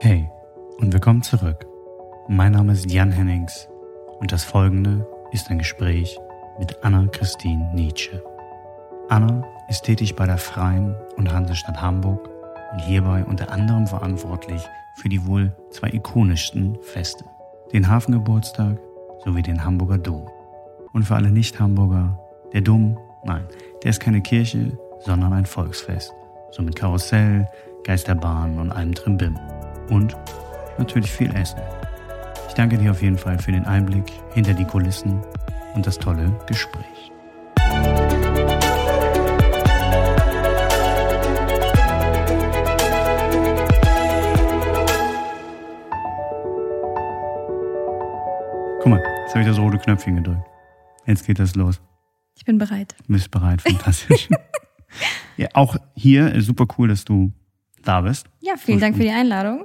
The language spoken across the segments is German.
Hey und willkommen zurück. Mein Name ist Jan Hennings und das folgende ist ein Gespräch mit Anna-Christine Nietzsche. Anna ist tätig bei der Freien und Hansestadt Hamburg und hierbei unter anderem verantwortlich für die wohl zwei ikonischsten Feste, den Hafengeburtstag sowie den Hamburger Dom. Und für alle Nicht-Hamburger, der Dom, nein, der ist keine Kirche, sondern ein Volksfest. So mit Karussell, Geisterbahn und allem Trimbim. Und natürlich viel Essen. Ich danke dir auf jeden Fall für den Einblick hinter die Kulissen und das tolle Gespräch. Guck mal, jetzt habe ich das rote Knöpfchen gedrückt. Jetzt geht das los. Ich bin bereit. Du bist bereit, fantastisch. ja, auch hier äh, super cool, dass du da bist. Ja, vielen So Dank für die Einladung.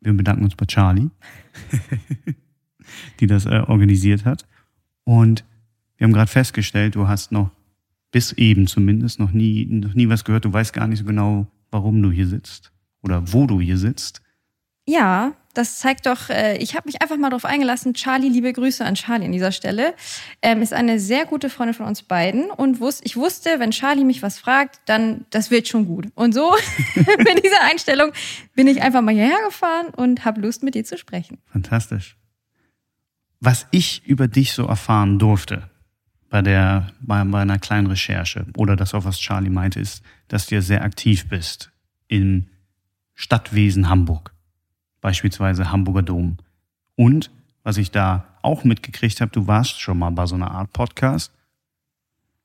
Wir bedanken uns bei Charlie, die das äh, organisiert hat. Und wir haben gerade festgestellt, du hast noch bis eben zumindest noch nie, noch nie was gehört. Du weißt gar nicht so genau, warum du hier sitzt oder wo du hier sitzt. Ja, das zeigt doch, äh, ich habe mich einfach mal darauf eingelassen. Charlie, liebe Grüße an Charlie an dieser Stelle. Ähm, ist eine sehr gute Freundin von uns beiden und wus ich wusste, wenn Charlie mich was fragt, dann das wird schon gut. Und so mit dieser Einstellung bin ich einfach mal hierher gefahren und habe Lust, mit dir zu sprechen. Fantastisch. Was ich über dich so erfahren durfte bei der, bei, bei einer kleinen Recherche oder das auch was Charlie meinte, ist, dass du ja sehr aktiv bist im Stadtwesen Hamburg. Beispielsweise Hamburger Dom. Und was ich da auch mitgekriegt habe, du warst schon mal bei so einer Art Podcast.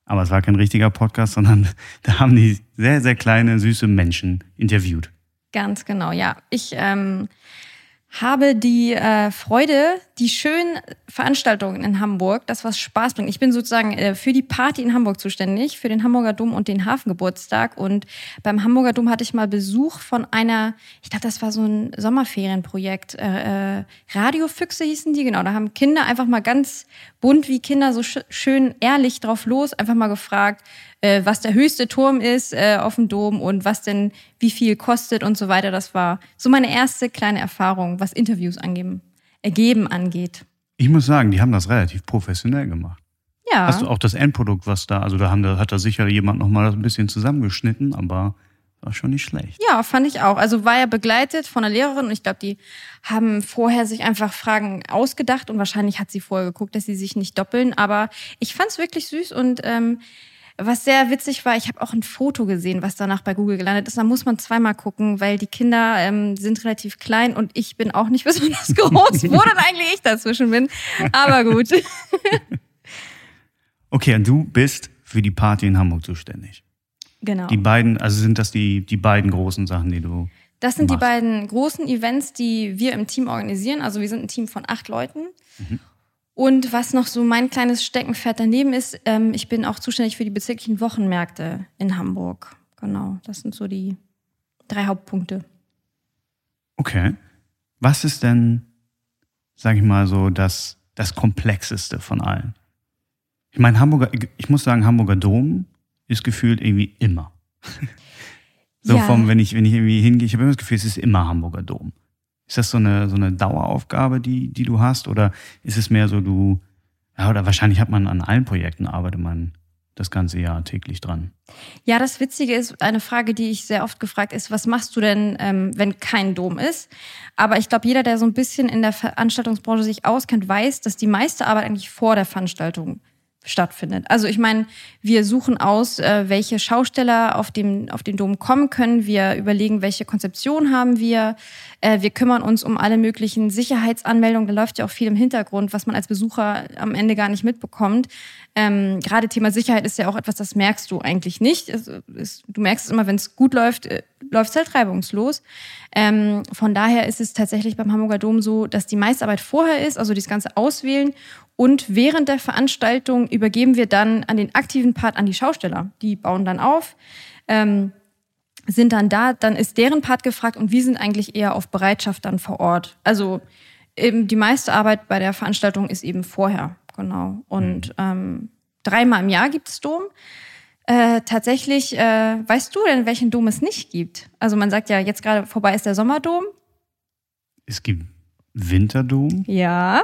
Aber es war kein richtiger Podcast, sondern da haben die sehr, sehr kleine, süße Menschen interviewt. Ganz genau, ja. Ich ähm, habe die äh, Freude, die schönen Veranstaltungen in Hamburg, das was Spaß bringt. Ich bin sozusagen äh, für die Party in Hamburg zuständig, für den Hamburger Dom und den Hafengeburtstag. Und beim Hamburger Dom hatte ich mal Besuch von einer, ich glaube, das war so ein Sommerferienprojekt. Äh, äh, Radiofüchse hießen die, genau. Da haben Kinder einfach mal ganz bunt wie Kinder so sch schön ehrlich drauf los, einfach mal gefragt, äh, was der höchste Turm ist äh, auf dem Dom und was denn wie viel kostet und so weiter. Das war so meine erste kleine Erfahrung, was Interviews angeben, ergeben angeht. Ich muss sagen, die haben das relativ professionell gemacht. Ja, Hast du auch das Endprodukt, was da, also da haben, da hat da sicher jemand nochmal ein bisschen zusammengeschnitten, aber war schon nicht schlecht. ja, fand ich auch. Also war ja begleitet von einer Lehrerin und ich glaube, die haben vorher sich einfach Fragen ausgedacht und wahrscheinlich hat sie vorher geguckt, dass sie sich nicht doppeln. Aber ich fand es wirklich süß und ähm, was sehr witzig war, ich habe auch ein Foto gesehen, was danach bei Google gelandet ist. Da muss man zweimal gucken, weil die Kinder ähm, sind relativ klein und ich bin auch nicht besonders groß, wo dann eigentlich ich dazwischen bin. Aber gut. Okay, und du bist für die Party in Hamburg zuständig. Genau. Die beiden, also sind das die, die beiden großen Sachen, die du. Das sind die machst. beiden großen Events, die wir im Team organisieren. Also wir sind ein Team von acht Leuten. Und was noch so mein kleines Steckenpferd daneben ist, ähm, ich bin auch zuständig für die bezirklichen Wochenmärkte in Hamburg. Genau, das sind so die drei Hauptpunkte. Okay. Was ist denn, sag ich mal so, das, das Komplexeste von allen? Ich meine, Hamburger, ich muss sagen, Hamburger Dom ist gefühlt irgendwie immer. so Ja. vom, wenn ich, wenn ich irgendwie hingehe, ich habe immer das Gefühl, es ist immer Hamburger Dom. Ist das so eine, so eine Daueraufgabe, die, die du hast? Oder ist es mehr so, du, ja, oder wahrscheinlich hat man an allen Projekten arbeitet man das ganze Jahr täglich dran. Ja, das Witzige ist, eine Frage, die ich sehr oft gefragt ist, was machst du denn, ähm, wenn kein Dom ist? Aber ich glaube, jeder, der so ein bisschen in der Veranstaltungsbranche sich auskennt, weiß, dass die meiste Arbeit eigentlich vor der Veranstaltung stattfindet. Also ich meine, wir suchen aus, äh, welche Schausteller auf dem, auf den Dom kommen können. Wir überlegen, welche Konzeption haben wir. Äh, wir kümmern uns um alle möglichen Sicherheitsanmeldungen. Da läuft ja auch viel im Hintergrund, was man als Besucher am Ende gar nicht mitbekommt. Ähm, Gerade Thema Sicherheit ist ja auch etwas, das merkst du eigentlich nicht. Es, es, du merkst es immer, wenn es gut läuft, äh, läuft es halt reibungslos. Ähm, von daher ist es tatsächlich beim Hamburger Dom so, dass die meiste Arbeit vorher ist, also das ganze Auswählen. Und während der Veranstaltung übergeben wir dann an den aktiven Part an die Schausteller. Die bauen dann auf. Ähm, sind dann da, dann ist deren Part gefragt und wir sind eigentlich eher auf Bereitschaft dann vor Ort. Also eben die meiste Arbeit bei der Veranstaltung ist eben vorher, genau. Und ähm, dreimal im Jahr gibt es Dom. Äh, tatsächlich, äh, weißt du denn, welchen Dom es nicht gibt? Also man sagt ja, jetzt gerade vorbei ist der Sommerdom. Es gibt Winterdom. Ja.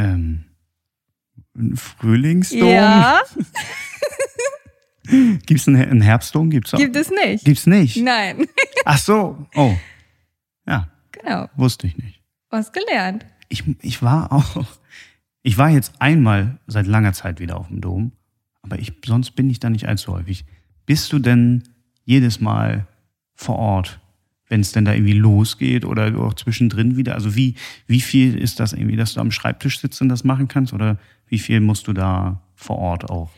Ähm, Frühlingsdom. Ja. Gibt es einen, Herbstdom? Gibt's auch? Gibt es nicht. Gibt's nicht? Nein. Ach so. Oh. Ja, genau. wusste ich nicht. Was gelernt. Ich, ich war auch. Ich war jetzt einmal seit langer Zeit wieder auf dem Dom, aber ich, sonst bin ich da nicht allzu häufig. Bist du denn jedes Mal vor Ort, wenn es denn da irgendwie losgeht oder auch zwischendrin wieder? Also wie, wie viel ist das irgendwie, dass du am Schreibtisch sitzt und das machen kannst? Oder wie viel musst du da vor Ort auch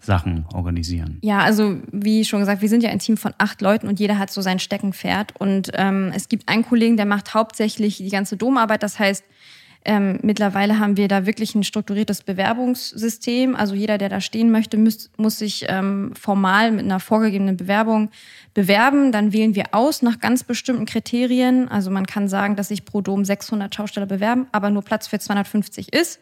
Sachen organisieren? Ja, also wie schon gesagt, wir sind ja ein Team von acht Leuten und jeder hat so sein Steckenpferd. Und ähm, es gibt einen Kollegen, der macht hauptsächlich die ganze Domarbeit. Das heißt, ähm, mittlerweile haben wir da wirklich ein strukturiertes Bewerbungssystem. Also jeder, der da stehen möchte, muss, muss sich ähm, formal mit einer vorgegebenen Bewerbung bewerben. Dann wählen wir aus nach ganz bestimmten Kriterien. Also man kann sagen, dass sich pro Dom 600 Schausteller bewerben, aber nur Platz für 250 ist.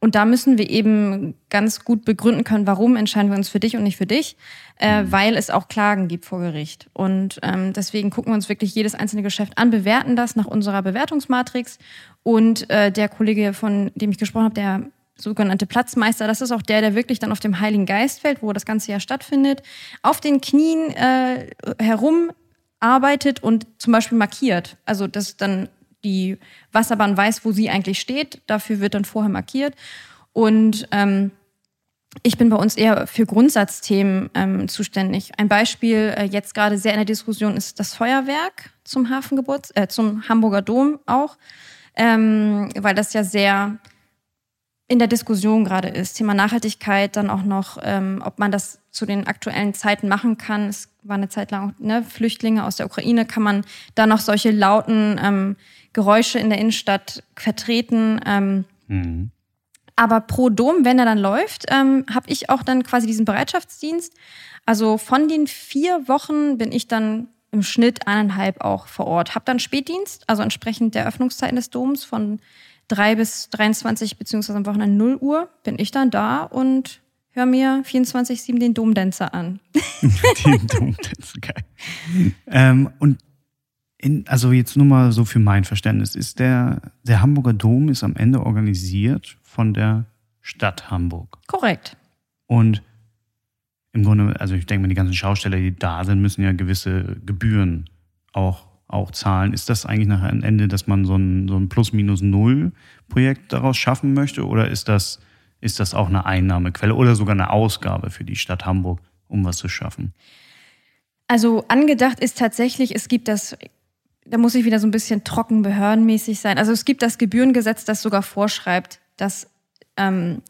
Und da müssen wir eben ganz gut begründen können, warum entscheiden wir uns für dich und nicht für dich, äh, weil es auch Klagen gibt vor Gericht. Und ähm, deswegen gucken wir uns wirklich jedes einzelne Geschäft an, bewerten das nach unserer Bewertungsmatrix. Und äh, der Kollege, von dem ich gesprochen habe, der sogenannte Platzmeister, das ist auch der, der wirklich dann auf dem Heiligen Geist fällt, wo das ganze Jahr stattfindet, auf den Knien äh, herum arbeitet und zum Beispiel markiert. Also das dann die Wasserbahn weiß, wo sie eigentlich steht. Dafür wird dann vorher markiert. Und ähm, ich bin bei uns eher für Grundsatzthemen ähm, zuständig. Ein Beispiel äh, jetzt gerade sehr in der Diskussion ist das Feuerwerk zum Hafengeburts, äh, zum Hamburger Dom auch, ähm, weil das ja sehr in der Diskussion gerade ist. Thema Nachhaltigkeit, dann auch noch, ähm, ob man das zu den aktuellen Zeiten machen kann. Es war eine Zeit lang ne, Flüchtlinge aus der Ukraine, kann man da noch solche lauten ähm, Geräusche in der Innenstadt vertreten. Ähm, mhm. Aber pro Dom, wenn er dann läuft, ähm, habe ich auch dann quasi diesen Bereitschaftsdienst. Also von den vier Wochen bin ich dann im Schnitt eineinhalb auch vor Ort. Hab dann Spätdienst, also entsprechend der Öffnungszeiten des Doms von drei bis 23 beziehungsweise am Wochenende 0 Uhr bin ich dann da und höre mir 24-7 den Domdänzer an. den Domdänzer, geil. Ähm, und in, also jetzt nur mal so für mein Verständnis, ist der, der Hamburger Dom ist am Ende organisiert von der Stadt Hamburg. Korrekt. Und im Grunde, also ich denke mal, die ganzen Schausteller, die da sind, müssen ja gewisse Gebühren auch, auch zahlen. Ist das eigentlich nachher ein Ende, dass man so ein, so ein Plus-Minus-Null-Projekt daraus schaffen möchte? Oder ist das, ist das auch eine Einnahmequelle oder sogar eine Ausgabe für die Stadt Hamburg, um was zu schaffen? Also angedacht ist tatsächlich, es gibt das da muss ich wieder so ein bisschen trocken behördenmäßig sein. Also es gibt das Gebührengesetz, das sogar vorschreibt, dass, ähm,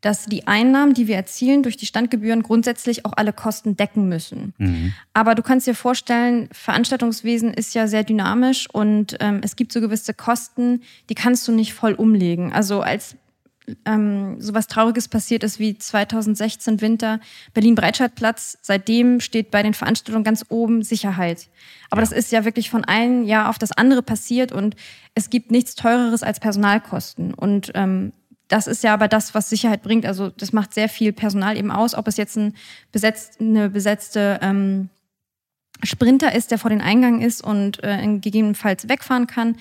dass die Einnahmen, die wir erzielen durch die Standgebühren, grundsätzlich auch alle Kosten decken müssen. Mhm. Aber du kannst dir vorstellen, Veranstaltungswesen ist ja sehr dynamisch und ähm, es gibt so gewisse Kosten, die kannst du nicht voll umlegen. Also als ähm, sowas Trauriges passiert ist wie 2016 Winter Berlin-Breitscheidplatz. Seitdem steht bei den Veranstaltungen ganz oben Sicherheit. Aber ja. das ist ja wirklich von einem Jahr auf das andere passiert und es gibt nichts Teureres als Personalkosten. Und ähm, das ist ja aber das, was Sicherheit bringt. Also das macht sehr viel Personal eben aus, ob es jetzt ein besetzt, eine besetzte ähm, Sprinter ist, der vor den Eingang ist und äh, gegebenenfalls wegfahren kann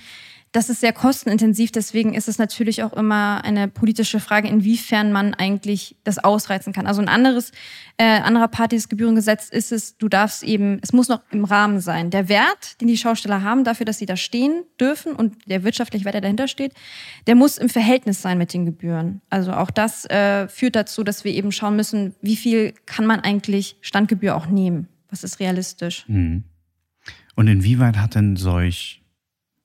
das ist sehr kostenintensiv, deswegen ist es natürlich auch immer eine politische Frage, inwiefern man eigentlich das ausreizen kann. Also ein anderes, äh, anderer Part dieses Gebührengesetz ist es, du darfst eben, es muss noch im Rahmen sein. Der Wert, den die Schausteller haben dafür, dass sie da stehen dürfen und der wirtschaftliche Wert, der dahinter steht, der muss im Verhältnis sein mit den Gebühren. Also auch das äh, führt dazu, dass wir eben schauen müssen, wie viel kann man eigentlich Standgebühr auch nehmen? Was ist realistisch? Mhm. Und inwieweit hat denn solch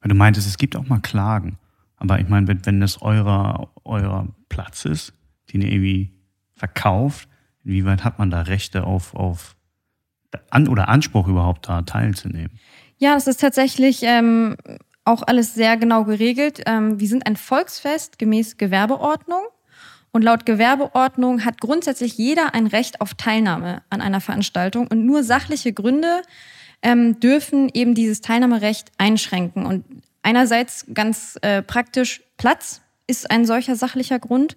weil du meintest, es gibt auch mal Klagen. Aber ich meine, wenn, das eurer, eurer Platz ist, den ihr irgendwie verkauft, inwieweit hat man da Rechte auf, auf an, oder Anspruch überhaupt da teilzunehmen? Ja, das ist tatsächlich ähm, auch alles sehr genau geregelt. Ähm, wir sind ein Volksfest gemäß Gewerbeordnung. Und laut Gewerbeordnung hat grundsätzlich jeder ein Recht auf Teilnahme an einer Veranstaltung und nur sachliche Gründe ähm, dürfen eben dieses Teilnahmerecht einschränken. Und einerseits ganz äh, praktisch Platz ist ein solcher sachlicher Grund.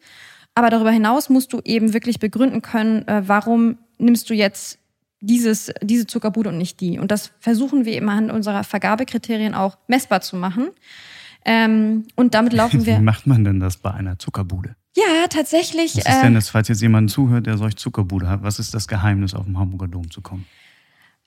Aber darüber hinaus musst du eben wirklich begründen können, äh, warum nimmst du jetzt dieses, diese Zuckerbude und nicht die. Und das versuchen wir immer an unserer Vergabekriterien auch messbar zu machen. Ähm, und damit laufen wir. Wie macht man denn das bei einer Zuckerbude? Ja, tatsächlich. Was ist denn das, falls jetzt jemand zuhört, der solch Zuckerbude hat, was ist das Geheimnis, auf dem Hamburger Dom zu kommen?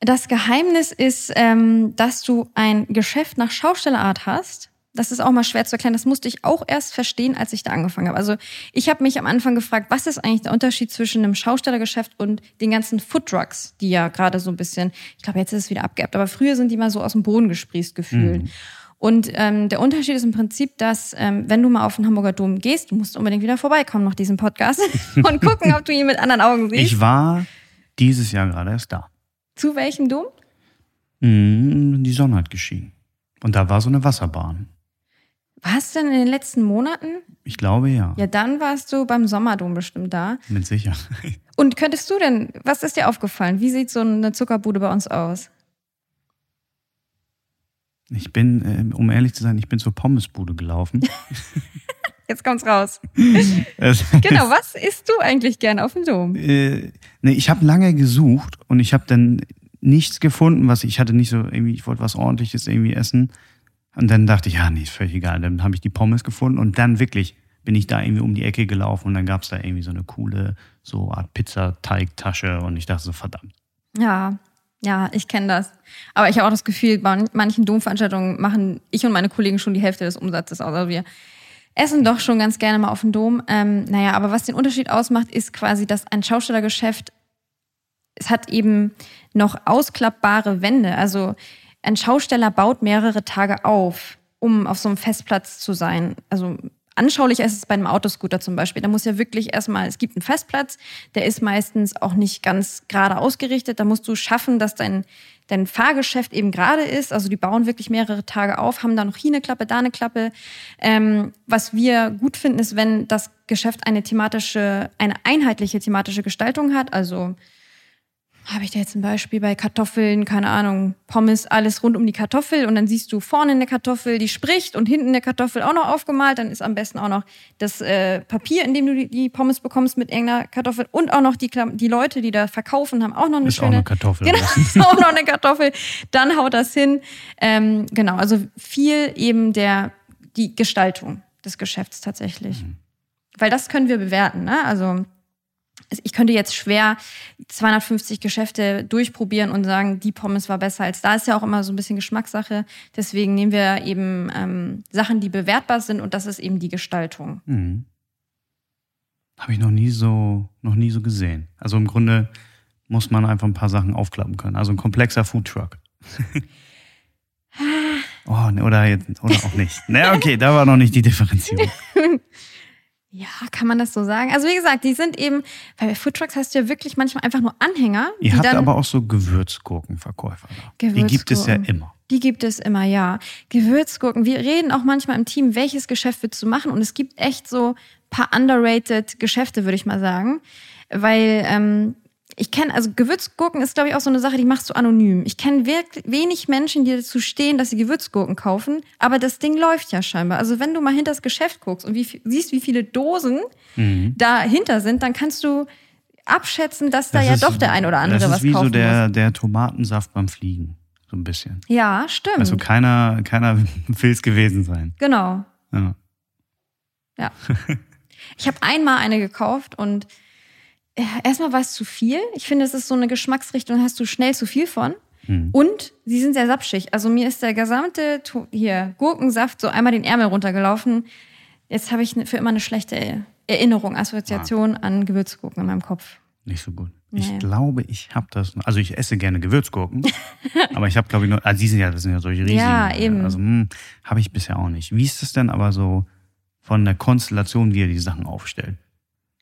Das Geheimnis ist, ähm, dass du ein Geschäft nach Schaustellerart hast. Das ist auch mal schwer zu erklären. Das musste ich auch erst verstehen, als ich da angefangen habe. Also ich habe mich am Anfang gefragt, was ist eigentlich der Unterschied zwischen einem Schaustellergeschäft und den ganzen Foodtrucks, die ja gerade so ein bisschen, ich glaube, jetzt ist es wieder abgeerbt, aber früher sind die mal so aus dem Boden gesprießt gefühlt. Mhm. Und ähm, der Unterschied ist im Prinzip, dass ähm, wenn du mal auf den Hamburger Dom gehst, du musst unbedingt wieder vorbeikommen nach diesem Podcast und gucken, ob du ihn mit anderen Augen siehst. Ich war dieses Jahr gerade erst da. Zu welchem Dom? Mm, die Sonne hat geschienen. Und da war so eine Wasserbahn. Warst du denn in den letzten Monaten? Ich glaube ja. Ja, dann warst du beim Sommerdom bestimmt da. Mit Sicherheit. Und könntest du denn, was ist dir aufgefallen? Wie sieht so eine Zuckerbude bei uns aus? Ich bin, äh, um ehrlich zu sein, ich bin zur Pommesbude gelaufen. Jetzt kommt's raus. genau, was isst du eigentlich gern auf dem Dom? Äh, nee, ich habe lange gesucht und ich habe dann nichts gefunden, was ich hatte nicht so irgendwie, ich wollte was ordentliches irgendwie essen. Und dann dachte ich, ja, nee, ist völlig egal. Dann habe ich die Pommes gefunden und dann wirklich bin ich da irgendwie um die Ecke gelaufen und dann gab es da irgendwie so eine coole, so Art Pizzateigtasche und ich dachte so, verdammt. Ja, ja, ich kenne das. Aber ich habe auch das Gefühl, bei manchen Domveranstaltungen machen ich und meine Kollegen schon die Hälfte des Umsatzes aus. Also wir essen doch schon ganz gerne mal auf dem Dom. Ähm, naja, aber was den Unterschied ausmacht, ist quasi, dass ein Schaustellergeschäft, es hat eben noch ausklappbare Wände. Also ein Schausteller baut mehrere Tage auf, um auf so einem Festplatz zu sein. Also anschaulicher ist es bei einem Autoscooter zum Beispiel. Da muss ja wirklich erstmal, es gibt einen Festplatz, der ist meistens auch nicht ganz gerade ausgerichtet. Da musst du schaffen, dass dein, dein Fahrgeschäft eben gerade ist. Also die bauen wirklich mehrere Tage auf, haben da noch hier eine Klappe, da eine Klappe. Ähm, was wir gut finden, ist, wenn das Geschäft eine thematische, eine einheitliche thematische Gestaltung hat. Also habe ich da jetzt ein Beispiel bei Kartoffeln, keine Ahnung, Pommes, alles rund um die Kartoffel und dann siehst du vorne eine Kartoffel, die spricht und hinten eine Kartoffel auch noch aufgemalt, dann ist am besten auch noch das äh, Papier, in dem du die, Pommes bekommst mit irgendeiner Kartoffel und auch noch die, die Leute, die da verkaufen, haben auch noch eine ist schöne... Auch eine Kartoffel. Genau, ist auch noch eine Kartoffel. Dann haut das hin. Ähm, genau, also viel eben der, die Gestaltung des Geschäfts tatsächlich. Mhm. Weil das können wir bewerten, ne? Also ich könnte jetzt schwer 250 Geschäfte durchprobieren und sagen, die Pommes war besser als da. Ist ja auch immer so ein bisschen Geschmackssache. Deswegen nehmen wir eben ähm, Sachen, die bewertbar sind und das ist eben die Gestaltung. Mhm. Habe ich noch nie so noch nie so gesehen. Also im Grunde muss man einfach ein paar Sachen aufklappen können. Also ein komplexer Foodtruck. oh, ne, oder, jetzt, oder auch nicht. Ne, okay, da war noch nicht die Differenzierung. Ja, kann man das so sagen? Also wie gesagt, die sind eben, weil bei Foodtrucks hast du ja wirklich manchmal einfach nur Anhänger. Ihr habt aber auch so Gewürzgurkenverkäufer. Gewürzgurken. Die gibt es ja immer. Die gibt es immer, ja. Gewürzgurken. Wir reden auch manchmal im Team, welches Geschäft willst du machen? Und es gibt echt so ein paar underrated Geschäfte, würde ich mal sagen. Weil ähm, ich kenne, also Gewürzgurken ist, glaube ich, auch so eine Sache, die machst du anonym. Ich kenne wenig Menschen, die dazu stehen, dass sie Gewürzgurken kaufen, aber das Ding läuft ja scheinbar. Also wenn du mal hinter das Geschäft guckst und wie, siehst, wie viele Dosen mhm. dahinter sind, dann kannst du abschätzen, dass da das ja ist, doch der ein oder andere was kaufen Das ist wie so der, der Tomatensaft beim Fliegen, so ein bisschen. Ja, stimmt. Also keiner, keiner will es gewesen sein. Genau. Ja. Ja. ich habe einmal eine gekauft und erstmal war es zu viel. Ich finde, es ist so eine Geschmacksrichtung, hast du schnell zu viel von. Mhm. Und sie sind sehr sapschig. Also mir ist der gesamte hier Gurkensaft so einmal den Ärmel runtergelaufen. Jetzt habe ich für immer eine schlechte Erinnerung, Assoziation ah. an Gewürzgurken in meinem Kopf. Nicht so gut. Nee. Ich glaube, ich habe das. Also ich esse gerne Gewürzgurken, aber ich habe glaube ich nur. Also die sind ja, das sind ja solche riesigen. Ja, eben. Also hm, habe ich bisher auch nicht. Wie ist es denn aber so von der Konstellation, wie ihr die Sachen aufstellt?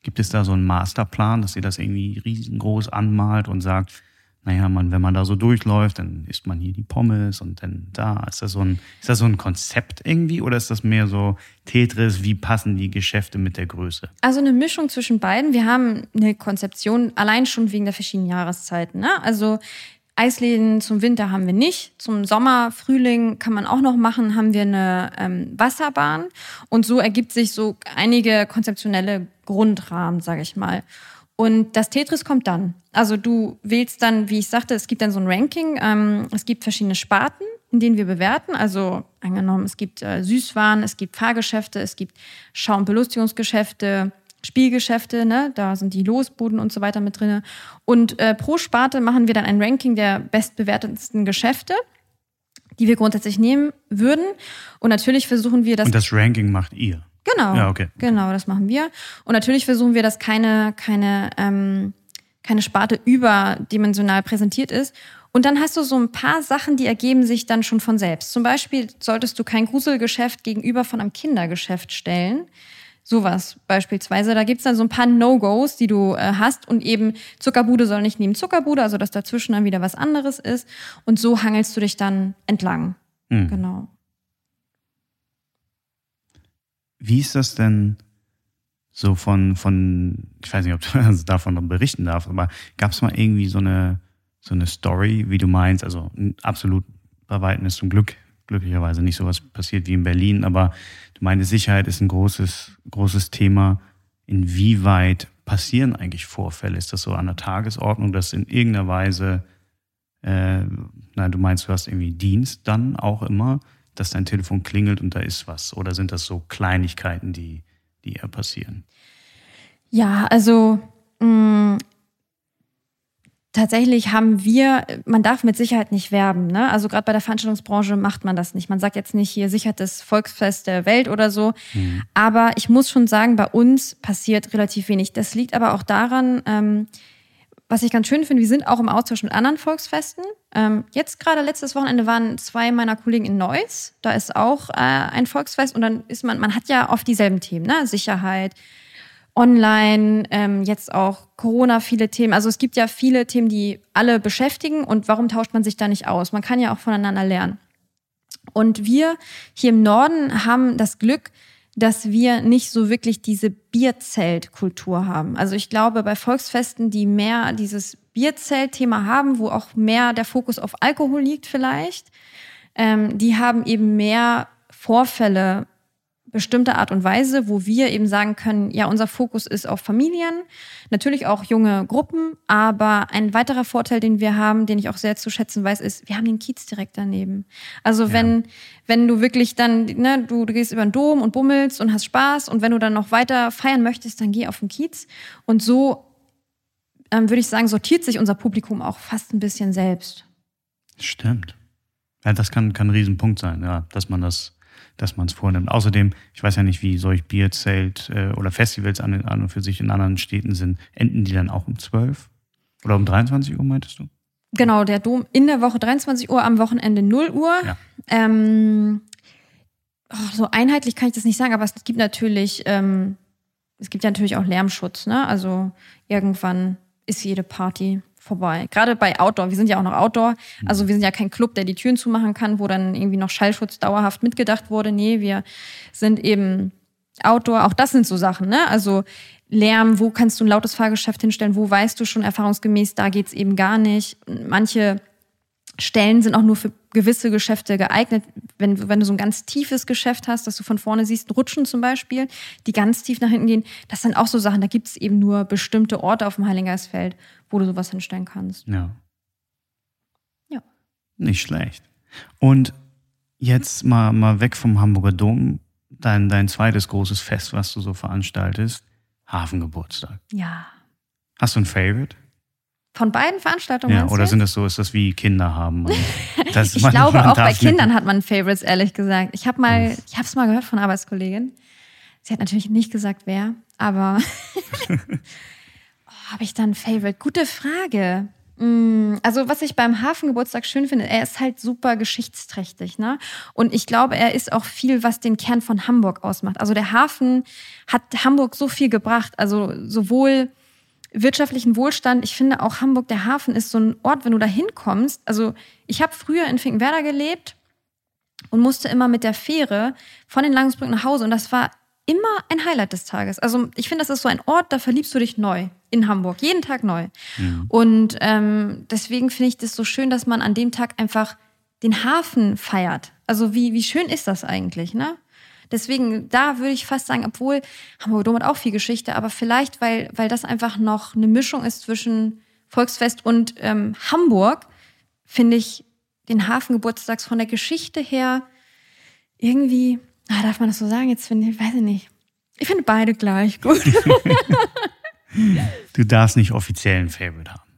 Gibt es da so einen Masterplan, dass ihr das irgendwie riesengroß anmalt und sagt, naja, man, wenn man da so durchläuft, dann isst man hier die Pommes und dann da. Ist das so ein, ist das so ein Konzept irgendwie oder ist das mehr so Tetris, wie passen die Geschäfte mit der Größe? Also eine Mischung zwischen beiden. Wir haben eine Konzeption allein schon wegen der verschiedenen Jahreszeiten. Ne? Also Eisläden zum Winter haben wir nicht. Zum Sommer, Frühling kann man auch noch machen, haben wir eine ähm, Wasserbahn. Und so ergibt sich so einige konzeptionelle Grundrahmen, sage ich mal. Und das Tetris kommt dann. Also du wählst dann, wie ich sagte, es gibt dann so ein Ranking. Ähm, es gibt verschiedene Sparten, in denen wir bewerten. Also angenommen, es gibt äh, Süßwaren, es gibt Fahrgeschäfte, es gibt Schau- und Belustigungsgeschäfte, Spielgeschäfte, ne? da sind die Losbuden und so weiter mit drin. Und äh, pro Sparte machen wir dann ein Ranking der bestbewertetsten Geschäfte, die wir grundsätzlich nehmen würden. Und natürlich versuchen wir das. Und das Ranking macht ihr. Genau. Ja, okay. Genau, das machen wir. Und natürlich versuchen wir, dass keine, keine, ähm, keine Sparte überdimensional präsentiert ist. Und dann hast du so ein paar Sachen, die ergeben sich dann schon von selbst. Zum Beispiel solltest du kein Gruselgeschäft gegenüber von einem Kindergeschäft stellen. Sowas beispielsweise. Da gibt's dann so ein paar No-Gos, die du äh, hast. Und eben Zuckerbude soll nicht neben Zuckerbude, also dass dazwischen dann wieder was anderes ist. Und so hangelst du dich dann entlang. Hm. Genau. Wie ist das denn so von, von, ich weiß nicht, ob du also davon berichten darfst, aber gab es mal irgendwie so eine, so eine Story, wie du meinst, also absolut bei Weitem ist zum Glück, glücklicherweise nicht sowas passiert wie in Berlin, aber du meinst, Sicherheit ist ein großes, großes Thema. Inwieweit passieren eigentlich Vorfälle? Ist das so an der Tagesordnung, dass in irgendeiner Weise, äh, na, du meinst, du hast irgendwie Dienst dann auch immer, dass dein Telefon klingelt und da ist was? Oder sind das so Kleinigkeiten, die, die eher passieren? Ja, also mh, tatsächlich haben wir, man darf mit Sicherheit nicht werben. Ne? Also gerade bei der Veranstaltungsbranche macht man das nicht. Man sagt jetzt nicht hier Sicherheit das Volksfest der Welt oder so. Mhm. Aber ich muss schon sagen, bei uns passiert relativ wenig. Das liegt aber auch daran, ähm, was ich ganz schön finde, wir sind auch im Austausch mit anderen Volksfesten. Ähm, jetzt gerade letztes Wochenende waren zwei meiner Kollegen in Neuss. Da ist auch äh, ein Volksfest und dann ist man, man hat ja oft dieselben Themen, ne? Sicherheit, Online, ähm, jetzt auch Corona, viele Themen. Also es gibt ja viele Themen, die alle beschäftigen und warum tauscht man sich da nicht aus? Man kann ja auch voneinander lernen. Und wir hier im Norden haben das Glück, dass wir nicht so wirklich diese Bierzeltkultur haben. Also ich glaube, bei Volksfesten, die mehr dieses Bierzeltthema haben, wo auch mehr der Fokus auf Alkohol liegt vielleicht, ähm, die haben eben mehr Vorfälle bestimmter Art und Weise, wo wir eben sagen können, ja, unser Fokus ist auf Familien, natürlich auch junge Gruppen, aber ein weiterer Vorteil, den wir haben, den ich auch sehr zu schätzen weiß, ist, wir haben den Kiez direkt daneben. Also Ja. wenn, wenn du wirklich dann, ne, du, du gehst über den Dom und bummelst und hast Spaß und wenn du dann noch weiter feiern möchtest, dann geh auf den Kiez. Und so, ähm, würde ich sagen, sortiert sich unser Publikum auch fast ein bisschen selbst. Stimmt. Ja, das kann, kann ein Riesenpunkt sein, ja, dass man das, dass man es vornimmt. Außerdem, ich weiß ja nicht, wie solch Bierzelt äh, oder Festivals an, an und für sich in anderen Städten sind. Enden die dann auch um 12? Oder um 23 Uhr, meintest du? Genau, der Dom in der Woche 23 Uhr, am Wochenende 0 Uhr. Ja. Ähm, oh, so einheitlich kann ich das nicht sagen, aber es gibt natürlich, ähm, es gibt ja natürlich auch Lärmschutz, ne? Also irgendwann ist jede Party vorbei. Gerade bei Outdoor, wir sind ja auch noch Outdoor, also wir sind ja kein Club, der die Türen zumachen kann, wo dann irgendwie noch Schallschutz dauerhaft mitgedacht wurde. Nee, wir sind eben Outdoor, auch das sind so Sachen, ne? Also Lärm, wo kannst du ein lautes Fahrgeschäft hinstellen, wo weißt du schon erfahrungsgemäß, da geht's eben gar nicht. Manche Stellen sind auch nur für gewisse Geschäfte geeignet. Wenn, du- wenn du so ein ganz tiefes Geschäft hast, dass du von vorne siehst, Rutschen zum Beispiel, die ganz tief nach hinten gehen, das sind auch so Sachen, da gibt es eben nur bestimmte Orte auf dem Heiligengeistfeld, wo du sowas hinstellen kannst. Ja. Ja. Nicht schlecht. Und jetzt mal, mal weg vom Hamburger Dom, dein, dein zweites großes Fest, was du so veranstaltest, Hafengeburtstag. Ja. Hast du ein Favorite? Von beiden Veranstaltungen. Ja, oder sind das so, ist das wie Kinder haben? Das, ich man- glaube, man auch bei Kindern hat man Favorites, ehrlich gesagt. Ich habe mal, ich habe es mal gehört von Arbeitskollegin. Sie hat natürlich nicht gesagt, wer, aber oh, habe ich dann ein Favorite? Gute Frage. Mm, Also, was ich beim Hafengeburtstag schön finde, er ist halt super geschichtsträchtig, ne? Und ich glaube, er ist auch viel, was den Kern von Hamburg ausmacht. Also, der Hafen hat Hamburg so viel gebracht. Also, sowohl wirtschaftlichen Wohlstand. Ich finde auch Hamburg, der Hafen ist so ein Ort, wenn du da hinkommst. Also ich habe früher in Finkenwerder gelebt und musste immer mit der Fähre von den Langensbrücken nach Hause und das war immer ein Highlight des Tages. Also ich finde, das ist so ein Ort, da verliebst du dich neu in Hamburg, jeden Tag neu. Mhm. Und ähm, deswegen finde ich das so schön, dass man an dem Tag einfach den Hafen feiert. Also wie, wie schön ist das eigentlich, ne? Deswegen, da würde ich fast sagen, obwohl Hamburg Dom hat auch viel Geschichte, aber vielleicht, weil, weil das einfach noch eine Mischung ist zwischen Volksfest und ähm, Hamburg, finde ich den Hafengeburtstags von der Geschichte her irgendwie, ah, darf man das so sagen? Jetzt finde ich, weiß ich nicht. Ich finde beide gleich gut. du darfst nicht offiziell ein Favorite haben.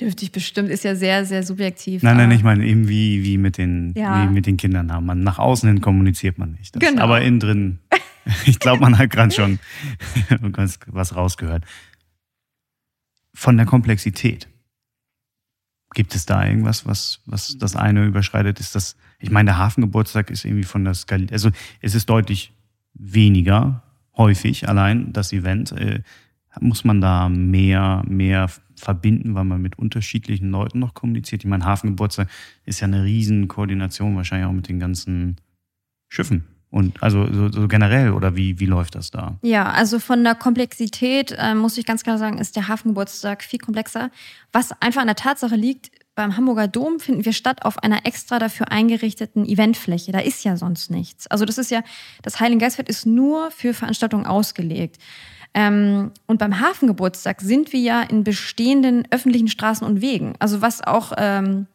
Dürfte ich bestimmt, ist ja sehr, sehr subjektiv. Nein, nein, ich meine eben wie, wie, mit den, ja. wie mit den Kindern haben. Man, nach außen hin kommuniziert man nicht. Das, genau. Aber innen drin, ich glaube, man hat gerade schon was rausgehört. Von der Komplexität. Gibt es da irgendwas, was, was das eine überschreitet? Ist das, ich meine, der Hafengeburtstag ist irgendwie von der Skala, also es ist deutlich weniger häufig allein das Event. Muss man da mehr, mehr verbinden, weil man mit unterschiedlichen Leuten noch kommuniziert? Ich meine, Hafengeburtstag ist ja eine riesen Koordination, wahrscheinlich auch mit den ganzen Schiffen. Und also so, so generell oder wie, wie läuft das da? Ja, also von der Komplexität äh, muss ich ganz klar sagen, ist der Hafengeburtstag viel komplexer. Was einfach an der Tatsache liegt, beim Hamburger Dom finden wir statt auf einer extra dafür eingerichteten Eventfläche. Da ist ja sonst nichts. Also das ist ja, das Heiligen Geistfeld ist nur für Veranstaltungen ausgelegt. Ähm, und beim Hafengeburtstag sind wir ja in bestehenden öffentlichen Straßen und Wegen. Also was auch ähm,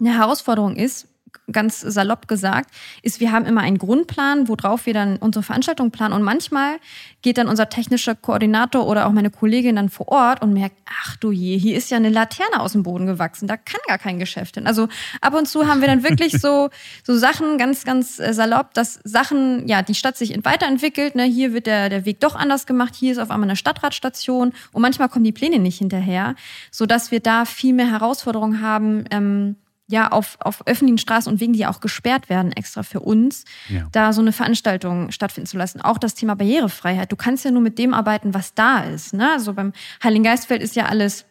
eine Herausforderung ist, ganz salopp gesagt, ist, wir haben immer einen Grundplan, worauf wir dann unsere Veranstaltung planen. Und manchmal geht dann unser technischer Koordinator oder auch meine Kollegin dann vor Ort und merkt, ach du je, hier ist ja eine Laterne aus dem Boden gewachsen, da kann gar kein Geschäft hin. Also ab und zu haben wir dann wirklich so, so Sachen, ganz, ganz äh, salopp, dass Sachen, ja, die Stadt sich weiterentwickelt. Ne? Hier wird der, der Weg doch anders gemacht, hier ist auf einmal eine Stadtratstation und manchmal kommen die Pläne nicht hinterher, sodass wir da viel mehr Herausforderungen haben, ähm, ja auf, auf öffentlichen Straßen und Wegen, die ja auch gesperrt werden, extra für uns, ja. da so eine Veranstaltung stattfinden zu lassen. Auch das Thema Barrierefreiheit. Du kannst ja nur mit dem arbeiten, was da ist. Ne? Also beim Heiligen Geistfeld ist ja alles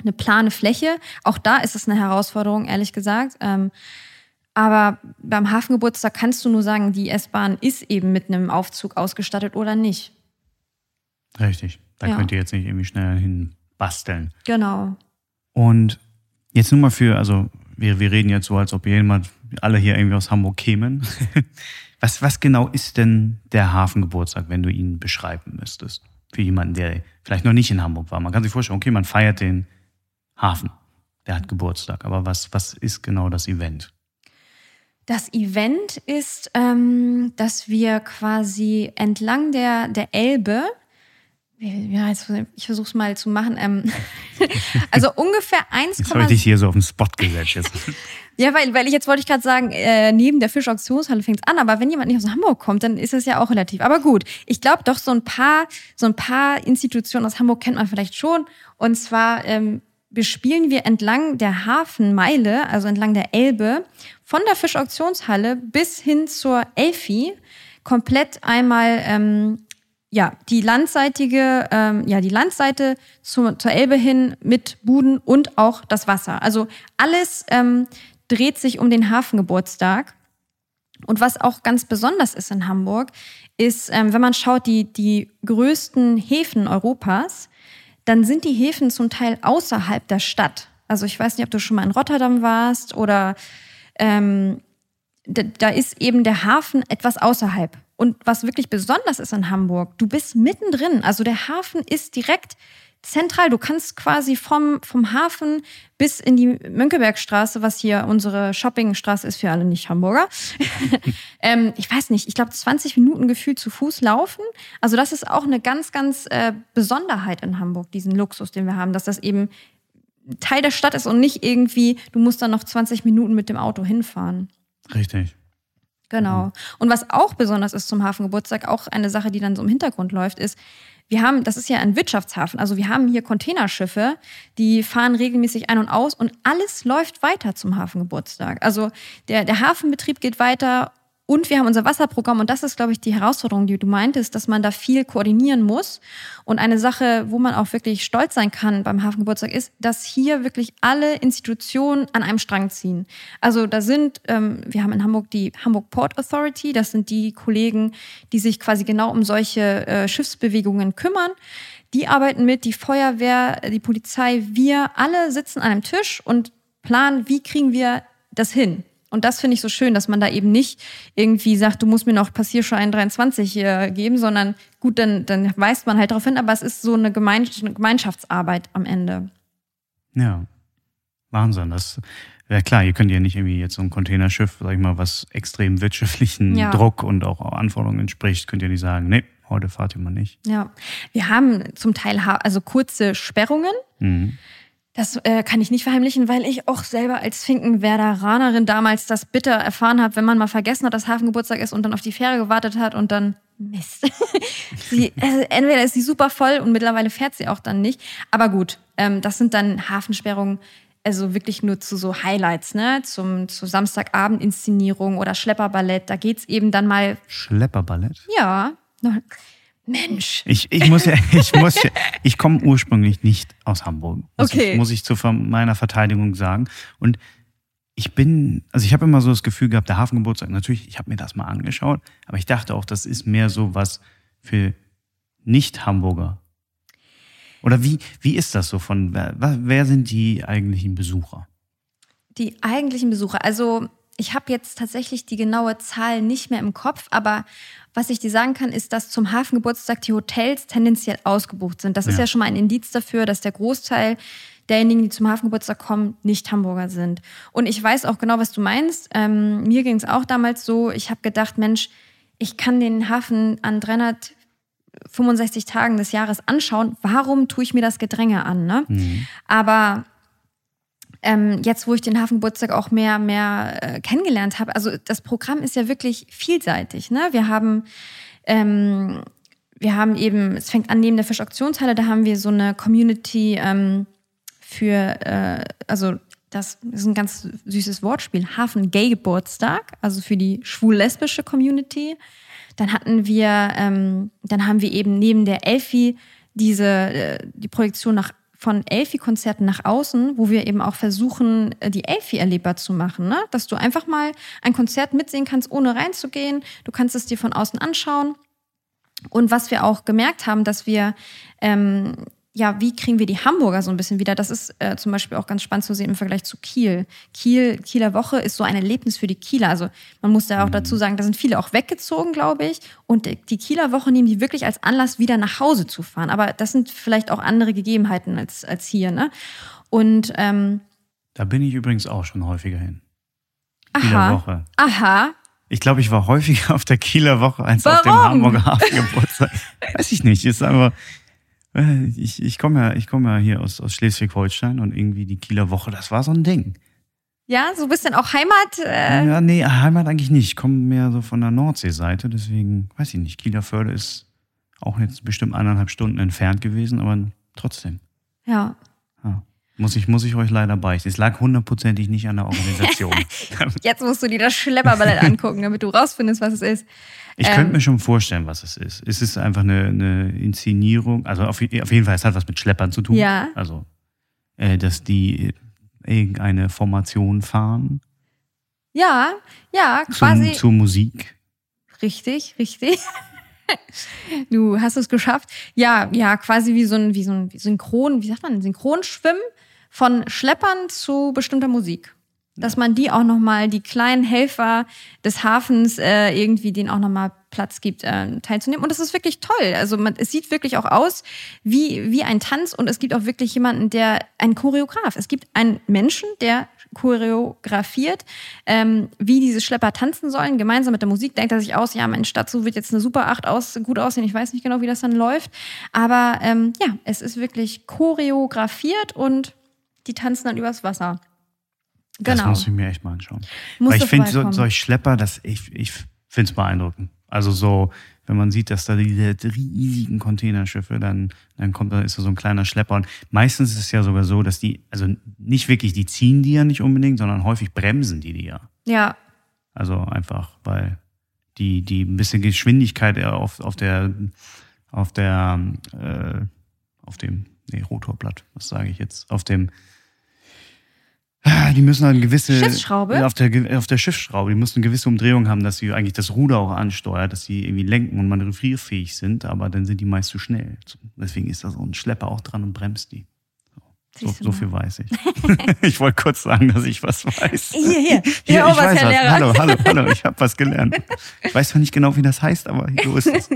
eine plane Fläche. Auch da ist es eine Herausforderung, ehrlich gesagt. Ähm, aber beim Hafengeburtstag kannst du nur sagen, die S-Bahn ist eben mit einem Aufzug ausgestattet oder nicht. Richtig. Da ja. könnt ihr jetzt nicht irgendwie schnell hin basteln. Genau. Und Jetzt nur mal für, also wir, wir reden jetzt so, als ob jemand, alle hier irgendwie aus Hamburg kämen. Was, was genau ist denn der Hafengeburtstag, wenn du ihn beschreiben müsstest? Für jemanden, der vielleicht noch nicht in Hamburg war. Man kann sich vorstellen, okay, man feiert den Hafen. Der hat Geburtstag. Aber was, was ist genau das Event? Das Event ist, ähm, dass wir quasi entlang der, der Elbe ja, ich versuche es mal zu machen. Ähm, also ungefähr 1, Jetzt habe ich dich hier so auf den Spot gesetzt. Jetzt. ja, weil, weil ich jetzt wollte ich gerade sagen, äh, neben der Fischauktionshalle fängt es an, aber wenn jemand nicht aus Hamburg kommt, dann ist das ja auch relativ. Aber gut, ich glaube doch, so ein paar, so ein paar Institutionen aus Hamburg kennt man vielleicht schon. Und zwar ähm, bespielen wir entlang der Hafenmeile, also entlang der Elbe, von der Fischauktionshalle bis hin zur Elfi komplett einmal ähm, ja, die landseitige, ähm, ja, die Landseite zur, zur Elbe hin mit Buden und auch das Wasser. Also alles ähm, dreht sich um den Hafengeburtstag. Und was auch ganz besonders ist in Hamburg, ist, ähm, wenn man schaut, die, die größten Häfen Europas, dann sind die Häfen zum Teil außerhalb der Stadt. Also ich weiß nicht, ob du schon mal in Rotterdam warst oder ähm, da, da ist eben der Hafen etwas außerhalb. Und was wirklich besonders ist in Hamburg, du bist mittendrin. Also der Hafen ist direkt zentral. Du kannst quasi vom, vom Hafen bis in die Mönckebergstraße, was hier unsere Shoppingstraße ist für alle Nicht-Hamburger. ähm, ich weiß nicht, ich glaube 20 Minuten gefühlt zu Fuß laufen. Also das ist auch eine ganz, ganz äh, Besonderheit in Hamburg, diesen Luxus, den wir haben, dass das eben Teil der Stadt ist und nicht irgendwie, du musst dann noch 20 Minuten mit dem Auto hinfahren. Richtig. Genau. Und was auch besonders ist zum Hafengeburtstag, auch eine Sache, die dann so im Hintergrund läuft, ist, wir haben, das ist ja ein Wirtschaftshafen, also wir haben hier Containerschiffe, die fahren regelmäßig ein und aus und alles läuft weiter zum Hafengeburtstag. Also der, der Hafenbetrieb geht weiter Und wir haben unser Wasserprogramm und das ist, glaube ich, die Herausforderung, die du meintest, dass man da viel koordinieren muss. Und eine Sache, wo man auch wirklich stolz sein kann beim Hafengeburtstag, ist, dass hier wirklich alle Institutionen an einem Strang ziehen. Also da sind, ähm, wir haben in Hamburg die Hamburg Port Authority, das sind die Kollegen, die sich quasi genau um solche äh, Schiffsbewegungen kümmern. Die arbeiten mit, die Feuerwehr, die Polizei, wir alle sitzen an einem Tisch und planen, wie kriegen wir das hin. Und das finde ich so schön, dass man da eben nicht irgendwie sagt, du musst mir noch Passierschein 23 hier geben, sondern gut, dann, dann weist man halt darauf hin, aber es ist so eine, Gemein eine Gemeinschaftsarbeit am Ende. Ja, Wahnsinn. Das ja klar, ihr könnt ja nicht irgendwie jetzt so ein Containerschiff, sag ich mal, was extrem wirtschaftlichen ja. Druck und auch Anforderungen entspricht, könnt ihr nicht sagen, nee, heute fahrt ihr mal nicht. Ja, wir haben zum Teil also kurze Sperrungen. Mhm. Das äh, kann ich nicht verheimlichen, weil ich auch selber als Finkenwerderanerin damals das bitter erfahren habe, wenn man mal vergessen hat, dass Hafengeburtstag ist und dann auf die Fähre gewartet hat und dann Mist. sie, also entweder ist sie super voll und mittlerweile fährt sie auch dann nicht. Aber gut, ähm, das sind dann Hafensperrungen, also wirklich nur zu so Highlights, ne? Zum, zu Samstagabend-Inszenierung oder Schlepperballett. Da geht's eben dann mal. Schlepperballett? Ja. Mensch. Ich, ich muss ja, ich muss ja, ich komme ursprünglich nicht aus Hamburg. Muss okay. Ich, muss ich zu meiner Verteidigung sagen. Und ich bin, also ich habe immer so das Gefühl gehabt, der Hafengeburtstag, natürlich, ich habe mir das mal angeschaut, aber ich dachte auch, das ist mehr so was für Nicht-Hamburger. Oder wie, wie ist das so von, wer, wer sind die eigentlichen Besucher? Die eigentlichen Besucher, also ich habe jetzt tatsächlich die genaue Zahl nicht mehr im Kopf, aber was ich dir sagen kann, ist, dass zum Hafengeburtstag die Hotels tendenziell ausgebucht sind. Das ja. ist ja schon mal ein Indiz dafür, dass der Großteil derjenigen, die zum Hafengeburtstag kommen, nicht Hamburger sind. Und ich weiß auch genau, was du meinst. Ähm, mir ging es auch damals so, ich habe gedacht, Mensch, ich kann den Hafen an 365 Tagen des Jahres anschauen. Warum tue ich mir das Gedränge an? Ne? Mhm. Aber ähm, jetzt, wo ich den Hafengeburtstag auch mehr, mehr äh, kennengelernt habe, also das Programm ist ja wirklich vielseitig. Ne? Wir haben ähm, wir haben eben, es fängt an neben der Fischauktionshalle, da haben wir so eine Community ähm, für, äh, also das ist ein ganz süßes Wortspiel, Hafen-Gay-Geburtstag, also für die schwul-lesbische Community. Dann hatten wir, ähm, dann haben wir eben neben der Elfi diese, äh, die Projektion nach von Elfi-Konzerten nach außen, wo wir eben auch versuchen, äh, die Elfi erlebbar zu machen. Ne? Dass du einfach mal ein Konzert mitsehen kannst, ohne reinzugehen. Du kannst es dir von außen anschauen. Und was wir auch gemerkt haben, dass wir ähm, ja, wie kriegen wir die Hamburger so ein bisschen wieder? Das ist äh, zum Beispiel auch ganz spannend zu sehen im Vergleich zu Kiel. Kiel, Kieler Woche ist so ein Erlebnis für die Kieler. Also man muss da auch dazu sagen, da sind viele auch weggezogen, glaube ich. Und die Kieler Woche nehmen die wirklich als Anlass, wieder nach Hause zu fahren. Aber das sind vielleicht auch andere Gegebenheiten als, als hier. Ne? Und ähm, da bin ich übrigens auch schon häufiger hin. Kieler aha, Woche. Aha. Ich glaube, ich war häufiger auf der Kieler Woche als Warum? auf dem Hamburger Hafengeburtstag. Weiß ich nicht. Ist einfach ich, ich komme ja, komm ja hier aus, aus Schleswig-Holstein und irgendwie die Kieler Woche, das war so ein Ding. Ja, so ein bisschen auch Heimat? Äh ja, nee, Heimat eigentlich nicht. Ich komme mehr so von der Nordseeseite, deswegen weiß ich nicht. Kieler Förde ist auch jetzt bestimmt eineinhalb Stunden entfernt gewesen, aber trotzdem. Ja. ja. Muss ich, muss ich euch leider beichten. Es lag hundertprozentig nicht an der Organisation. Jetzt musst du dir das Schlepperballett angucken, damit du rausfindest, was es ist. Ich ähm, könnte mir schon vorstellen, was es ist. Es ist einfach eine, eine Inszenierung. Also auf, auf, jeden Fall, es hat was mit Schleppern zu tun. Ja. Also, äh, dass die irgendeine Formation fahren. Ja, ja, quasi. Zum, zur Musik. Richtig, richtig. du hast es geschafft. Ja, ja, quasi wie so ein, wie so ein Synchron, wie sagt man, Synchronschwimmen von Schleppern zu bestimmter Musik dass man die auch nochmal, die kleinen Helfer des Hafens, äh, irgendwie denen auch nochmal Platz gibt, äh, teilzunehmen. Und das ist wirklich toll. Also man, es sieht wirklich auch aus wie, wie ein Tanz und es gibt auch wirklich jemanden, der, ein Choreograf. Es gibt einen Menschen, der choreografiert, ähm, wie diese Schlepper tanzen sollen. Gemeinsam mit der Musik denkt er sich aus, ja, Mensch, dazu wird jetzt eine Super 8 aus, gut aussehen. Ich weiß nicht genau, wie das dann läuft. Aber ähm, ja, es ist wirklich choreografiert und die tanzen dann übers Wasser. Genau. Das muss ich mir echt mal anschauen. Muss Weil ich finde, so, solche Schlepper, das, ich, ich finde es beeindruckend. Also so, wenn man sieht, dass da diese riesigen Containerschiffe, dann, dann kommt da ist da so ein kleiner Schlepper. Und meistens ist es ja sogar so, dass die, also nicht wirklich, die ziehen die ja nicht unbedingt, sondern häufig bremsen die die ja. Ja. Also einfach, weil die, die ein bisschen Geschwindigkeit auf, auf der, auf der, äh, auf dem, nee, Rotorblatt, was sage ich jetzt, auf dem, die müssen halt eine gewisse. Schiffsschraube? Auf der, auf der Schiffsschraube. Die müssen eine gewisse Umdrehung haben, dass sie eigentlich das Ruder auch ansteuert, dass sie irgendwie lenken und manövrierfähig sind, aber dann sind die meist zu schnell. Deswegen ist da so ein Schlepper auch dran und bremst die. So, so, viel weiß ich. ich wollte kurz sagen, dass ich was weiß. Hier, hier. hier ja, ich was, weiß Herr was. Lehrer. Hallo, hallo, hallo. Ich habe was gelernt. Ich weiß zwar nicht genau, wie das heißt, aber so ist es.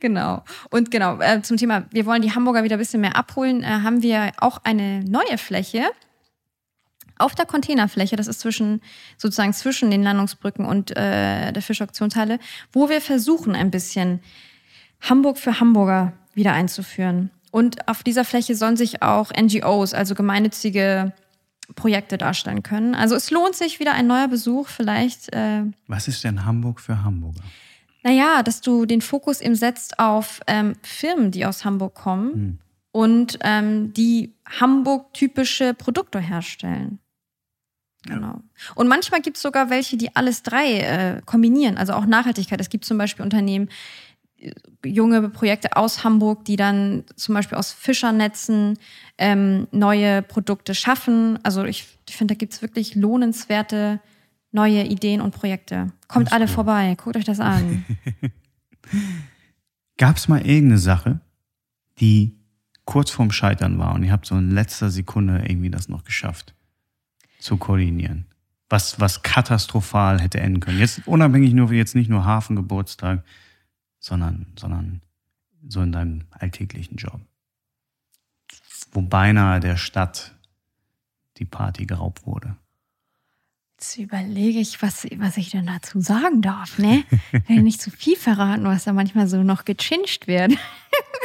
Genau. Und genau, äh, zum Thema, wir wollen die Hamburger wieder ein bisschen mehr abholen, äh, haben wir auch eine neue Fläche auf der Containerfläche, das ist zwischen, sozusagen zwischen den Landungsbrücken und äh, der Fischauktionshalle, wo wir versuchen, ein bisschen Hamburg für Hamburger wieder einzuführen. Und auf dieser Fläche sollen sich auch NGOs, also gemeinnützige Projekte darstellen können. Also es lohnt sich wieder ein neuer Besuch vielleicht. Äh, Was ist denn Hamburg für Hamburger? naja, dass du den Fokus eben setzt auf ähm, Firmen, die aus Hamburg kommen und ähm, die Hamburg-typische Produkte herstellen. Genau. Und manchmal gibt es sogar welche, die alles drei äh, kombinieren, also auch Nachhaltigkeit. Es gibt zum Beispiel Unternehmen, äh, junge Projekte aus Hamburg, die dann zum Beispiel aus Fischernetzen ähm, neue Produkte schaffen. Also ich, ich finde, da gibt es wirklich lohnenswerte neue Ideen und Projekte. Kommt alle vorbei, guckt euch das an. Gab es mal irgendeine Sache, die kurz vorm Scheitern war und ihr habt so in letzter Sekunde irgendwie das noch geschafft zu koordinieren? Was, was katastrophal hätte enden können. Jetzt unabhängig nur jetzt nicht nur Hafengeburtstag, sondern, sondern so in deinem alltäglichen Job. Wo beinahe der Stadt die Party geraubt wurde. Jetzt überlege ich, was, was ich denn dazu sagen darf, ne? Will nicht zu viel verraten, was da manchmal so noch gechincht wird.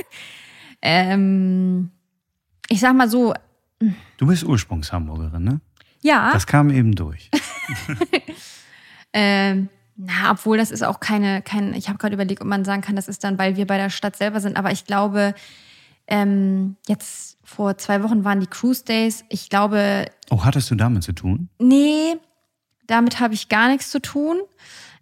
ähm, ich sag mal so, Du bist Ursprungshamburgerin, ne? Ja, Das kam eben durch. ähm, na, obwohl das ist auch keine, kein, ich habe gerade überlegt, ob man sagen kann, das ist dann, weil wir bei der Stadt selber sind, aber ich glaube, ähm, jetzt vor zwei Wochen waren die Cruise Days. Ich glaube, Oh, hattest du damit zu tun? Nee, damit habe ich gar nichts zu tun.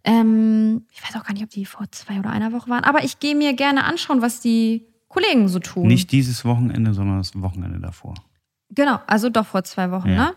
Ähm, ich weiß auch gar nicht, ob die vor zwei oder einer Woche waren, aber ich gehe mir gerne anschauen, was die Kollegen so tun. Nicht dieses Wochenende, sondern das Wochenende davor. Genau, also doch vor zwei Wochen, Ja. ne?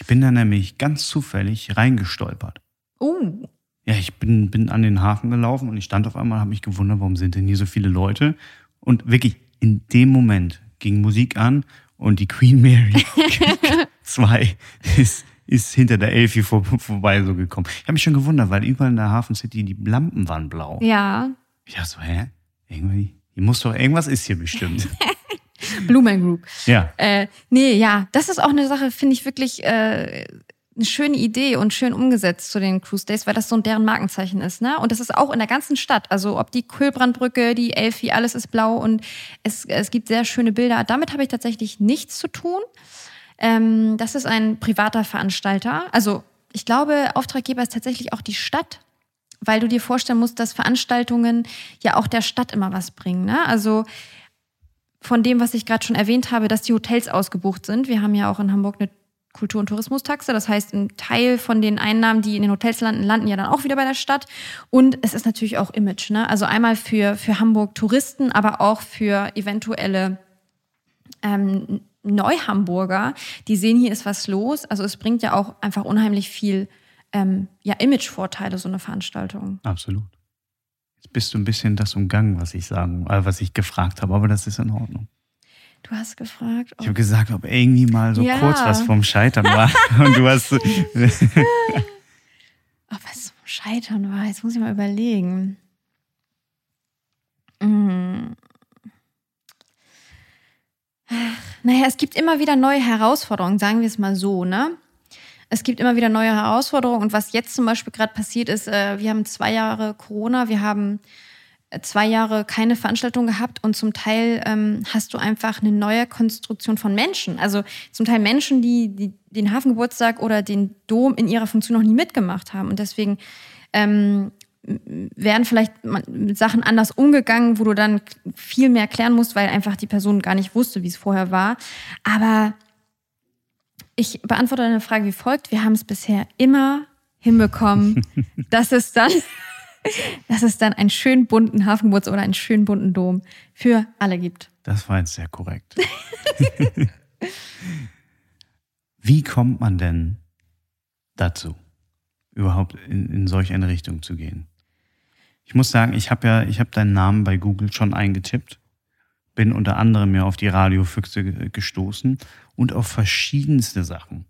Ich bin da nämlich ganz zufällig reingestolpert. Oh, Ja, ich bin, bin an den Hafen gelaufen und ich stand auf einmal, habe mich gewundert, warum sind denn hier so viele Leute? Und wirklich in dem Moment ging Musik an und die Queen Mary 2 ist, ist hinter der Elfie vor, vorbei so gekommen. Ich habe mich schon gewundert, weil überall in der Hafen City die Lampen waren blau. ja. Ich dachte so, hä? Irgendwie, hier muss doch, irgendwas ist hier bestimmt. Blumen Group. ja. Äh, nee, ja, das ist auch eine Sache, finde ich wirklich äh, eine schöne Idee und schön umgesetzt zu den Cruise Days, weil das so deren Markenzeichen ist, ne? Und das ist auch in der ganzen Stadt. Also ob die Kühlbrandbrücke, die Elfi, alles ist blau und es, es gibt sehr schöne Bilder. Damit habe ich tatsächlich nichts zu tun. Ähm, das ist ein privater Veranstalter. Also ich glaube, Auftraggeber ist tatsächlich auch die Stadt, weil du dir vorstellen musst, dass Veranstaltungen ja auch der Stadt immer was bringen. Ne? Also von dem, was ich gerade schon erwähnt habe, dass die Hotels ausgebucht sind. Wir haben ja auch in Hamburg eine Kultur- und Tourismustaxe. Das heißt, ein Teil von den Einnahmen, die in den Hotels landen, landen ja dann auch wieder bei der Stadt. Und es ist natürlich auch Image. Ne? Also einmal für, für Hamburg Touristen, aber auch für eventuelle ähm, Neuhamburger, die sehen, hier ist was los. Also es bringt ja auch einfach unheimlich viel ähm, ja, Image-Vorteile, so eine Veranstaltung. Absolut. Jetzt bist du ein bisschen das umgangen, was ich sagen, äh, was ich gefragt habe, aber das ist in Ordnung. Du hast gefragt. Ich habe gesagt, ob irgendwie mal so Ja. kurz was vom Scheitern war. Und du hast. Ob was zum Scheitern war, jetzt muss ich mal überlegen. Hm. Naja, es gibt immer wieder neue Herausforderungen, sagen wir es mal so, ne? Es gibt immer wieder neue Herausforderungen und was jetzt zum Beispiel gerade passiert ist, äh, wir haben zwei Jahre Corona, wir haben äh, zwei Jahre keine Veranstaltung gehabt und zum Teil ähm, hast du einfach eine neue Konstruktion von Menschen. Also zum Teil Menschen, die, die den Hafengeburtstag oder den Dom in ihrer Funktion noch nie mitgemacht haben und deswegen ähm, werden vielleicht mit Sachen anders umgegangen, wo du dann viel mehr klären musst, weil einfach die Person gar nicht wusste, wie es vorher war. Aber ich beantworte deine Frage wie folgt. Wir haben es bisher immer hinbekommen, dass es dann dass es dann einen schön bunten Hafenbutz oder einen schön bunten Dom für alle gibt. Das war jetzt sehr korrekt. Wie kommt man denn dazu, überhaupt in, in solch eine Richtung zu gehen? Ich muss sagen, ich habe ja, ich habe deinen Namen bei Google schon eingetippt, bin unter anderem ja auf die Radiofüchse gestoßen und auf verschiedenste Sachen.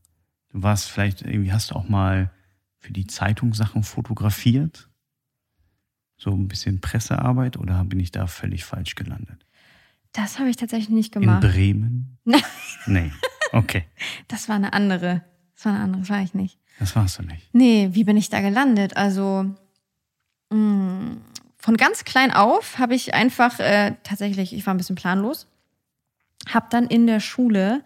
Du warst vielleicht irgendwie, hast du auch mal für die Zeitung Sachen fotografiert? So ein bisschen Pressearbeit oder bin ich da völlig falsch gelandet? Das habe ich tatsächlich nicht gemacht. In Bremen? nee. Okay. Das war eine andere. Das war eine andere, das war ich nicht. Das warst du nicht. Nee, wie bin ich da gelandet? Also mh, mm, von ganz klein auf habe ich einfach äh, tatsächlich, ich war ein bisschen planlos, habe dann in der Schule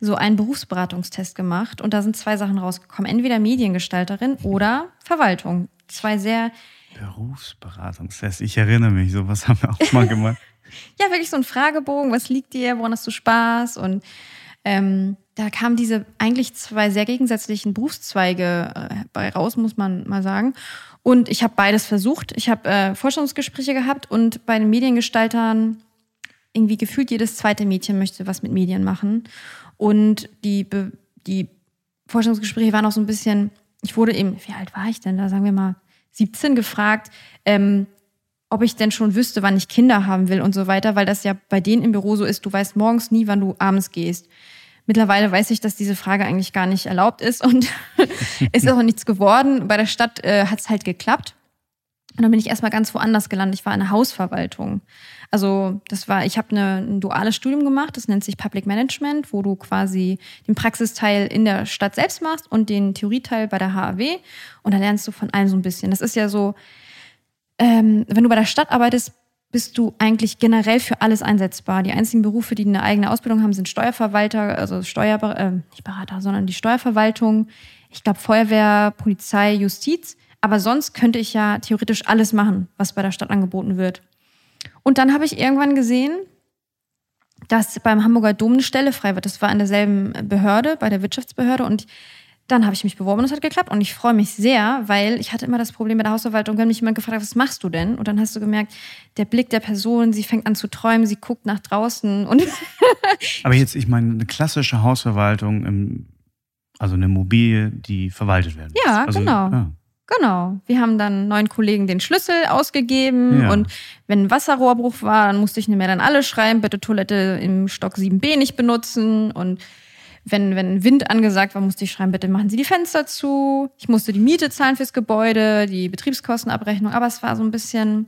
so einen Berufsberatungstest gemacht und da sind zwei Sachen rausgekommen. Entweder Mediengestalterin oder Verwaltung. Zwei sehr. Berufsberatungstest, ich erinnere mich, sowas haben wir auch mal gemacht. ja, wirklich so ein Fragebogen, was liegt dir, woran hast du Spaß? Und ähm, da kamen diese eigentlich zwei sehr gegensätzlichen Berufszweige äh, bei raus, muss man mal sagen. Und ich habe beides versucht. Ich habe äh, Forschungsgespräche gehabt und bei den Mediengestaltern irgendwie gefühlt jedes zweite Mädchen möchte was mit Medien machen. Und die, die Forschungsgespräche waren auch so ein bisschen, ich wurde eben, wie alt war ich denn da, sagen wir mal 17 gefragt, ähm, ob ich denn schon wüsste, wann ich Kinder haben will und so weiter, weil das ja bei denen im Büro so ist, du weißt morgens nie, wann du abends gehst. Mittlerweile weiß ich, dass diese Frage eigentlich gar nicht erlaubt ist und ist auch nichts geworden. Bei der Stadt äh, hat es halt geklappt. Und dann bin ich erstmal ganz woanders gelandet. Ich war in der Hausverwaltung. Also das war, ich habe ein duales Studium gemacht, das nennt sich Public Management, wo du quasi den Praxisteil in der Stadt selbst machst und den Theorieteil bei der HAW. Und da lernst du von allen so ein bisschen. Das ist ja so, ähm, wenn du bei der Stadt arbeitest, bist du eigentlich generell für alles einsetzbar. Die einzigen Berufe, die eine eigene Ausbildung haben, sind Steuerverwalter, also Steuer, äh, nicht Berater, sondern die Steuerverwaltung. Ich glaube Feuerwehr, Polizei, Justiz. Aber sonst könnte ich ja theoretisch alles machen, was bei der Stadt angeboten wird. Und dann habe ich irgendwann gesehen, dass beim Hamburger Dom eine Stelle frei wird. Das war in derselben Behörde, bei der Wirtschaftsbehörde. Und dann habe ich mich beworben und es hat geklappt. Und ich freue mich sehr, weil ich hatte immer das Problem bei der Hausverwaltung, wenn mich jemand gefragt hat, was machst du denn? Und dann hast du gemerkt, der Blick der Person, sie fängt an zu träumen, sie guckt nach draußen. Und Aber jetzt, ich meine, eine klassische Hausverwaltung, also eine Immobilie, die verwaltet werden muss. Ja, also, genau. Ja. Genau. Wir haben dann neuen Kollegen den Schlüssel ausgegeben ja. und wenn ein Wasserrohrbruch war, dann musste ich nicht mehr dann alle schreiben, bitte Toilette im Stock 7b nicht benutzen und wenn, wenn Wind angesagt war, musste ich schreiben, bitte machen Sie die Fenster zu. Ich musste die Miete zahlen fürs Gebäude, die Betriebskostenabrechnung. Aber es war so ein bisschen,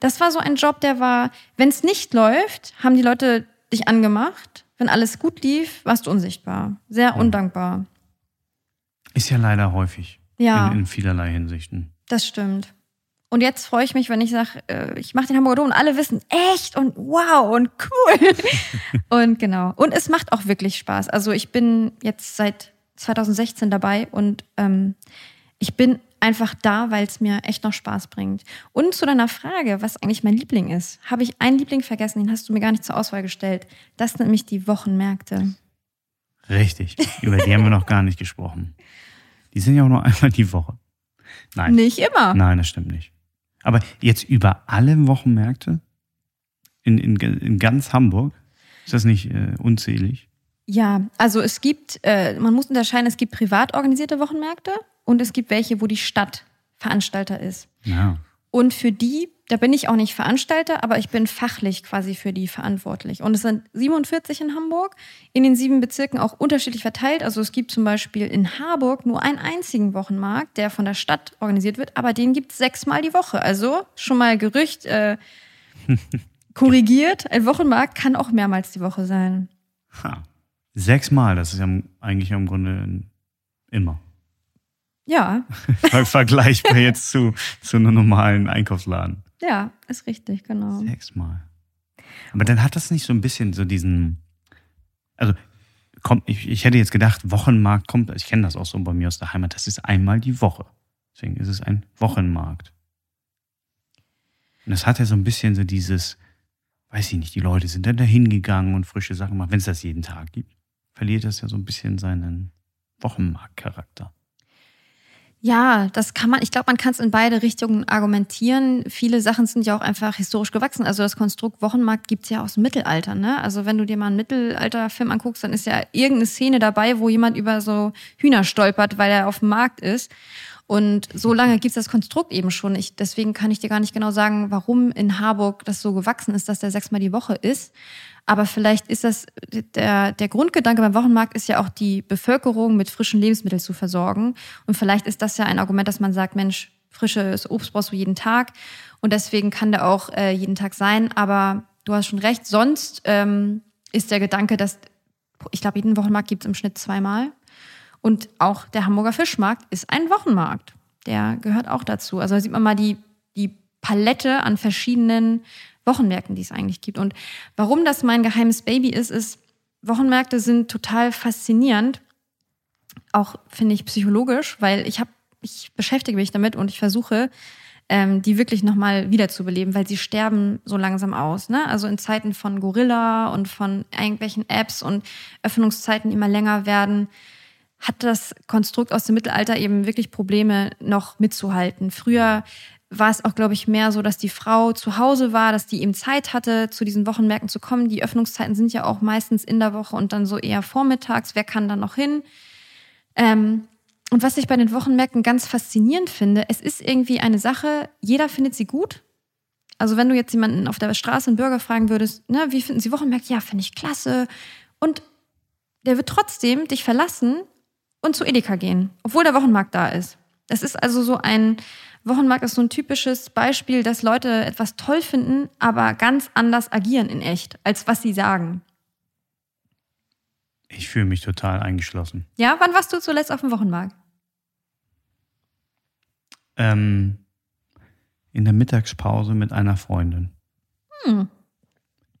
das war so ein Job, der war, wenn es nicht läuft, haben die Leute dich angemacht. Wenn alles gut lief, warst du unsichtbar. Sehr undankbar. Ist ja leider häufig. Ja. In, in vielerlei Hinsichten. Das stimmt. Und jetzt freue ich mich, wenn ich sage, äh, ich mache den Hamburger Dom und alle wissen, echt und wow und cool. und genau. Und es macht auch wirklich Spaß. Also ich bin jetzt seit 2016 dabei und ähm, ich bin einfach da, weil es mir echt noch Spaß bringt. Und zu deiner Frage, was eigentlich mein Liebling ist, habe ich einen Liebling vergessen, den hast du mir gar nicht zur Auswahl gestellt. Das sind nämlich die Wochenmärkte. Richtig, über die haben wir noch gar nicht gesprochen. Die sind ja auch nur einmal die Woche. Nein. Nicht immer. Nein, das stimmt nicht. Aber jetzt über alle Wochenmärkte in, in, in ganz Hamburg, ist das nicht äh, unzählig? Ja, also es gibt, äh, man muss unterscheiden, es gibt privat organisierte Wochenmärkte und es gibt welche, wo die Stadt Veranstalter ist. Ja. Und für die, da bin ich auch nicht Veranstalter, aber ich bin fachlich quasi für die verantwortlich. Und es sind 47 in Hamburg, in den sieben Bezirken auch unterschiedlich verteilt. Also es gibt zum Beispiel in Harburg nur einen einzigen Wochenmarkt, der von der Stadt organisiert wird, aber den gibt es sechsmal die Woche. Also schon mal Gerücht äh, korrigiert. Ein Wochenmarkt kann auch mehrmals die Woche sein. Ha. Sechsmal, das ist ja eigentlich im Grunde immer. Ja. Vergleichbar jetzt zu, zu einem normalen Einkaufsladen. Ja, ist richtig, genau. Sechsmal. Aber dann hat das nicht so ein bisschen so diesen, also kommt, ich, ich hätte jetzt gedacht, Wochenmarkt kommt, ich kenne das auch so bei mir aus der Heimat, das ist einmal die Woche. Deswegen ist es ein Wochenmarkt. Und das hat ja so ein bisschen so dieses, weiß ich nicht, die Leute sind dann da hingegangen und frische Sachen machen. Wenn es das jeden Tag gibt, verliert das ja so ein bisschen seinen Wochenmarktcharakter. Ja, das kann man, ich glaube, man kann es in beide Richtungen argumentieren. Viele Sachen sind ja auch einfach historisch gewachsen. Also das Konstrukt Wochenmarkt gibt's ja aus dem Mittelalter. Ne? Also wenn du dir mal einen Mittelalterfilm anguckst, dann ist ja irgendeine Szene dabei, wo jemand über so Hühner stolpert, weil er auf dem Markt ist. Und so lange gibt's das Konstrukt eben schon. Ich, deswegen kann ich dir gar nicht genau sagen, warum in Harburg das so gewachsen ist, dass der sechsmal die Woche ist. Aber vielleicht ist das, der, der Grundgedanke beim Wochenmarkt ist ja auch die Bevölkerung mit frischen Lebensmitteln zu versorgen. Und vielleicht ist das ja ein Argument, dass man sagt, Mensch, frisches Obst brauchst du jeden Tag. Und deswegen kann der auch äh, jeden Tag sein. Aber du hast schon recht, sonst ähm, ist der Gedanke, dass, ich glaube, jeden Wochenmarkt gibt es im Schnitt zweimal. Und auch der Hamburger Fischmarkt ist ein Wochenmarkt. Der gehört auch dazu. Also da sieht man mal die, die Palette an verschiedenen Wochenmärkten, die es eigentlich gibt. Und warum das mein geheimes Baby ist, ist, Wochenmärkte sind total faszinierend, auch finde ich psychologisch, weil ich habe, ich beschäftige mich damit und ich versuche, ähm, die wirklich nochmal wiederzubeleben, weil sie sterben so langsam aus. Ne? Also in Zeiten von Gorilla und von irgendwelchen Apps und Öffnungszeiten immer länger werden, hat das Konstrukt aus dem Mittelalter eben wirklich Probleme noch mitzuhalten. Früher war es auch, glaube ich, mehr so, dass die Frau zu Hause war, dass die eben Zeit hatte, zu diesen Wochenmärkten zu kommen. Die Öffnungszeiten sind ja auch meistens in der Woche und dann so eher vormittags. Wer kann da noch hin? Ähm, und was ich bei den Wochenmärkten ganz faszinierend finde, es ist irgendwie eine Sache, jeder findet sie gut. Also wenn du jetzt jemanden auf der Straße einen Bürger fragen würdest, ne, wie finden Sie Wochenmärkte? Ja, finde ich klasse. Und der wird trotzdem dich verlassen und zu Edeka gehen, obwohl der Wochenmarkt da ist. Es ist also so ein, Wochenmarkt ist so ein typisches Beispiel, dass Leute etwas toll finden, aber ganz anders agieren in echt, als was sie sagen. Ich fühle mich total eingeschlossen. Ja, wann warst du zuletzt auf dem Wochenmarkt? Ähm, in der Mittagspause mit einer Freundin. Hm.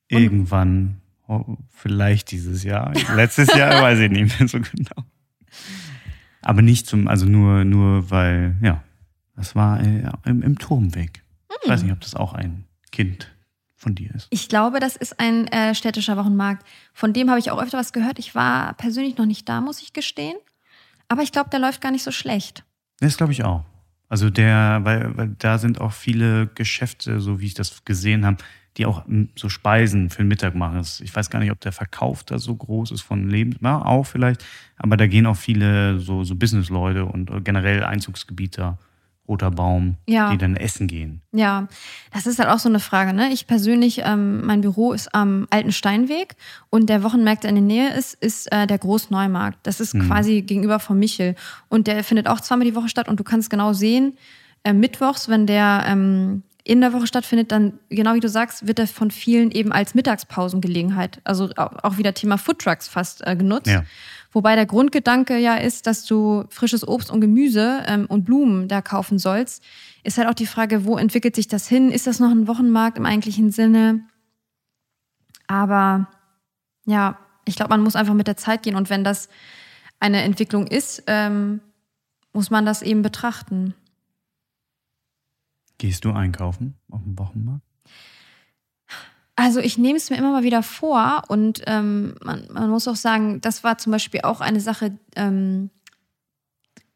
Irgendwann, oh, vielleicht dieses Jahr. Letztes Jahr weiß ich nicht mehr so genau. Aber nicht zum, also nur, nur weil, ja, das war äh, im, im Turmweg. Hm. Ich weiß nicht, ob das auch ein Kind von dir ist. Ich glaube, das ist ein äh, städtischer Wochenmarkt. Von dem habe ich auch öfter was gehört. Ich war persönlich noch nicht da, muss ich gestehen. Aber ich glaube, der läuft gar nicht so schlecht. Das glaube ich auch. Also der, weil, weil da sind auch viele Geschäfte, so wie ich das gesehen habe, die auch hm, so Speisen für den Mittag machen. Ich weiß gar nicht, ob der Verkauf da so groß ist von Lebensmitteln, ja, auch vielleicht, aber da gehen auch viele so, so Businessleute und generell Einzugsgebieter roter Baum, ja. die dann essen gehen. Ja, das ist halt auch so eine Frage. Ne? Ich persönlich, ähm, mein Büro ist am Alten Steinweg und der Wochenmarkt, der in der Nähe ist, ist äh, der Großneumarkt. Das ist mhm. quasi gegenüber vom Michel. Und der findet auch zweimal die Woche statt und du kannst genau sehen, äh, mittwochs, wenn der ähm, in der Woche stattfindet, dann, genau wie du sagst, wird er von vielen eben als Mittagspausengelegenheit, also auch wieder Thema Foodtrucks fast äh, genutzt. Ja. Wobei der Grundgedanke ja ist, dass du frisches Obst und Gemüse ähm, und Blumen da kaufen sollst. Ist halt auch die Frage, wo entwickelt sich das hin? Ist das noch ein Wochenmarkt im eigentlichen Sinne? Aber ja, ich glaube, man muss einfach mit der Zeit gehen. Und wenn das eine Entwicklung ist, ähm, muss man das eben betrachten. Gehst du einkaufen auf dem Wochenmarkt? Also ich nehme es mir immer mal wieder vor und ähm, man, man, muss auch sagen, das war zum Beispiel auch eine Sache, ähm,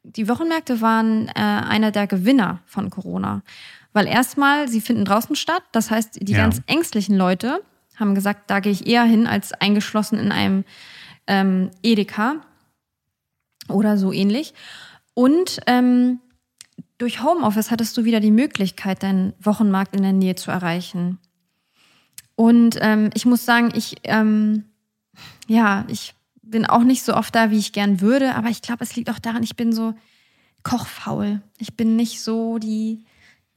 die Wochenmärkte waren äh, einer der Gewinner von Corona. Weil erstmal, sie finden draußen statt, das heißt, die ja. ganz ängstlichen Leute haben gesagt, da gehe ich eher hin als eingeschlossen in einem ähm, Edeka oder so ähnlich. Und ähm, durch Homeoffice hattest du wieder die Möglichkeit, deinen Wochenmarkt in der Nähe zu erreichen. Und ähm, ich muss sagen, ich, ähm, ja, ich bin auch nicht so oft da, wie ich gern würde, aber ich glaube, es liegt auch daran, ich bin so kochfaul. Ich bin nicht so die,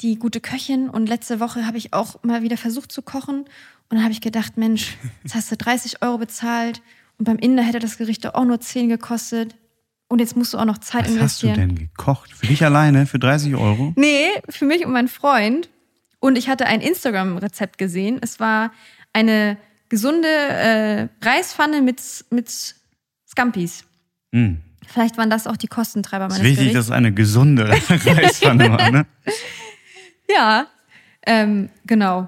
die gute Köchin. Und letzte Woche habe ich auch mal wieder versucht zu kochen. Und dann habe ich gedacht, Mensch, jetzt hast du 30 Euro bezahlt und beim Inder hätte das Gericht auch nur 10 gekostet. Und jetzt musst du auch noch Zeit Was investieren. Was hast du denn gekocht? Für dich alleine? Für 30 Euro? Nee, für mich und meinen Freund. Und ich hatte ein Instagram-Rezept gesehen. Es war eine gesunde äh, Reispfanne mit, mit Scampis. Mm. Vielleicht waren das auch die Kostentreiber meines Es ist wichtig, Gerichts. dass es eine gesunde Reispfanne war, ne? Ja, ähm, genau.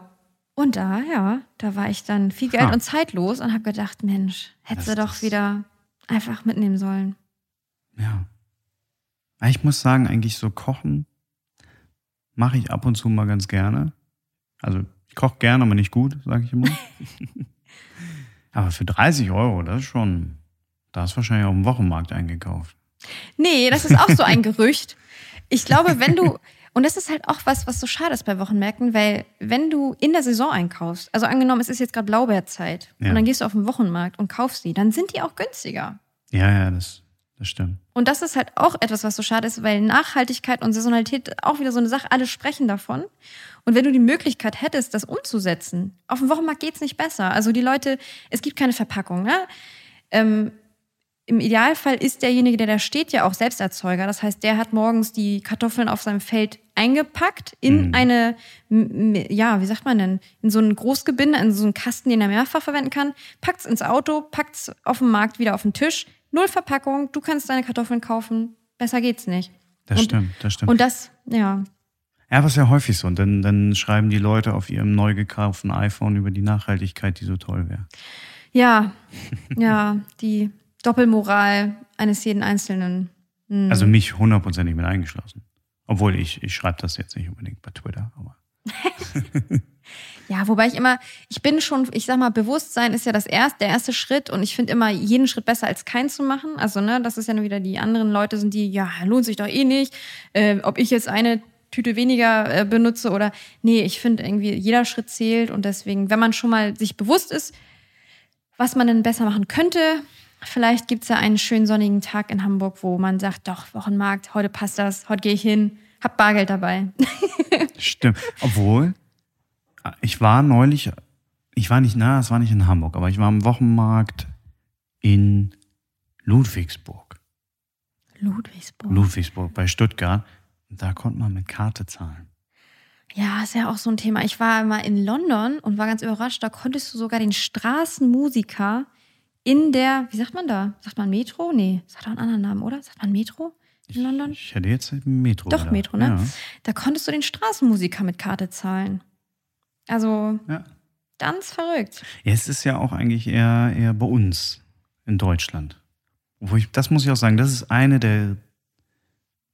Und da, ja, da war ich dann viel Geld ha. und zeitlos und habe gedacht, Mensch, hätte sie doch wieder einfach mitnehmen sollen. Ja. Ich muss sagen, eigentlich so kochen mache ich ab und zu mal ganz gerne. Also ich koche gerne, aber nicht gut, sage ich immer. aber für 30 Euro, das ist schon, da ist wahrscheinlich auf dem Wochenmarkt eingekauft. Nee, das ist auch so ein Gerücht. Ich glaube, wenn du, und das ist halt auch was, was so schade ist bei Wochenmärkten, weil wenn du in der Saison einkaufst, also angenommen, es ist jetzt gerade Blaubeerzeit Ja. und dann gehst du auf den Wochenmarkt und kaufst die, dann sind die auch günstiger. Ja, ja, das, das stimmt. Und das ist halt auch etwas, was so schade ist, weil Nachhaltigkeit und Saisonalität auch wieder so eine Sache, alle sprechen davon. Und wenn du die Möglichkeit hättest, das umzusetzen, auf dem Wochenmarkt geht's nicht besser. Also die Leute, es gibt keine Verpackung. Ne? Ähm, Im Idealfall ist derjenige, der da steht, ja auch Selbsterzeuger. Das heißt, der hat morgens die Kartoffeln auf seinem Feld eingepackt in Mhm. eine, ja, wie sagt man denn, in so einen Großgebinde, in so einen Kasten, den er mehrfach verwenden kann, packt's ins Auto, packt's auf dem Markt wieder auf den Tisch. Null Verpackung, du kannst deine Kartoffeln kaufen. Besser geht's nicht. Das Und- stimmt, das stimmt. Und das, ja. ja, ist ja häufig so. Und dann, dann schreiben die Leute auf ihrem neu gekauften iPhone über die Nachhaltigkeit, die so toll wäre. Ja, ja, die Doppelmoral eines jeden Einzelnen. Hm. Also mich hundertprozentig mit eingeschlossen. Obwohl ich, ich schreibe das jetzt nicht unbedingt bei Twitter, aber. Ja, wobei ich immer, ich bin schon, ich sag mal, Bewusstsein ist ja das erste, der erste Schritt und ich finde immer jeden Schritt besser als keinen zu machen. Also, ne, das ist ja nur wieder die anderen Leute sind die, ja, lohnt sich doch eh nicht. Äh, ob ich jetzt eine Tüte weniger äh, benutze oder, nee, ich finde irgendwie, jeder Schritt zählt und deswegen, wenn man schon mal sich bewusst ist, was man denn besser machen könnte, vielleicht gibt's ja einen schönen sonnigen Tag in Hamburg, wo man sagt, doch, Wochenmarkt, heute passt das, heute gehe ich hin, hab Bargeld dabei. Stimmt. Obwohl, ich war neulich, ich war nicht, na, es war nicht in Hamburg, aber ich war am Wochenmarkt in Ludwigsburg. Ludwigsburg. Ludwigsburg bei Stuttgart. Da konnte man mit Karte zahlen. Ja, ist ja auch so ein Thema. Ich war mal in London und war ganz überrascht. Da konntest du sogar den Straßenmusiker in der, wie sagt man da? Sagt man Metro? Nee, das hat auch einen anderen Namen, oder? Sagt man Metro in London? Ich hätte jetzt Metro. Doch, gedacht. Metro, ne? Da konntest du den Straßenmusiker mit Karte zahlen. Also Ja. ja. ganz verrückt. Ja, es ist ja auch eigentlich eher, eher bei uns in Deutschland. Wo ich, das muss ich auch sagen, das ist eine der,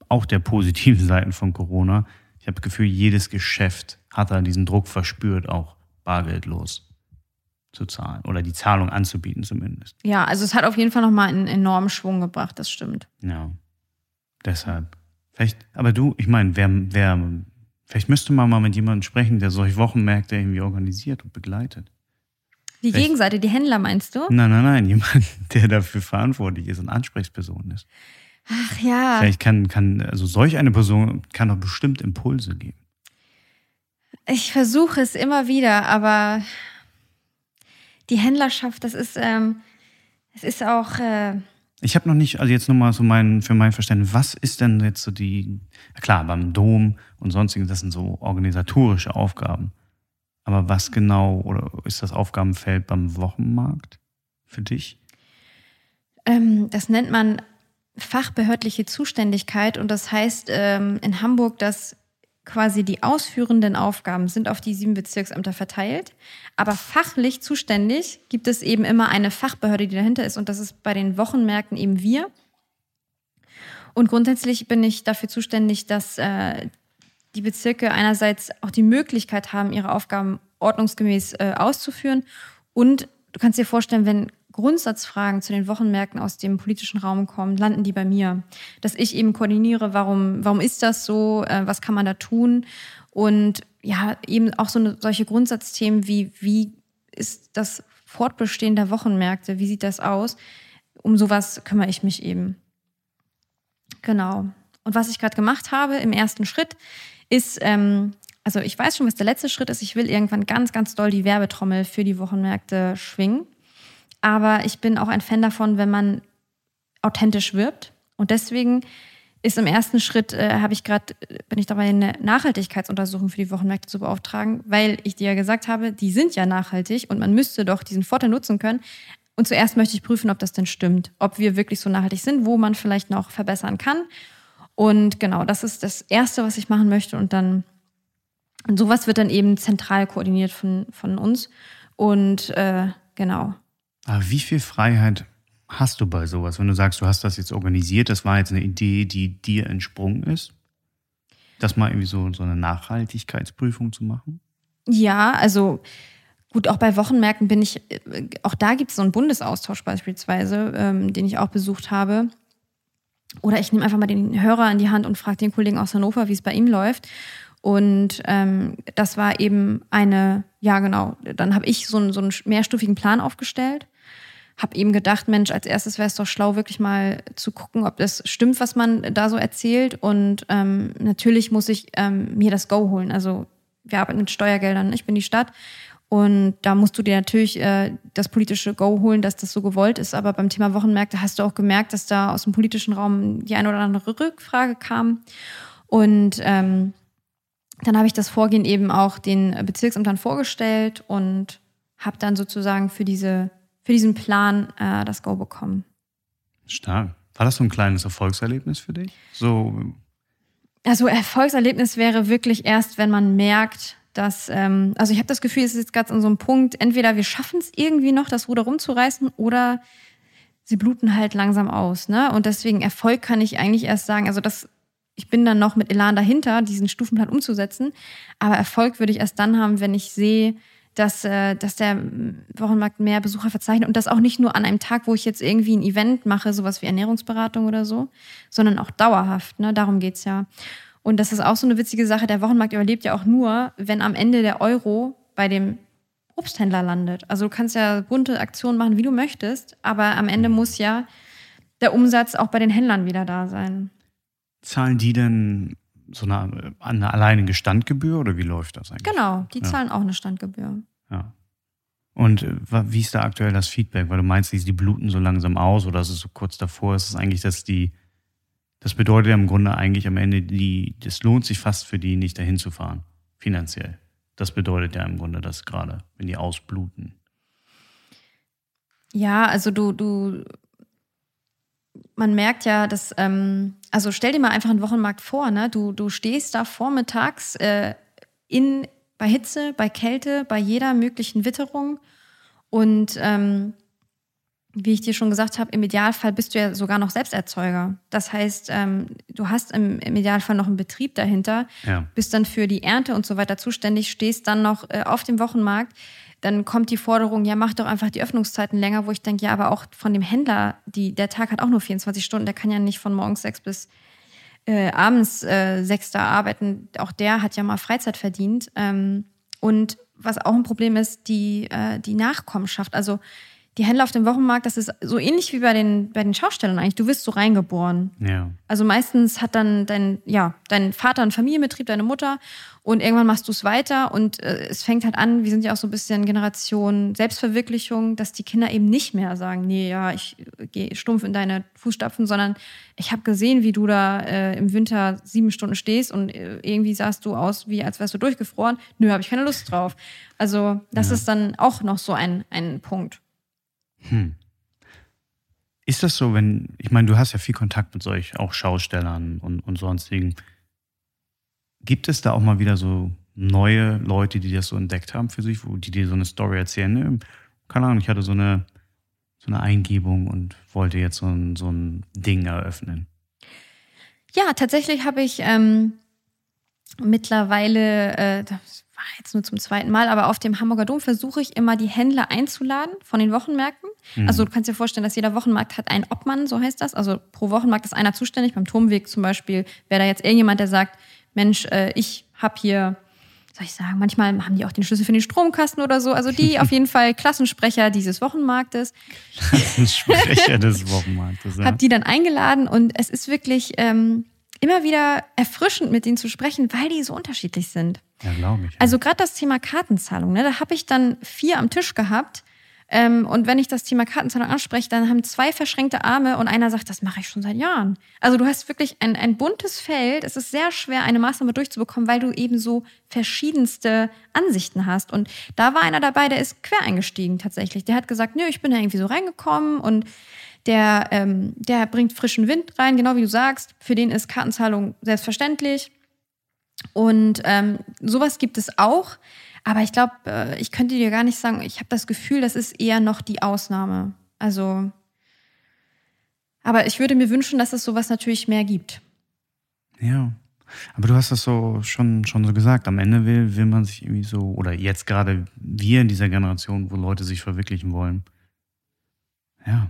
auch der positiven Seiten von Corona. Ich habe das Gefühl, jedes Geschäft hat da diesen Druck verspürt, auch bargeldlos zu zahlen oder die Zahlung anzubieten zumindest. Ja, also es hat auf jeden Fall nochmal einen enormen Schwung gebracht, das stimmt. Ja, deshalb. Vielleicht, aber du, ich meine, wer, wer, vielleicht müsste man mal mit jemandem sprechen, der solche Wochenmärkte irgendwie organisiert und begleitet. Die Echt? Gegenseite, die Händler meinst du? Nein, nein, nein, jemand, der dafür verantwortlich ist und Ansprechperson ist. Ach ja. Vielleicht kann, kann, also solch eine Person kann doch bestimmt Impulse geben. Ich versuche es immer wieder, aber die Händlerschaft, das ist, ähm, es ist auch, äh, Ich habe noch nicht, also jetzt nochmal so mein, für mein Verständnis, was ist denn jetzt so die, klar, beim Dom und sonstigen, das sind so organisatorische Aufgaben. Aber was genau, oder ist das Aufgabenfeld beim Wochenmarkt für dich? ähm, das nennt man fachbehördliche Zuständigkeit und das heißt ähm, in Hamburg, dass quasi die ausführenden Aufgaben sind auf die sieben Bezirksämter verteilt, aber fachlich zuständig gibt es eben immer eine Fachbehörde, die dahinter ist und das ist bei den Wochenmärkten eben wir. Und grundsätzlich bin ich dafür zuständig, dass äh, die Bezirke einerseits auch die Möglichkeit haben, ihre Aufgaben ordnungsgemäß äh, auszuführen. Und du kannst dir vorstellen, wenn Grundsatzfragen zu den Wochenmärkten aus dem politischen Raum kommen, landen die bei mir. Dass ich eben koordiniere, warum, warum ist das so, äh, was kann man da tun? Und ja, eben auch so eine, solche Grundsatzthemen wie, wie ist das Fortbestehen der Wochenmärkte, wie sieht das aus? Um sowas kümmere ich mich eben. Genau. Und was ich gerade gemacht habe im ersten Schritt ist, ähm, also ich weiß schon, was der letzte Schritt ist. Ich will irgendwann ganz, ganz doll die Werbetrommel für die Wochenmärkte schwingen. Aber ich bin auch ein Fan davon, wenn man authentisch wirbt. Und deswegen ist im ersten Schritt, äh, habe ich gerade, bin ich dabei, eine Nachhaltigkeitsuntersuchung für die Wochenmärkte zu beauftragen, weil ich dir ja gesagt habe, die sind ja nachhaltig und man müsste doch diesen Vorteil nutzen können. Und zuerst möchte ich prüfen, ob das denn stimmt, ob wir wirklich so nachhaltig sind, wo man vielleicht noch verbessern kann. Und genau, das ist das Erste, was ich machen möchte. Und dann, und sowas wird dann eben zentral koordiniert von, von uns. Und äh, genau. Aber wie viel Freiheit hast du bei sowas? Wenn du sagst, du hast das jetzt organisiert, das war jetzt eine Idee, die dir entsprungen ist? Das mal irgendwie so, so eine Nachhaltigkeitsprüfung zu machen? Ja, also gut, auch bei Wochenmärkten bin ich, auch da gibt es so einen Bundesaustausch beispielsweise, ähm, den ich auch besucht habe. Oder ich nehme einfach mal den Hörer in die Hand und frage den Kollegen aus Hannover, wie es bei ihm läuft. Und ähm, das war eben eine, ja genau, dann habe ich so einen, so einen mehrstufigen Plan aufgestellt. Habe eben gedacht, Mensch, als erstes wäre es doch schlau, wirklich mal zu gucken, ob das stimmt, was man da so erzählt. Und ähm, natürlich muss ich ähm, mir das Go holen. Also wir arbeiten mit Steuergeldern, ich bin die Stadt. Und da musst du dir natürlich äh, das politische Go holen, dass das so gewollt ist. Aber beim Thema Wochenmärkte hast du auch gemerkt, dass da aus dem politischen Raum die eine oder andere Rückfrage kam. Und ähm, dann habe ich das Vorgehen eben auch den Bezirksämtern vorgestellt und habe dann sozusagen für, diese, für diesen Plan äh, das Go bekommen. Stark. War das so ein kleines Erfolgserlebnis für dich? So. Also Erfolgserlebnis wäre wirklich erst, wenn man merkt, dass, ähm, also ich habe das Gefühl, es ist jetzt gerade an so einem Punkt, entweder wir schaffen es irgendwie noch, das Ruder rumzureißen, oder sie bluten halt langsam aus. Ne? Und deswegen Erfolg kann ich eigentlich erst sagen, also das ich bin dann noch mit Elan dahinter, diesen Stufenplan umzusetzen. Aber Erfolg würde ich erst dann haben, wenn ich sehe, dass, äh, dass der Wochenmarkt mehr Besucher verzeichnet und das auch nicht nur an einem Tag, wo ich jetzt irgendwie ein Event mache, sowas wie Ernährungsberatung oder so, sondern auch dauerhaft. Ne? Darum geht's ja. Und das ist auch so eine witzige Sache. Der Wochenmarkt überlebt ja auch nur, wenn am Ende der Euro bei dem Obsthändler landet. Also du kannst ja bunte Aktionen machen, wie du möchtest, aber am Ende muss ja der Umsatz auch bei den Händlern wieder da sein. Zahlen die denn so eine, eine alleinige Standgebühr oder wie läuft das eigentlich? Genau, die zahlen ja. auch eine Standgebühr. Ja. Und äh, wie ist da aktuell das Feedback? Weil du meinst, die bluten so langsam aus oder ist es so kurz davor? Ist es eigentlich, dass die, das bedeutet ja im Grunde eigentlich am Ende, die, das lohnt sich fast für die nicht dahin zu fahren, finanziell. Das bedeutet ja im Grunde das gerade, wenn die ausbluten. Ja, also du, du man merkt ja, dass, ähm, also stell dir mal einfach einen Wochenmarkt vor, ne? Du, du stehst da vormittags äh, in, bei Hitze, bei Kälte, bei jeder möglichen Witterung. Und ähm, wie ich dir schon gesagt habe, im Idealfall bist du ja sogar noch Selbsterzeuger. Das heißt, ähm, du hast im, im, Idealfall noch einen Betrieb dahinter, ja. bist dann für die Ernte und so weiter zuständig, stehst dann noch äh, auf dem Wochenmarkt dann kommt die Forderung, ja, mach doch einfach die Öffnungszeiten länger, wo ich denke, ja, aber auch von dem Händler, die, der Tag hat auch nur 24 Stunden, der kann ja nicht von morgens sechs bis äh, abends äh, sechs da arbeiten. Auch der hat ja mal Freizeit verdient. Ähm, und was auch ein Problem ist, die, äh, die Nachkommenschaft. Also die Händler auf dem Wochenmarkt, das ist so ähnlich wie bei den, bei den Schaustellern eigentlich. Du wirst so reingeboren. Ja. Also meistens hat dann dein, ja, dein Vater einen Familienbetrieb, deine Mutter und irgendwann machst du es weiter und äh, es fängt halt an, wir sind ja auch so ein bisschen Generation Selbstverwirklichung, dass die Kinder eben nicht mehr sagen, nee, ja, ich äh, gehe stumpf in deine Fußstapfen, sondern ich habe gesehen, wie du da äh, im Winter sieben Stunden stehst und äh, irgendwie sahst du aus, wie als wärst du durchgefroren. Nö, habe ich keine Lust drauf. Also das ja. ist dann auch noch so ein, ein Punkt. Hm. Ist das so, wenn, ich meine, du hast ja viel Kontakt mit solch auch Schaustellern und, und sonstigen. Gibt es da auch mal wieder so neue Leute, die das so entdeckt haben für sich, wo die dir so eine Story erzählen? Ne? Keine Ahnung, ich hatte so eine, so eine Eingebung und wollte jetzt so ein, so ein Ding eröffnen. Ja, tatsächlich habe ich ähm, mittlerweile, äh, das war jetzt nur zum zweiten Mal, aber auf dem Hamburger Dom versuche ich immer die Händler einzuladen von den Wochenmärkten. Mhm. Also du kannst dir vorstellen, dass jeder Wochenmarkt hat einen Obmann, so heißt das. Also pro Wochenmarkt ist einer zuständig. Beim Turmweg zum Beispiel wäre da jetzt irgendjemand, der sagt, Mensch, äh, ich habe hier, soll ich sagen, manchmal haben die auch den Schlüssel für den Stromkasten oder so. Also die auf jeden Fall Klassensprecher dieses Wochenmarktes. Klassensprecher des Wochenmarktes. Ja. Hab die dann eingeladen und es ist wirklich ähm, immer wieder erfrischend, mit denen zu sprechen, weil die so unterschiedlich sind. Ja, glaube ich. Ja. Also gerade das Thema Kartenzahlung, ne, da habe ich dann vier am Tisch gehabt ähm, und wenn ich das Thema Kartenzahlung anspreche, dann haben zwei verschränkte Arme und einer sagt, das mache ich schon seit Jahren. Also du hast wirklich ein, ein buntes Feld. Es ist sehr schwer, eine Maßnahme durchzubekommen, weil du eben so verschiedenste Ansichten hast. Und da war einer dabei, der ist quer eingestiegen tatsächlich. Der hat gesagt, nö, ich bin da irgendwie so reingekommen und der, ähm, der bringt frischen Wind rein, genau wie du sagst. Für den ist Kartenzahlung selbstverständlich. Und ähm, sowas gibt es auch. Aber ich glaube, äh, ich könnte dir gar nicht sagen, ich habe das Gefühl, das ist eher noch die Ausnahme. Also Aber ich würde mir wünschen, dass es sowas natürlich mehr gibt. Ja. Aber du hast das so schon, schon so gesagt. Am Ende will, will man sich irgendwie so, oder jetzt gerade wir in dieser Generation, wo Leute sich verwirklichen wollen. Ja.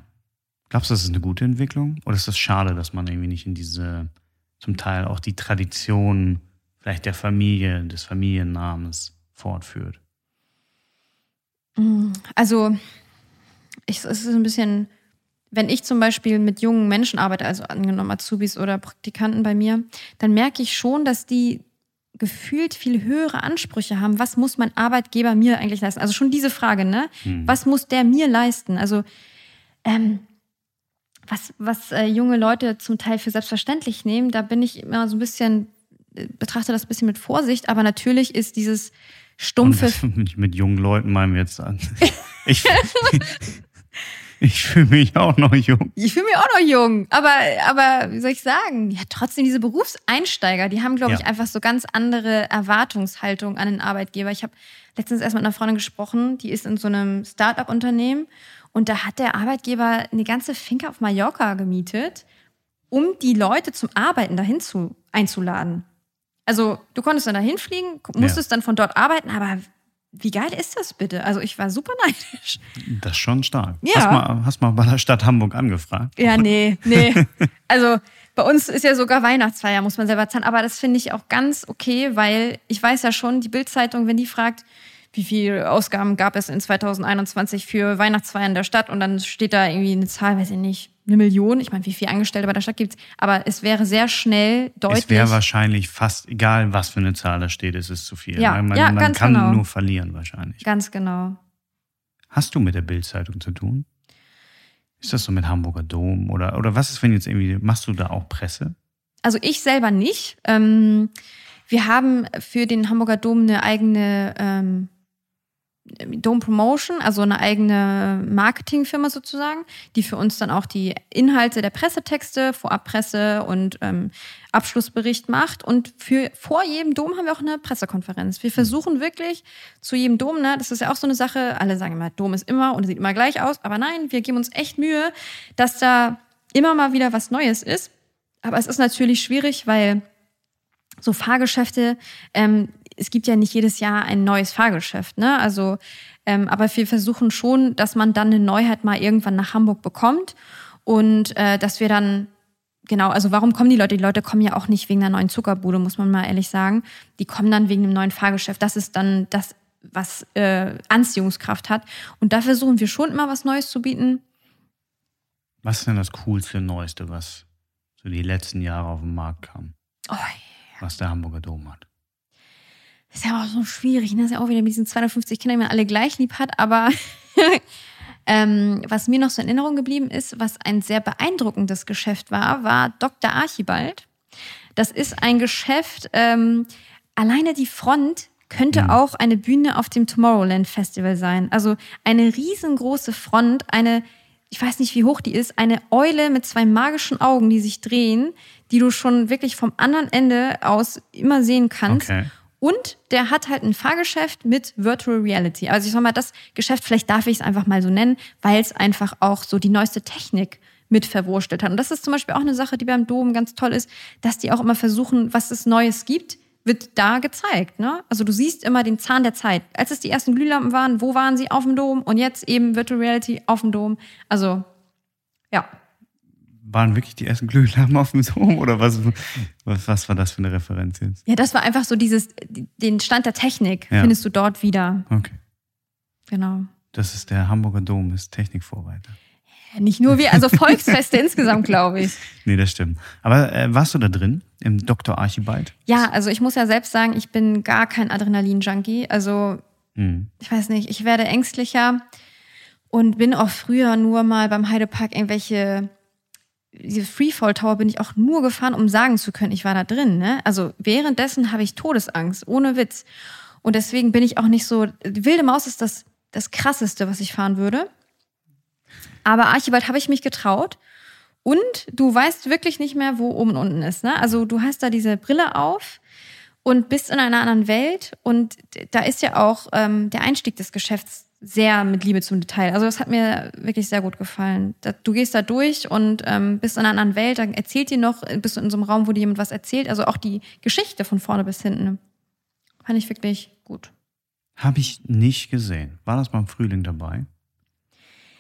Glaubst du, das ist eine gute Entwicklung? Oder ist das schade, dass man irgendwie nicht in diese, zum Teil auch die Tradition vielleicht der Familie, des Familiennamens fortführt? Also, ich, es ist ein bisschen, wenn ich zum Beispiel mit jungen Menschen arbeite, also angenommen Azubis oder Praktikanten bei mir, dann merke ich schon, dass die gefühlt viel höhere Ansprüche haben. Was muss mein Arbeitgeber mir eigentlich leisten? Also schon diese Frage, ne? Hm. Was muss der mir leisten? Also ähm, was, was äh, junge Leute zum Teil für selbstverständlich nehmen, da bin ich immer so ein bisschen, äh, betrachte das ein bisschen mit Vorsicht, aber natürlich ist dieses stumpfe. Und mit jungen Leuten meinen wir jetzt an. Ich, ich fühle mich auch noch jung. Ich fühle mich auch noch jung. Aber, aber wie soll ich sagen? Ja, trotzdem, diese Berufseinsteiger, die haben, glaube ja. ich, einfach so ganz andere Erwartungshaltung an den Arbeitgeber. Ich habe letztens erst mit einer Freundin gesprochen, die ist in so einem Start-up-Unternehmen und da hat der Arbeitgeber eine ganze Finca auf Mallorca gemietet, um die Leute zum Arbeiten dahin zu, einzuladen. Also du konntest dann dahin fliegen, musstest ja. dann von dort arbeiten, aber wie geil ist das bitte? Also ich war super neidisch. Das ist schon stark. Ja. Hast mal, hast mal bei der Stadt Hamburg angefragt? Ja, nee, nee. Also bei uns ist ja sogar Weihnachtsfeier, muss man selber zahlen. Aber das finde ich auch ganz okay, weil ich weiß ja schon, die Bildzeitung, wenn die fragt, wie viele Ausgaben gab es in 2021 für Weihnachtsfeiern der Stadt und dann steht da irgendwie eine Zahl, weiß ich nicht, eine Million. Ich meine, wie viele Angestellte bei der Stadt gibt es? Aber es wäre sehr schnell deutlich. Es wäre wahrscheinlich fast egal, was für eine Zahl da steht, es ist zu viel. Ja, man, ja, man kann genau. nur verlieren wahrscheinlich. Ganz genau. Hast du mit der Bildzeitung zu tun? Ist das so mit Hamburger Dom oder, oder was ist, wenn jetzt irgendwie, machst du da auch Presse? Also ich selber nicht. Ähm, wir haben für den Hamburger Dom eine eigene ähm, Dome Promotion, also eine eigene Marketingfirma sozusagen, die für uns dann auch die Inhalte der Pressetexte, Vorabpresse und ähm, Abschlussbericht macht. Und für, vor jedem Dom haben wir auch eine Pressekonferenz. Wir versuchen wirklich zu jedem Dom, ne, das ist ja auch so eine Sache, alle sagen immer, Dom ist immer und sieht immer gleich aus, aber nein, wir geben uns echt Mühe, dass da immer mal wieder was Neues ist. Aber es ist natürlich schwierig, weil so Fahrgeschäfte, ähm, es gibt ja nicht jedes Jahr ein neues Fahrgeschäft, ne? Also, ähm, aber wir versuchen schon, dass man dann eine Neuheit mal irgendwann nach Hamburg bekommt und äh, dass wir dann Genau, also warum kommen die Leute? Die Leute kommen ja auch nicht wegen einer neuen Zuckerbude, muss man mal ehrlich sagen. Die kommen dann wegen einem neuen Fahrgeschäft. Das ist dann das, was äh, Anziehungskraft hat. Und da versuchen wir schon immer was Neues zu bieten. Was ist denn das Coolste, Neueste, was so die letzten Jahre auf den Markt kam? Oh, yeah. Was der Hamburger Dom hat. Das ist ja auch so schwierig, ne? Das ist ja auch wieder mit diesen 250 Kindern, die man alle gleich lieb hat, aber ähm, was mir noch so in Erinnerung geblieben ist, was ein sehr beeindruckendes Geschäft war, war Dr. Archibald. Das ist ein Geschäft, ähm, alleine die Front könnte mhm. auch eine Bühne auf dem Tomorrowland Festival sein. Also eine riesengroße Front, eine, ich weiß nicht, wie hoch die ist, eine Eule mit zwei magischen Augen, die sich drehen, die du schon wirklich vom anderen Ende aus immer sehen kannst. Okay. Und der hat halt ein Fahrgeschäft mit Virtual Reality. Also ich sag mal, das Geschäft, vielleicht darf ich es einfach mal so nennen, weil es einfach auch so die neueste Technik mit verwurstelt hat. Und das ist zum Beispiel auch eine Sache, die beim Dom ganz toll ist, dass die auch immer versuchen, was es Neues gibt, wird da gezeigt. Ne? Also du siehst immer den Zahn der Zeit. Als es die ersten Glühlampen waren, wo waren sie? Auf dem Dom. Und jetzt eben Virtual Reality auf dem Dom. Also ja, waren wirklich die ersten Glühlampen auf dem Dom oder was, was, was war das für eine Referenz jetzt? Ja, das war einfach so dieses, den Stand der Technik ja. findest du dort wieder. Okay. Genau. Das ist der Hamburger Dom, ist Technikvorreiter. Nicht nur wir, also Volksfeste insgesamt, glaube ich. Nee, das stimmt. Aber äh, warst du da drin, im Dr. Archibald? Ja, also ich muss ja selbst sagen, ich bin gar kein Adrenalin-Junkie. Also, hm. ich weiß nicht, ich werde ängstlicher und bin auch früher nur mal beim Heidepark irgendwelche diese Freefall Tower bin ich auch nur gefahren, um sagen zu können, ich war da drin. Ne? Also währenddessen habe ich Todesangst, ohne Witz. Und deswegen bin ich auch nicht so. Die wilde Maus ist das, das krasseste, was ich fahren würde. Aber Archibald habe ich mich getraut. Und du weißt wirklich nicht mehr, wo oben und unten ist. Ne? Also du hast da diese Brille auf und bist in einer anderen Welt. Und da ist ja auch ähm, der Einstieg des Geschäfts sehr mit Liebe zum Detail. Also das hat mir wirklich sehr gut gefallen. Du gehst da durch und ähm, bist in einer anderen Welt, dann erzählt dir noch, bist du in so einem Raum, wo dir jemand was erzählt. Also auch die Geschichte von vorne bis hinten. Fand ich wirklich gut. Habe ich nicht gesehen. War das beim Frühling dabei?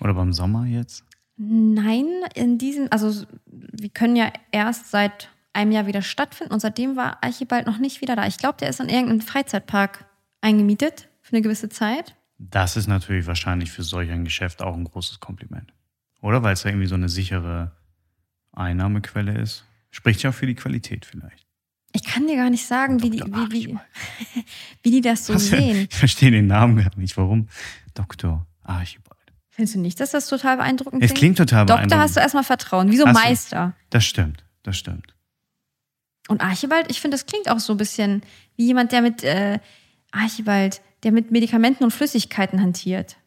Oder beim Sommer jetzt? Nein, in diesem, also wir können ja erst seit einem Jahr wieder stattfinden und seitdem war Archibald noch nicht wieder da. Ich glaube, der ist in irgendeinem Freizeitpark eingemietet für eine gewisse Zeit. Das ist natürlich wahrscheinlich für solch ein Geschäft auch ein großes Kompliment. Oder? Weil es ja irgendwie so eine sichere Einnahmequelle ist. Spricht ja auch für die Qualität vielleicht. Ich kann dir gar nicht sagen, wie die, wie, wie, wie die das so Was, sehen. Ich verstehe den Namen gar nicht. Warum? Dr. Archibald. Findest du nicht, dass das total beeindruckend Es klingt total Doktor beeindruckend. hast du erstmal Vertrauen, wie so. Meister. Das stimmt, das stimmt. Und Archibald, ich finde, das klingt auch so ein bisschen wie jemand, der mit äh, Archibald, der mit Medikamenten und Flüssigkeiten hantiert.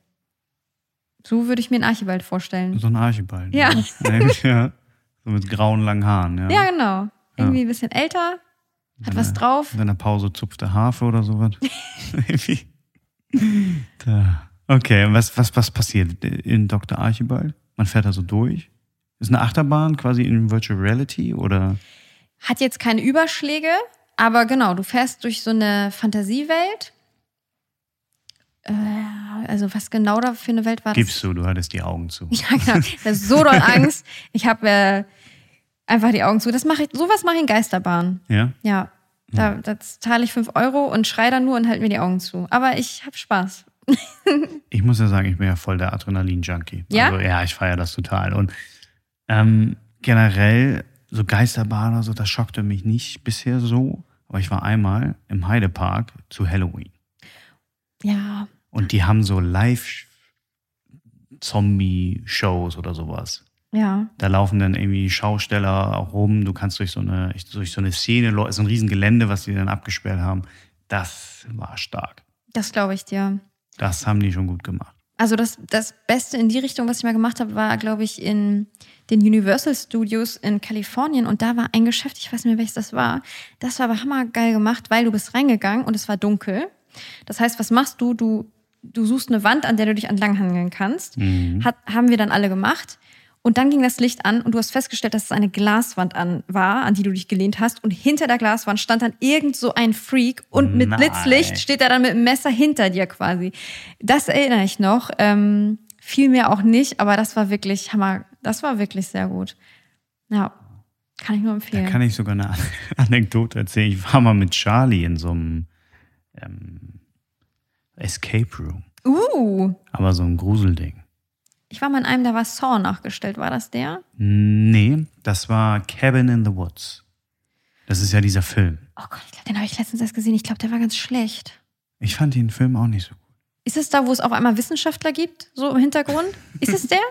So würde ich mir einen Archibald vorstellen. So ein Archibald. Ja. Eigentlich, ja. So mit grauen, langen Haaren. Ja. Ja, genau. Irgendwie ein bisschen älter, hat was drauf. In seiner Pause zupft er Harfe oder sowas. Da. Okay, was, was, was passiert in Dr. Archibald? Man fährt da so durch? Ist eine Achterbahn quasi in Virtual Reality oder? Hat jetzt keine Überschläge, aber genau, du fährst durch so eine Fantasiewelt. Äh, also was genau da für eine Welt war das? Gibst du, du hattest die Augen zu. Ja, genau. Ich hatte so doll Angst. Ich habe äh, einfach die Augen zu. Das mache ich, sowas mache ich in Geisterbahn. Ja? Ja. Da, da zahle ich 5 Euro und schreie dann nur und halte mir die Augen zu. Aber ich habe Spaß. Ich muss ja sagen, ich bin ja voll der Adrenalin-Junkie. Ja? Also ja, ich feiere das total. Und ähm, generell, so Geisterbahn oder so, das schockte mich nicht bisher so. Aber ich war einmal im Heidepark zu Halloween. Ja. Und die haben so Live-Zombie-Shows oder sowas. Ja. Da laufen dann irgendwie Schausteller auch rum. Du kannst durch so eine, durch so eine Szene, so ein riesen Gelände, was die dann abgesperrt haben. Das war stark. Das glaube ich dir. Das haben die schon gut gemacht. Also das, das Beste in die Richtung, was ich mal gemacht habe, war, glaube ich, in den Universal Studios in Kalifornien. Und da war ein Geschäft, ich weiß nicht mehr, welches das war. Das war aber hammergeil gemacht, weil du bist reingegangen und es war dunkel. Das heißt, was machst du? Du, du suchst eine Wand, an der du dich entlanghangeln kannst. Hat, haben wir dann alle gemacht. Und dann ging das Licht an und du hast festgestellt, dass es eine Glaswand an war, an die du dich gelehnt hast. Und hinter der Glaswand stand dann irgend so ein Freak und mit Nein. Blitzlicht steht er dann mit dem Messer hinter dir quasi. Das erinnere ich noch. Ähm, viel mehr auch nicht, aber das war wirklich Hammer. Das war wirklich sehr gut. Ja, kann ich nur Da empfehlen. kann ich sogar eine Anekdote erzählen. Ich war mal mit Charlie in so einem ähm, Escape Room. uh, Aber so ein Gruselding. ich war mal in einem, da war Saw nachgestellt. War das der? Nee, das war Cabin in the Woods. Das ist ja dieser Film. Oh Gott, ich glaube, den habe ich letztens erst gesehen. Ich glaube, der war ganz schlecht. Ich fand den Film auch nicht so gut. Ist es da, wo es auf einmal Wissenschaftler gibt, so im Hintergrund? Ist es der?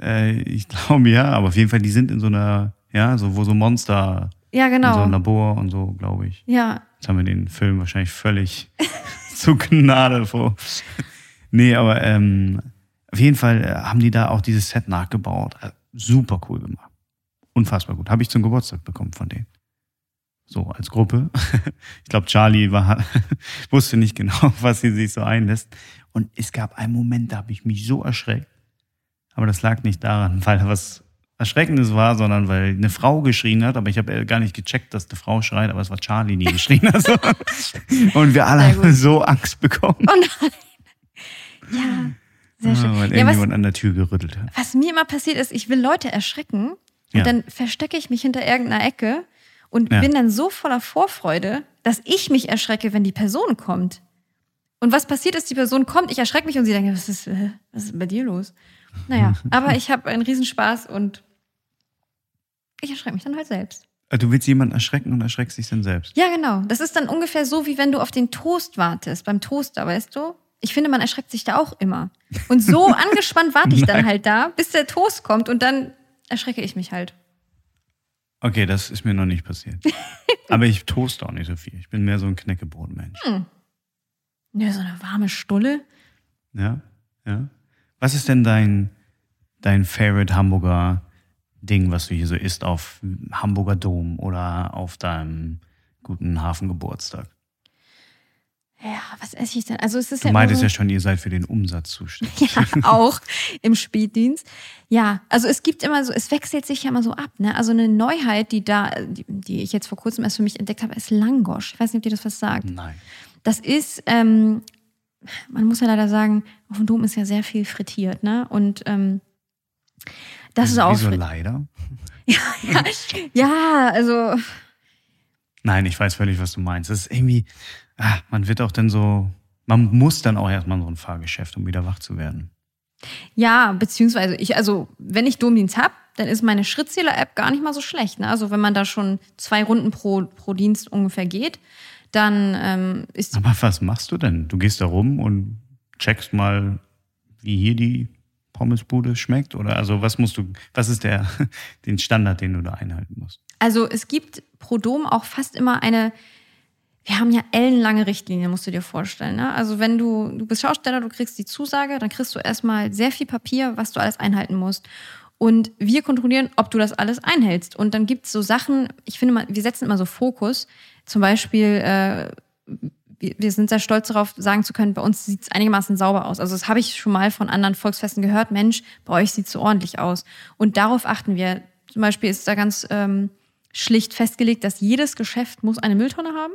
Äh, ich glaube ja, aber auf jeden Fall, die sind in so einer, ja, so wo so Monster Ja, in so einem genau. Labor und so, glaube ich. Ja, Jetzt haben wir den Film wahrscheinlich völlig zu Gnade vor. Nee, aber ähm, auf jeden Fall äh, haben die da auch dieses Set nachgebaut. Äh, super cool gemacht. Unfassbar gut. Habe ich zum Geburtstag bekommen von denen. So, als Gruppe. Ich glaube, Charlie war, wusste nicht genau, was sie sich so einlässt. Und es gab einen Moment, da habe ich mich so erschreckt. Aber das lag nicht daran, weil was Erschreckendes war, sondern weil eine Frau geschrien hat. Aber ich habe gar nicht gecheckt, dass eine Frau schreit, aber es war Charlie, die geschrien hat. Und wir alle haben so Angst bekommen. Oh nein. Ja, sehr Ah, schön. weil Ja, was, irgendjemand an der Tür gerüttelt hat. was mir immer passiert ist, ich will Leute erschrecken und Ja. dann verstecke ich mich hinter irgendeiner Ecke und Ja. bin dann so voller Vorfreude, dass ich mich erschrecke, wenn die Person kommt. Und was passiert ist, die Person kommt, ich erschrecke mich und sie denkt, was ist, äh, was ist bei dir los? Naja, aber ich habe einen Riesenspaß und ich erschrecke mich dann halt selbst. Also Du willst jemanden erschrecken und erschreckst dich dann selbst. Ja, genau. Das ist dann ungefähr so, wie wenn du auf den Toast wartest, beim Toaster, weißt du? Ich finde, man erschreckt sich da auch immer. Und so angespannt warte ich dann halt da, bis der Toast kommt und dann erschrecke ich mich halt. Okay, das ist mir noch nicht passiert. Aber ich toast auch nicht so viel. Ich bin mehr so ein Knäckebrotmensch. Ja, so eine warme Stulle. Ja, ja. Was ist denn dein, dein Favorite Hamburger Ding, was du hier so isst auf Hamburger Dom oder auf deinem guten Hafengeburtstag? Ja, was esse ich denn? Also es ist Du ja meintest ja schon, ihr seid für den Umsatz zuständig. ja auch im Spätdienst. Ja, also es gibt immer so, es wechselt sich ja immer so ab. Ne? Also eine Neuheit, die da, die, die ich jetzt vor kurzem erst für mich entdeckt habe, ist Langosch. Ich weiß nicht, ob dir das was sagt. Nein. Das ist, ähm, man muss ja leider sagen, auf dem Dom ist ja sehr viel frittiert, ne? Und ähm, das ist auch Wieso leider? ja, ja, also Nein, ich weiß völlig, was du meinst. Es ist irgendwie, ah, man wird auch dann so, man muss dann auch erstmal in so ein Fahrgeschäft, um wieder wach zu werden. Ja, beziehungsweise ich, also wenn ich Domdienst hab, dann ist meine Schrittzähler-App gar nicht mal so schlecht. Ne? Also wenn man da schon zwei Runden pro, pro Dienst ungefähr geht, dann ähm, ist Aber was machst du denn? Du gehst da rum und checkst mal, wie hier die Pommesbude schmeckt? Oder also was musst du, was ist der, den Standard, den du da einhalten musst? Also es gibt pro Dom auch fast immer eine, wir haben ja ellenlange Richtlinien, musst du dir vorstellen. Ne? Also wenn du, du bist Schausteller, du kriegst die Zusage, dann kriegst du erstmal sehr viel Papier, was du alles einhalten musst. Und wir kontrollieren, ob du das alles einhältst. Und dann gibt es so Sachen, ich finde mal, wir setzen immer so Fokus. Zum Beispiel, äh, wir sind sehr stolz darauf, sagen zu können, bei uns sieht es einigermaßen sauber aus. Also das habe ich schon mal von anderen Volksfesten gehört. Mensch, bei euch sieht es so ordentlich aus. Und darauf achten wir. Zum Beispiel ist da ganz ähm, schlicht festgelegt, dass jedes Geschäft muss eine Mülltonne haben.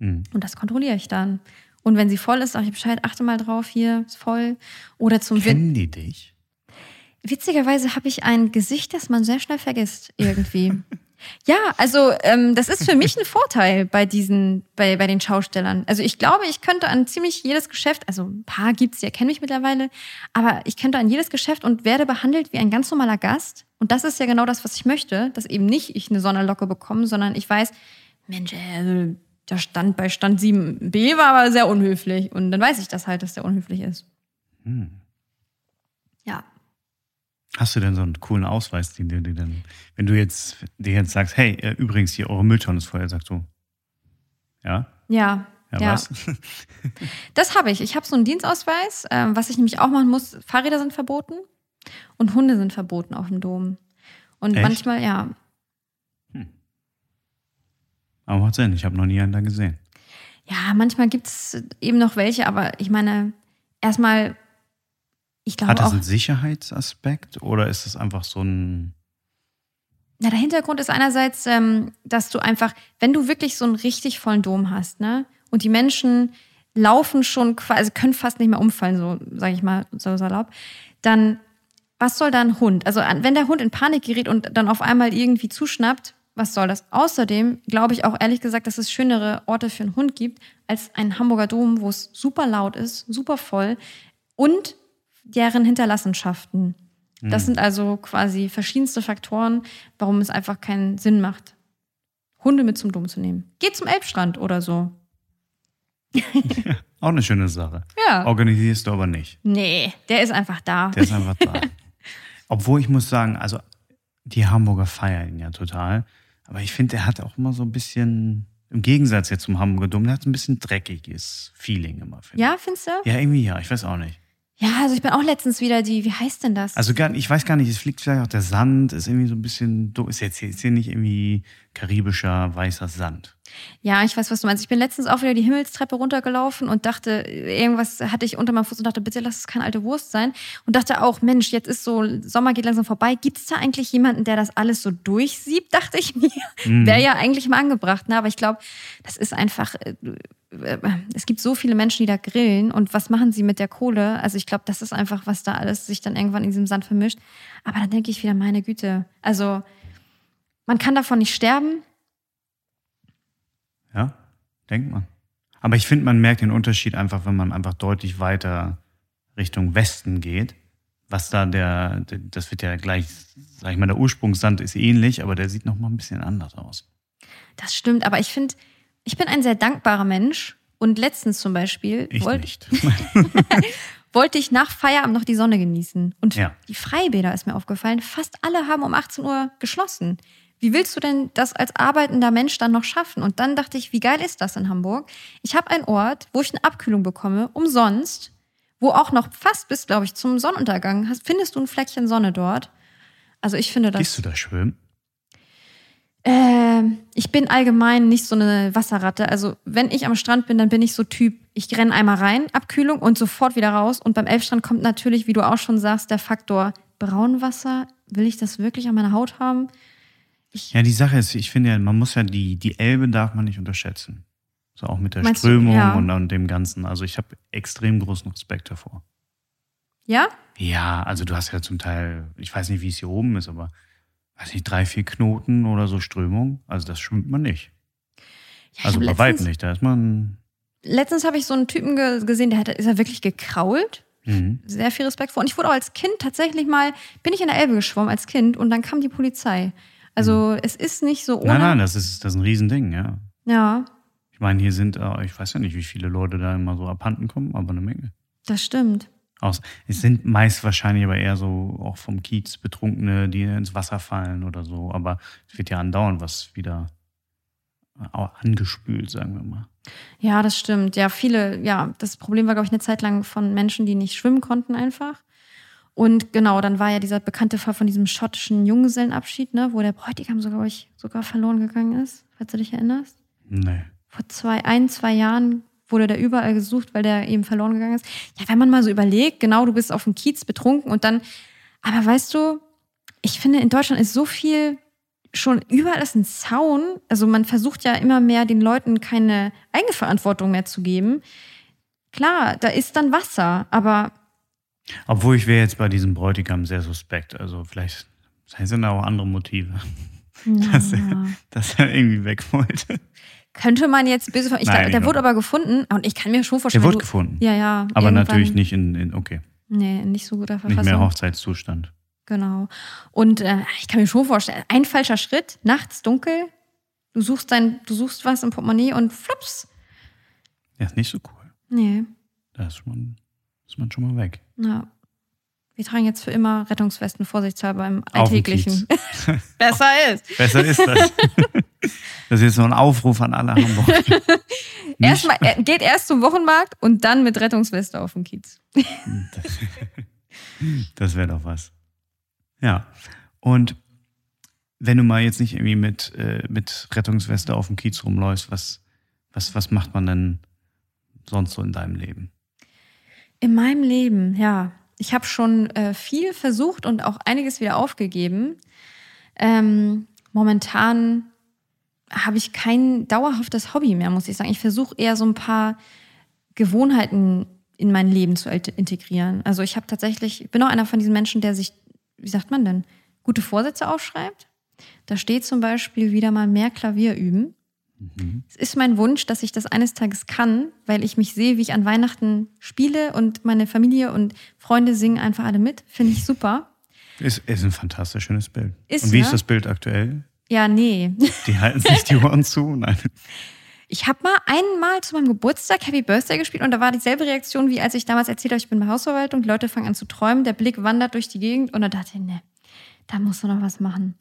Hm. Und das kontrolliere ich dann. Und wenn sie voll ist, sage ich Bescheid, achte mal drauf, hier ist voll. Oder zum Kennen die dich? Witzigerweise habe ich ein Gesicht, das man sehr schnell vergisst, irgendwie. ja, also ähm, das ist für mich ein Vorteil bei diesen, bei, bei den Schaustellern. Also ich glaube, ich könnte an ziemlich jedes Geschäft, also ein paar gibt's, die erkennen mich mittlerweile, aber ich könnte an jedes Geschäft und werde behandelt wie ein ganz normaler Gast. Und das ist ja genau das, was ich möchte, dass eben nicht ich eine Sonderlocke bekomme, sondern ich weiß, Mensch, äh, der Stand bei Stand 7b war aber sehr unhöflich. Und dann weiß ich das halt, dass der unhöflich ist. Hm. Hast du denn so einen coolen Ausweis, den du dir dann, wenn du jetzt dir jetzt sagst, hey, äh, übrigens hier eure Mülltonne ist voll, er sagt so, ja, Ja. ja, ja. was? Das habe ich. Ich habe so einen Dienstausweis. Ähm, was ich nämlich auch machen muss, Fahrräder sind verboten und Hunde sind verboten auf dem Dom. Und Echt? manchmal, ja. Aber macht Sinn, ich habe noch nie einen da gesehen. Ja, manchmal gibt es eben noch welche, aber ich meine, erstmal, ich glaube Hat das auch, einen Sicherheitsaspekt oder ist es einfach so ein, na, der Hintergrund ist einerseits, ähm, dass du einfach, wenn du wirklich so einen richtig vollen Dom hast, ne, und die Menschen laufen schon quasi, also können fast nicht mehr umfallen, so sage ich mal, so salopp, dann was soll da ein Hund? Also wenn der Hund in Panik gerät und dann auf einmal irgendwie zuschnappt, was soll das? Außerdem glaube ich auch ehrlich gesagt, dass es schönere Orte für einen Hund gibt als ein Hamburger Dom, wo es super laut ist, super voll und deren Hinterlassenschaften. Das sind also quasi verschiedenste Faktoren, warum es einfach keinen Sinn macht, Hunde mit zum Dom zu nehmen. Geht zum Elbstrand oder so. auch eine schöne Sache. Ja. Organisierst du aber nicht. Nee, der ist einfach da. Der ist einfach da. Obwohl ich muss sagen, also die Hamburger feiern ihn ja total. Aber ich finde, der hat auch immer so ein bisschen, im Gegensatz jetzt zum Hamburger Dom, der hat so ein bisschen dreckiges Feeling immer. Ja, findest du? Ja, irgendwie ja, ich weiß auch nicht. Ja, also ich bin auch letztens wieder die, wie heißt denn das? Also gar, ich weiß gar nicht, es fliegt vielleicht auch der Sand, ist irgendwie so ein bisschen, ist jetzt hier nicht irgendwie karibischer weißer Sand. Ja, ich weiß, was du meinst. Ich bin letztens auch wieder die Himmelstreppe runtergelaufen und dachte, irgendwas hatte ich unter meinem Fuß und dachte, bitte lass es keine alte Wurst sein. Und dachte auch, Mensch, jetzt ist so, Sommer geht langsam vorbei. Gibt es da eigentlich jemanden, der das alles so durchsiebt, dachte ich mir. Wäre ja eigentlich mal angebracht. Ne? Aber ich glaube, das ist einfach, äh, äh, es gibt so viele Menschen, die da grillen. Und was machen sie mit der Kohle? Also ich glaube, das ist einfach, was da alles sich dann irgendwann in diesem Sand vermischt. Aber dann denke ich wieder, meine Güte. Also man kann davon nicht sterben. Ja, denkt man. Aber ich finde, man merkt den Unterschied einfach, wenn man einfach deutlich weiter Richtung Westen geht. Was da der, das wird ja gleich, sag ich mal, der Ursprungssand ist ähnlich, aber der sieht noch mal ein bisschen anders aus. Das stimmt, aber ich finde, ich bin ein sehr dankbarer Mensch. Und letztens zum Beispiel Ich wollte nicht. wollte ich nach Feierabend noch die Sonne genießen. Und Ja. die Freibäder ist mir aufgefallen, fast alle haben um 18 Uhr geschlossen. Wie willst du denn das als arbeitender Mensch dann noch schaffen? Und dann dachte ich, wie geil ist das in Hamburg? Ich habe einen Ort, wo ich eine Abkühlung bekomme, umsonst, wo auch noch fast bis, glaube ich, zum Sonnenuntergang hast, findest du ein Fleckchen Sonne dort. Also ich finde das. Gehst du da schwimmen? Ähm, ich bin allgemein nicht so eine Wasserratte. Also wenn ich am Strand bin, dann bin ich so Typ Ich renne einmal rein, Abkühlung und sofort wieder raus. Und beim Elbstrand kommt natürlich, wie du auch schon sagst, der Faktor Braunwasser. Will ich das wirklich an meiner Haut haben? Ich ja, die Sache ist, ich finde ja, man muss ja die, die Elbe darf man nicht unterschätzen. So auch mit der Meinst du, Strömung ja. und, und dem Ganzen. Also ich habe extrem großen Respekt davor. Ja? Ja, also du hast ja zum Teil, ich weiß nicht, wie es hier oben ist, aber weiß nicht, drei, vier Knoten oder so Strömung. Also das schwimmt man nicht. ja Also bei weitem nicht. Da ist man. letztens habe ich so einen Typen ge gesehen, der hat, ist er wirklich gekrault. Mhm. Sehr viel Respekt vor. Und ich wurde auch als Kind tatsächlich mal, bin ich in der Elbe geschwommen als Kind und dann kam die Polizei. Also es ist nicht so ohne. Nein, nein, das ist, das ist ein Riesending, ja. Ja, Ich meine, hier sind, äh, ich weiß ja nicht, wie viele Leute da immer so abhanden kommen, aber eine Menge. das stimmt. Aus, es sind meist wahrscheinlich aber eher so auch vom Kiez Betrunkene, die ins Wasser fallen oder so. Aber es wird ja andauernd was wieder äh, angespült, sagen wir mal. Ja, das stimmt. Ja, viele, ja, das Problem war, glaube ich, eine Zeit lang von Menschen, die nicht schwimmen konnten einfach. Und genau, dann war ja dieser bekannte Fall von diesem schottischen Junggesellenabschied, ne, wo der Bräutigam sogar, ich, sogar verloren gegangen ist, falls du dich erinnerst. Nee. Vor zwei, ein, zwei Jahren wurde der überall gesucht, weil der eben verloren gegangen ist. Ja, wenn man mal so überlegt, genau, du bist auf dem Kiez betrunken und dann, aber weißt du, ich finde, in Deutschland ist so viel schon überall ist ein Zaun. Also man versucht ja immer mehr den Leuten keine Eigenverantwortung mehr zu geben. Klar, da ist dann Wasser, aber Obwohl ich wäre jetzt bei diesem Bräutigam sehr suspekt. Also vielleicht sind da auch andere Motive, dass, na, er, dass er irgendwie weg wollte. könnte man jetzt böse. Ich Nein, glaub, der wurde aber gefunden und ich kann mir schon vorstellen. Der wurde du- gefunden. Ja, ja. Aber natürlich nicht in, in okay, Nee, nicht so guter nicht Verfassung. mehr Hochzeitszustand. Genau. Und äh, ich kann mir schon vorstellen, ein falscher Schritt, nachts dunkel, du suchst dein, du suchst was im Portemonnaie und flups. Ja, ist nicht so cool. Nee, Da ist man, ist man schon mal weg. na. Wir tragen jetzt für immer Rettungswesten vorsichtshalber im Alltäglichen. Besser ist. Besser ist das. Das ist jetzt noch ein Aufruf an alle Hamburger. Erstmal, er geht erst zum Wochenmarkt und dann mit Rettungsweste auf dem Kiez. Das wäre doch was. Ja. Und wenn du mal jetzt nicht irgendwie mit, äh, mit Rettungsweste auf dem Kiez rumläufst, was, was, was macht man denn sonst so in deinem Leben? In meinem Leben, ja. Ich habe schon äh, viel versucht und auch einiges wieder aufgegeben. Ähm, momentan habe ich kein dauerhaftes Hobby mehr, muss ich sagen. Ich versuche eher so ein paar Gewohnheiten in mein Leben zu int- integrieren. Also ich habe tatsächlich, ich bin auch einer von diesen Menschen, der sich, wie sagt man denn, gute Vorsätze aufschreibt. Da steht zum Beispiel wieder mal mehr Klavier üben. Es ist mein Wunsch, dass ich das eines Tages kann, weil ich mich sehe, wie ich an Weihnachten spiele und meine Familie und Freunde singen einfach alle mit. Finde ich super. Ist, ist ein fantastisch schönes Bild. Ist, Und wie ne? ist das Bild aktuell? Ja, nee. Die halten sich die Ohren zu? Nein. Ich habe mal einmal zu meinem Geburtstag Happy Birthday gespielt und da war dieselbe Reaktion, wie als ich damals erzählt habe, ich bin bei Hausverwaltung. Die Leute fangen an zu träumen, der Blick wandert durch die Gegend und da dachte ich, ne, da musst du noch was machen.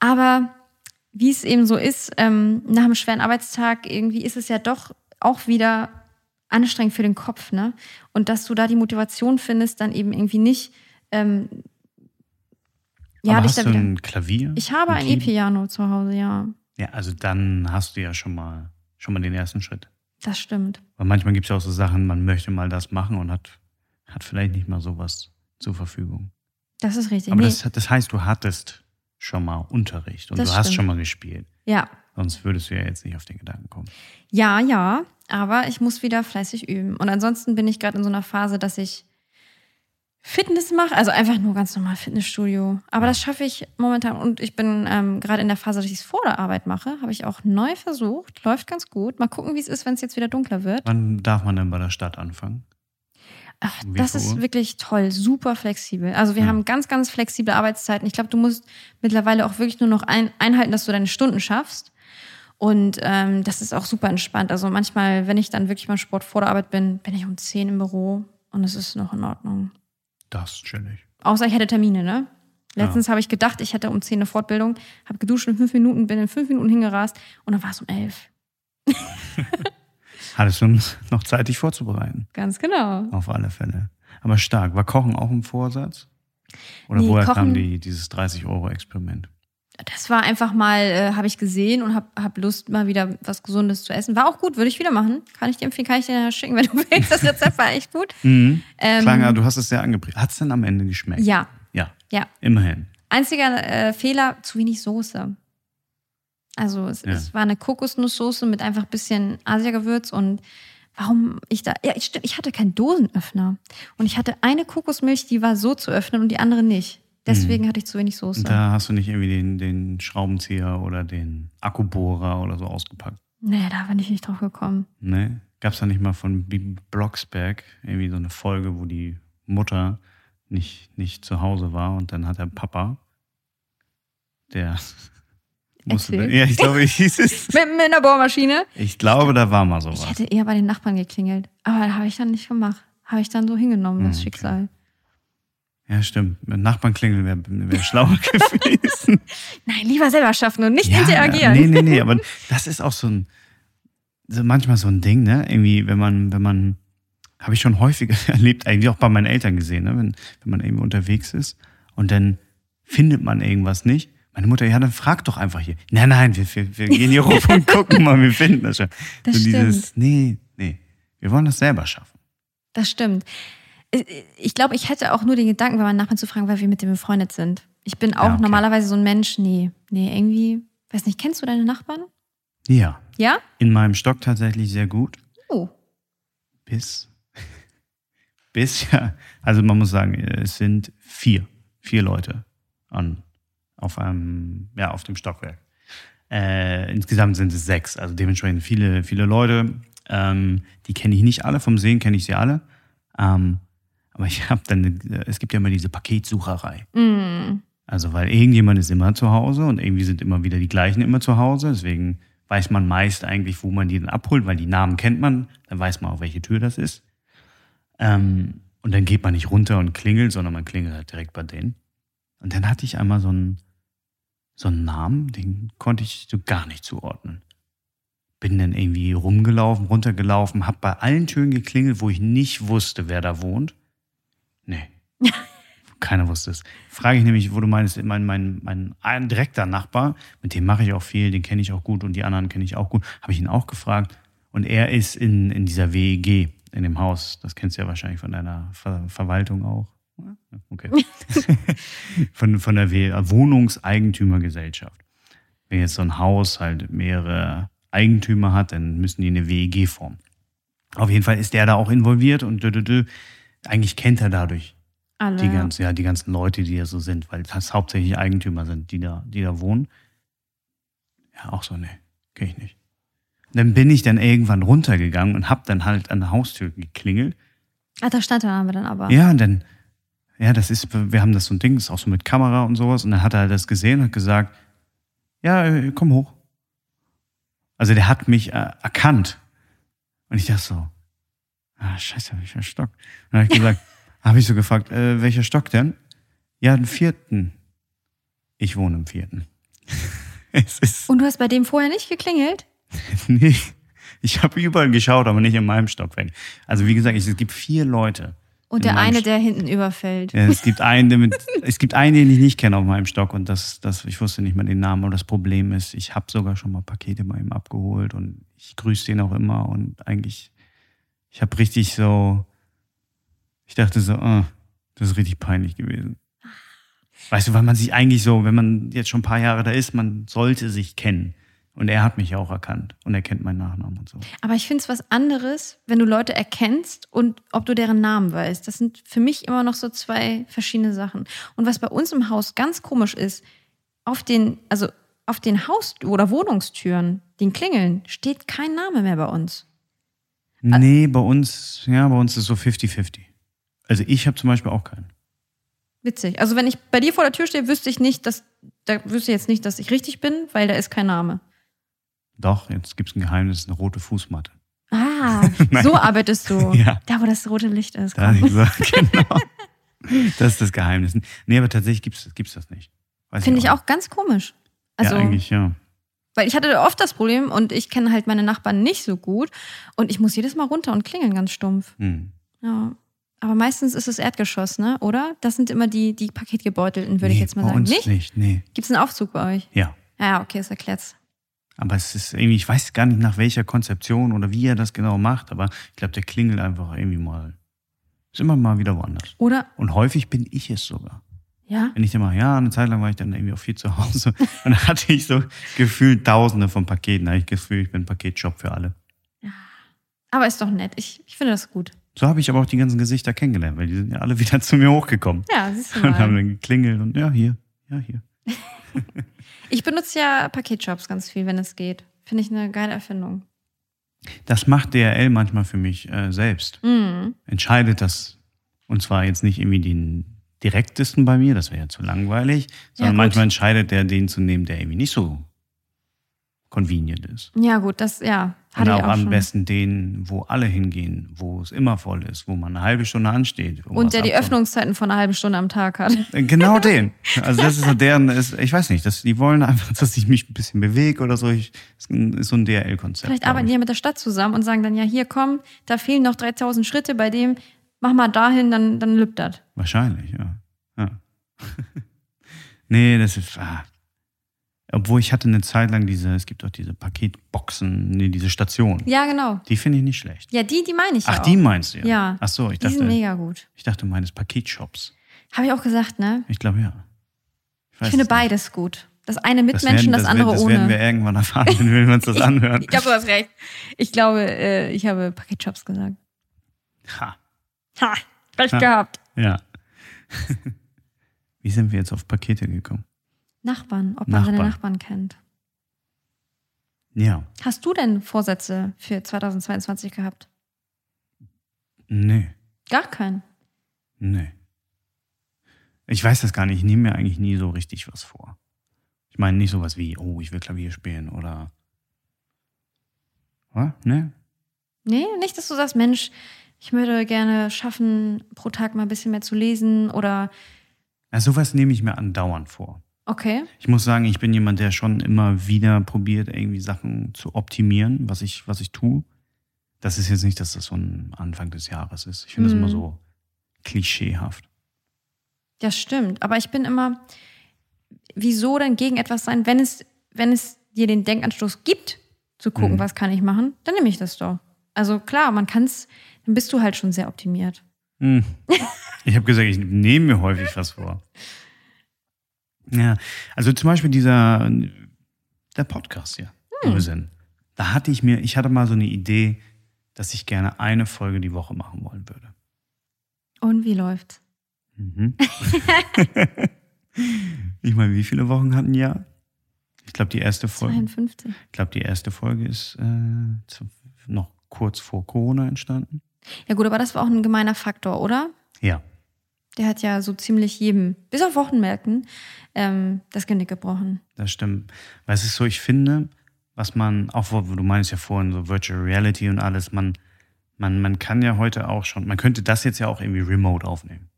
Aber wie es eben so ist, ähm, nach einem schweren Arbeitstag, irgendwie ist es ja doch auch wieder anstrengend für den Kopf, ne? Und dass du da die Motivation findest, dann eben irgendwie nicht, ähm, ja, Aber hast da du wieder. ein Klavier? Ich habe ein? E-Piano zu Hause, ja. Ja, also dann hast du ja schon mal, schon mal den ersten Schritt. Das stimmt. Weil manchmal gibt es ja auch so Sachen, man möchte mal das machen und hat, hat vielleicht nicht mal sowas zur Verfügung. Das ist richtig. Aber Nee, das, das heißt, du hattest schon mal Unterricht und Das du hast stimmt. schon mal gespielt. ja. Sonst würdest du ja jetzt nicht auf den Gedanken kommen. Ja, ja, aber ich muss wieder fleißig üben. Und ansonsten bin ich gerade in so einer Phase, dass ich Fitness mache, also einfach nur ganz normal Fitnessstudio. Aber das schaffe ich momentan und ich bin ähm, gerade in der Phase, dass ich es vor der Arbeit mache. Habe ich auch neu versucht, läuft ganz gut. Mal gucken, wie es ist, wenn es jetzt wieder dunkler wird. Wann darf man denn bei der Stadt anfangen? Ach, das ist Uhr? wirklich toll, super flexibel. Also wir Ja. haben ganz, ganz flexible Arbeitszeiten. Ich glaube, du musst mittlerweile auch wirklich nur noch ein, einhalten, dass du deine Stunden schaffst. Und ähm, das ist auch super entspannt. Also manchmal, wenn ich dann wirklich beim Sport vor der Arbeit bin, bin ich um 10 im Büro und es ist noch in Ordnung. Das ist chillig. Außer ich hätte Termine, ne? Letztens habe ich gedacht, ich hätte um 10 eine Fortbildung, habe geduscht in fünf Minuten, bin in fünf Minuten hingerast und dann war es um elf. Hattest du noch Zeit, dich vorzubereiten? Ganz genau. Auf alle Fälle. Aber stark. War Kochen auch ein Vorsatz? Oder Nee, woher Kochen- kam die, dieses 30-Euro-Experiment? das war einfach mal, äh, habe ich gesehen und habe hab Lust, mal wieder was Gesundes zu essen. War auch gut, würde ich wieder machen. Kann ich dir empfehlen, kann ich dir schicken, wenn du willst. Das Rezept war echt gut. Mhm. Ähm, Klang, aber du hast es sehr angeprägt. Hat es denn am Ende geschmeckt? Ja, Ja, ja. immerhin. Einziger äh, Fehler, zu wenig Soße. Also es, Ja. es war eine Kokosnusssoße mit einfach ein bisschen Asiagewürz und warum ich da, ja, stimmt, ich hatte keinen Dosenöffner und ich hatte eine Kokosmilch, die war so zu öffnen und die andere nicht. Deswegen hatte ich zu wenig Soße. Da hast du nicht irgendwie den, den Schraubenzieher oder den Akkubohrer oder so ausgepackt. Nee, da bin ich nicht drauf gekommen. Ne? Gab es da nicht mal von Bibi Blocksberg irgendwie so eine Folge, wo die Mutter nicht, nicht zu Hause war und dann hat der Papa, der musste, Erzähl. ja, ich glaube, ich hieß es. Mit, mit einer Bohrmaschine? Ich glaube, da war mal Ich sowas. hätte eher bei den Nachbarn geklingelt. Aber habe ich dann nicht gemacht. Habe ich dann so hingenommen, das Hm, okay. Schicksal. Ja, stimmt. Mit Nachbarn klingeln wäre wär schlauer gewesen. Nein, lieber selber schaffen und nicht ja, interagieren. Nee, nee, nee, aber das ist auch so ein, so manchmal so ein Ding, ne? Irgendwie, wenn man, wenn man, habe ich schon häufiger erlebt, eigentlich auch bei meinen Eltern gesehen, ne? Wenn, wenn man irgendwie unterwegs ist und dann findet man irgendwas nicht. Meine Mutter, ja, dann frag doch einfach hier. Nein, nein, wir, wir, wir gehen hier rum und gucken mal, wir finden das schon. Das so dieses, nee, nee, wir wollen das selber schaffen. Das stimmt. Ich glaube, ich hätte auch nur den Gedanken, bei meinen Nachbarn zu fragen, weil wir mit dem befreundet sind. Ich bin auch Ja, okay. normalerweise so ein Mensch, nee, nee, irgendwie, weiß nicht, kennst du deine Nachbarn? Ja, Ja? in meinem Stock tatsächlich sehr gut. Oh. Bis, bis ja, also man muss sagen, es sind vier, vier Leute an, auf einem, ja, auf dem Stockwerk. Äh, insgesamt sind es sechs, also dementsprechend viele, viele Leute. Ähm, die kenne ich nicht alle, vom Sehen kenne ich sie alle. Ähm, aber ich habe dann, es gibt ja immer diese Paketsucherei. Mm. Also, weil irgendjemand ist immer zu Hause und irgendwie sind immer wieder die gleichen immer zu Hause. Deswegen weiß man meist eigentlich, wo man die dann abholt, weil die Namen kennt man. Dann weiß man auch, welche Tür das ist. Ähm, und dann geht man nicht runter und klingelt, sondern man klingelt halt direkt bei denen. Und dann hatte ich einmal so einen, so einen Namen, den konnte ich so gar nicht zuordnen. Bin dann irgendwie rumgelaufen, runtergelaufen, hab bei allen Türen geklingelt, wo ich nicht wusste, wer da wohnt. Nee. Keiner wusste es. Frage ich nämlich, wo du meinst, mein, mein, mein ein direkter Nachbar, mit dem mache ich auch viel, den kenne ich auch gut und die anderen kenne ich auch gut, habe ich ihn auch gefragt. Und er ist in, in dieser WEG, in dem Haus. Das kennst du ja wahrscheinlich von deiner Ver Verwaltung auch. Okay. von, von der Wohnungseigentümergesellschaft. Wenn jetzt so ein Haus halt mehrere Eigentümer hat, dann müssen die eine WEG formen. Auf jeden Fall ist der da auch involviert und dü, dü, dü. eigentlich kennt er dadurch Alle. die, ganzen, ja, die ganzen Leute, die da so sind, weil das hauptsächlich Eigentümer sind, die da, die da wohnen. Ja, auch so, nee, kenn ich nicht. Und dann bin ich dann irgendwann runtergegangen und hab dann halt an der Haustür geklingelt. Ah, da stand Name dann aber. Ja, und dann, ja, das ist, wir haben das so ein Ding, das ist auch so mit Kamera und sowas. Und dann hat er halt das gesehen und hat gesagt, ja, äh, komm hoch. Also der hat mich äh, erkannt. Und ich dachte so, ah, scheiße, welcher Stock? Und dann habe ich gesagt, habe ich so gefragt, äh, welcher Stock denn? Ja, den vierten. Ich wohne im vierten. es ist, Und du hast bei dem vorher nicht geklingelt? nee, ich habe überall geschaut, aber nicht in meinem Stockwerk. Also wie gesagt, es gibt vier Leute. Und der eine, der hinten überfällt. Ja, es gibt einen, mit, es gibt einen, den ich nicht kenne auf meinem Stock und das, das, ich wusste nicht mal den Namen. Und das Problem ist, ich habe sogar schon mal Pakete bei ihm abgeholt und ich grüße den auch immer und eigentlich, ich habe richtig so, ich dachte so, ah, das ist richtig peinlich gewesen. Weißt du, weil man sich eigentlich so, wenn man jetzt schon ein paar Jahre da ist, man sollte sich kennen. Und er hat mich auch erkannt und er kennt meinen Nachnamen und so. Aber ich finde es was anderes, wenn du Leute erkennst und ob du deren Namen weißt. Das sind für mich immer noch so zwei verschiedene Sachen. Und was bei uns im Haus ganz komisch ist, auf den, also auf den Haus- oder Wohnungstüren, den Klingeln, steht kein Name mehr bei uns. Nee, bei uns, ja, bei uns ist es so 50-50. Also ich habe zum Beispiel auch keinen. Witzig. Also wenn ich bei dir vor der Tür stehe, wüsste ich nicht, dass, da wüsste ich jetzt nicht, dass ich richtig bin, weil da ist kein Name. Doch, jetzt gibt's ein Geheimnis, eine rote Fußmatte. Ah, so arbeitest du. Ja. Da, wo das rote Licht ist. Da, so, genau. Das ist das Geheimnis. Nee, aber tatsächlich gibt's, gibt's das nicht. Finde ich nicht. auch ganz komisch. Also, ja, eigentlich, ja. Weil ich hatte oft das Problem und ich kenne halt meine Nachbarn nicht so gut und ich muss jedes Mal runter und klingeln ganz stumpf. Hm. Ja. Aber meistens ist es Erdgeschoss, ne? Oder? Das sind immer die, die Paketgebeutelten, würde nee, ich jetzt mal bei sagen. uns Nicht? nicht, nee. Gibt es einen Aufzug bei euch? Ja. Ja, okay, das erklärt's. Aber es ist irgendwie, ich weiß gar nicht nach welcher Konzeption oder wie er das genau macht, aber ich glaube, der klingelt einfach irgendwie mal. Ist immer mal wieder woanders. Oder? Und häufig bin ich es sogar. Ja? Wenn ich dann mal, ja, eine Zeit lang war ich dann irgendwie auch viel zu Hause und dann hatte ich so gefühlt Tausende von Paketen. Da habe ich das Gefühl, ich bin Paketshop für alle. Aber ist doch nett. Ich, ich finde das gut. So habe ich aber auch die ganzen Gesichter kennengelernt, weil die sind ja alle wieder zu mir hochgekommen Ja, siehst du und haben mal. dann geklingelt und ja, hier, ja, hier. Ich benutze ja Paketshops ganz viel, wenn es geht. Finde ich eine geile Erfindung. Das macht DRL manchmal für mich äh, selbst. Mhm. Entscheidet das, und zwar jetzt nicht irgendwie den direktesten bei mir, das wäre ja zu langweilig, sondern gut. manchmal entscheidet der, den zu nehmen, der irgendwie nicht so convenient ist. Ja, gut, das, ja. Und auch, auch am schon. besten den, wo alle hingehen, wo es immer voll ist, wo man eine halbe Stunde ansteht. um Und der die. Öffnungszeiten von einer halben Stunde am Tag hat. Äh, Genau den. Also das ist so deren, ist, ich weiß nicht, dass die wollen einfach, dass ich mich ein bisschen bewege oder so. Ich, das ist so ein DRL-Konzept. Vielleicht arbeiten die ja mit der Stadt zusammen und sagen dann, ja, hier komm, da fehlen noch 3000 Schritte, bei dem mach mal dahin, dann, dann lübt das. Wahrscheinlich, ja. ja. nee, das ist. Ah. Obwohl ich hatte eine Zeit lang diese, es gibt auch diese Paketboxen, nee, diese Station. Ja, genau. Die finde ich nicht schlecht. Ja, die, die meine ich Ach, ja die auch. meinst du ja? Ja. Ach so, ich Die sind dachte, mega gut. ich dachte, meines Paketshops. Habe ich auch gesagt, ne? Ich glaube ja. Ich weiß finde nicht. beides gut. Das eine mit Das Menschen, werden, das, das andere werden, das ohne. werden wir irgendwann erfahren, wenn wir uns das anhören. Ich glaube, du hast recht. Ich glaube, äh, ich habe Paketshops gesagt. Ha, Ha, recht Ha. gehabt. ja. Wie sind wir jetzt auf Pakete gekommen? Nachbarn, ob man seine Nachbarn. Kennt. Ja, Hast du denn Vorsätze für 2022 gehabt? nee, Gar keinen. nee. Ich weiß das gar nicht. Ich nehme mir eigentlich nie so richtig was vor. Ich meine nicht sowas wie, oh, ich will Klavier spielen oder. Was? Ne? Nee, nicht, dass du sagst, Mensch, ich würde gerne schaffen, pro Tag mal ein bisschen mehr zu lesen oder Ja, sowas nehme ich mir andauernd vor. Okay. Ich muss sagen, ich bin jemand, der schon immer wieder probiert, irgendwie Sachen zu optimieren, was ich, was ich tue. Das ist jetzt nicht, dass das so ein Anfang des Jahres ist. Ich finde das Mhm. immer so klischeehaft. Das stimmt. Aber ich bin immer, wieso denn gegen etwas sein, wenn es, wenn es dir den Denkanstoß gibt, zu gucken, Mhm. was kann ich machen, dann nehme ich das doch. Also klar, man kann es, dann bist du halt schon sehr optimiert. Hm. Ich habe gesagt, ich nehme mir häufig was vor. Ja, also zum Beispiel dieser, der Podcast hier, sind. Da hatte ich mir, ich hatte mal so eine Idee, dass ich gerne eine Folge die Woche machen wollen würde. Und wie läuft's? Mhm. ich meine, wie viele Wochen hatten ein Jahr? Ich glaube, die erste Folge. 52. Ich glaube, die erste Folge ist äh, zu, noch kurz vor Corona entstanden. Ja gut, aber das war auch ein gemeiner Faktor, oder? Ja. Der hat ja so ziemlich jedem, bis auf Wochenmärkten, ähm, das Genick gebrochen. Das stimmt. Weil es ist so, ich finde, was man, auch du meinst ja vorhin, so Virtual Reality und alles, man, man, man kann ja heute auch schon, man könnte das jetzt ja auch irgendwie remote aufnehmen.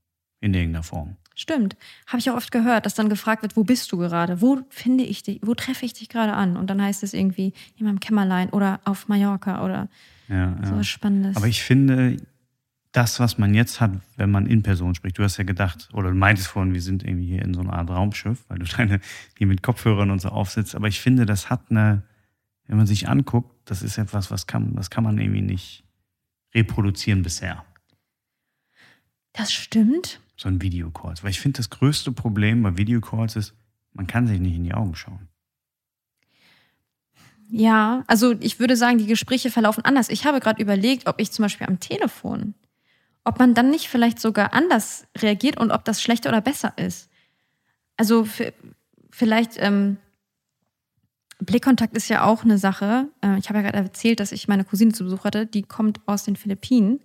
In irgendeiner Form. Stimmt. Habe ich auch oft gehört, dass dann gefragt wird, wo bist du gerade? Wo finde ich dich? Wo treffe ich dich gerade an? Und dann heißt es irgendwie in meinem Kämmerlein oder auf Mallorca oder Ja, ja. sowas Spannendes. Aber ich finde, das, was man jetzt hat, wenn man in Person spricht, du hast ja gedacht, oder du meintest vorhin, wir sind irgendwie hier in so einer Art Raumschiff, weil du deine, hier mit Kopfhörern und so aufsitzt. Aber ich finde, das hat eine, wenn man sich anguckt, das ist etwas, was kann, das kann man irgendwie nicht reproduzieren bisher. das stimmt. So ein Videocalls. Weil ich finde, das größte Problem bei Videocalls ist, man kann sich nicht in die Augen schauen. Ja, also ich würde sagen, die Gespräche verlaufen anders. Ich habe gerade überlegt, ob ich zum Beispiel am Telefon, ob man dann nicht vielleicht sogar anders reagiert und ob das schlechter oder besser ist. Also vielleicht ähm, Blickkontakt ist ja auch eine Sache. Äh, ich habe ja gerade erzählt, dass ich meine Cousine zu Besuch hatte. Die kommt aus den Philippinen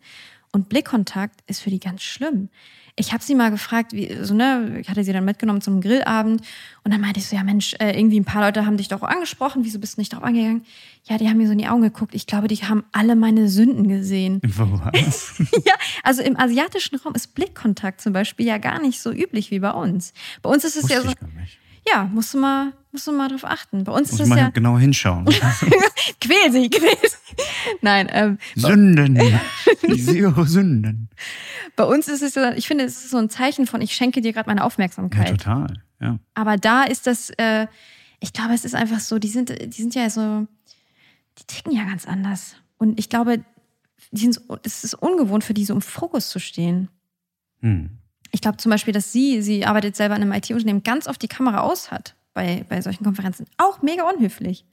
und Blickkontakt ist für die ganz schlimm. Ich habe sie mal gefragt, wie, so, ne, ich hatte sie dann mitgenommen zum Grillabend und dann meinte ich so, ja Mensch, äh, irgendwie ein paar Leute haben dich doch angesprochen, wieso bist du nicht drauf angegangen? Ja, die haben mir so in die Augen geguckt. Ich glaube, die haben alle meine Sünden gesehen. Was? ja, also im asiatischen Raum ist Blickkontakt zum Beispiel ja gar nicht so üblich wie bei uns. Bei uns ist es Wusste ja so, ich gar nicht. Ja, musst du mal, musst du mal drauf achten. Bei uns Muss ist das ja. genau hinschauen. quäl sie, quäl sie. Nein, ähm, Sünden. Eure Sünden. bei uns ist es ja, ich finde, es ist so ein Zeichen von, ich schenke dir gerade meine Ja, Aufmerksamkeit. total. Ja. Aber da ist das, äh, ich glaube, es ist einfach so, die sind, die sind ja so, die ticken ja ganz anders. Und ich glaube, die sind es ist ungewohnt für die, so im Fokus zu stehen. Hm. Ich glaube zum Beispiel, dass sie, sie arbeitet selber in einem IT-Unternehmen, ganz oft die Kamera aus hat bei, bei solchen Konferenzen. Auch mega unhöflich.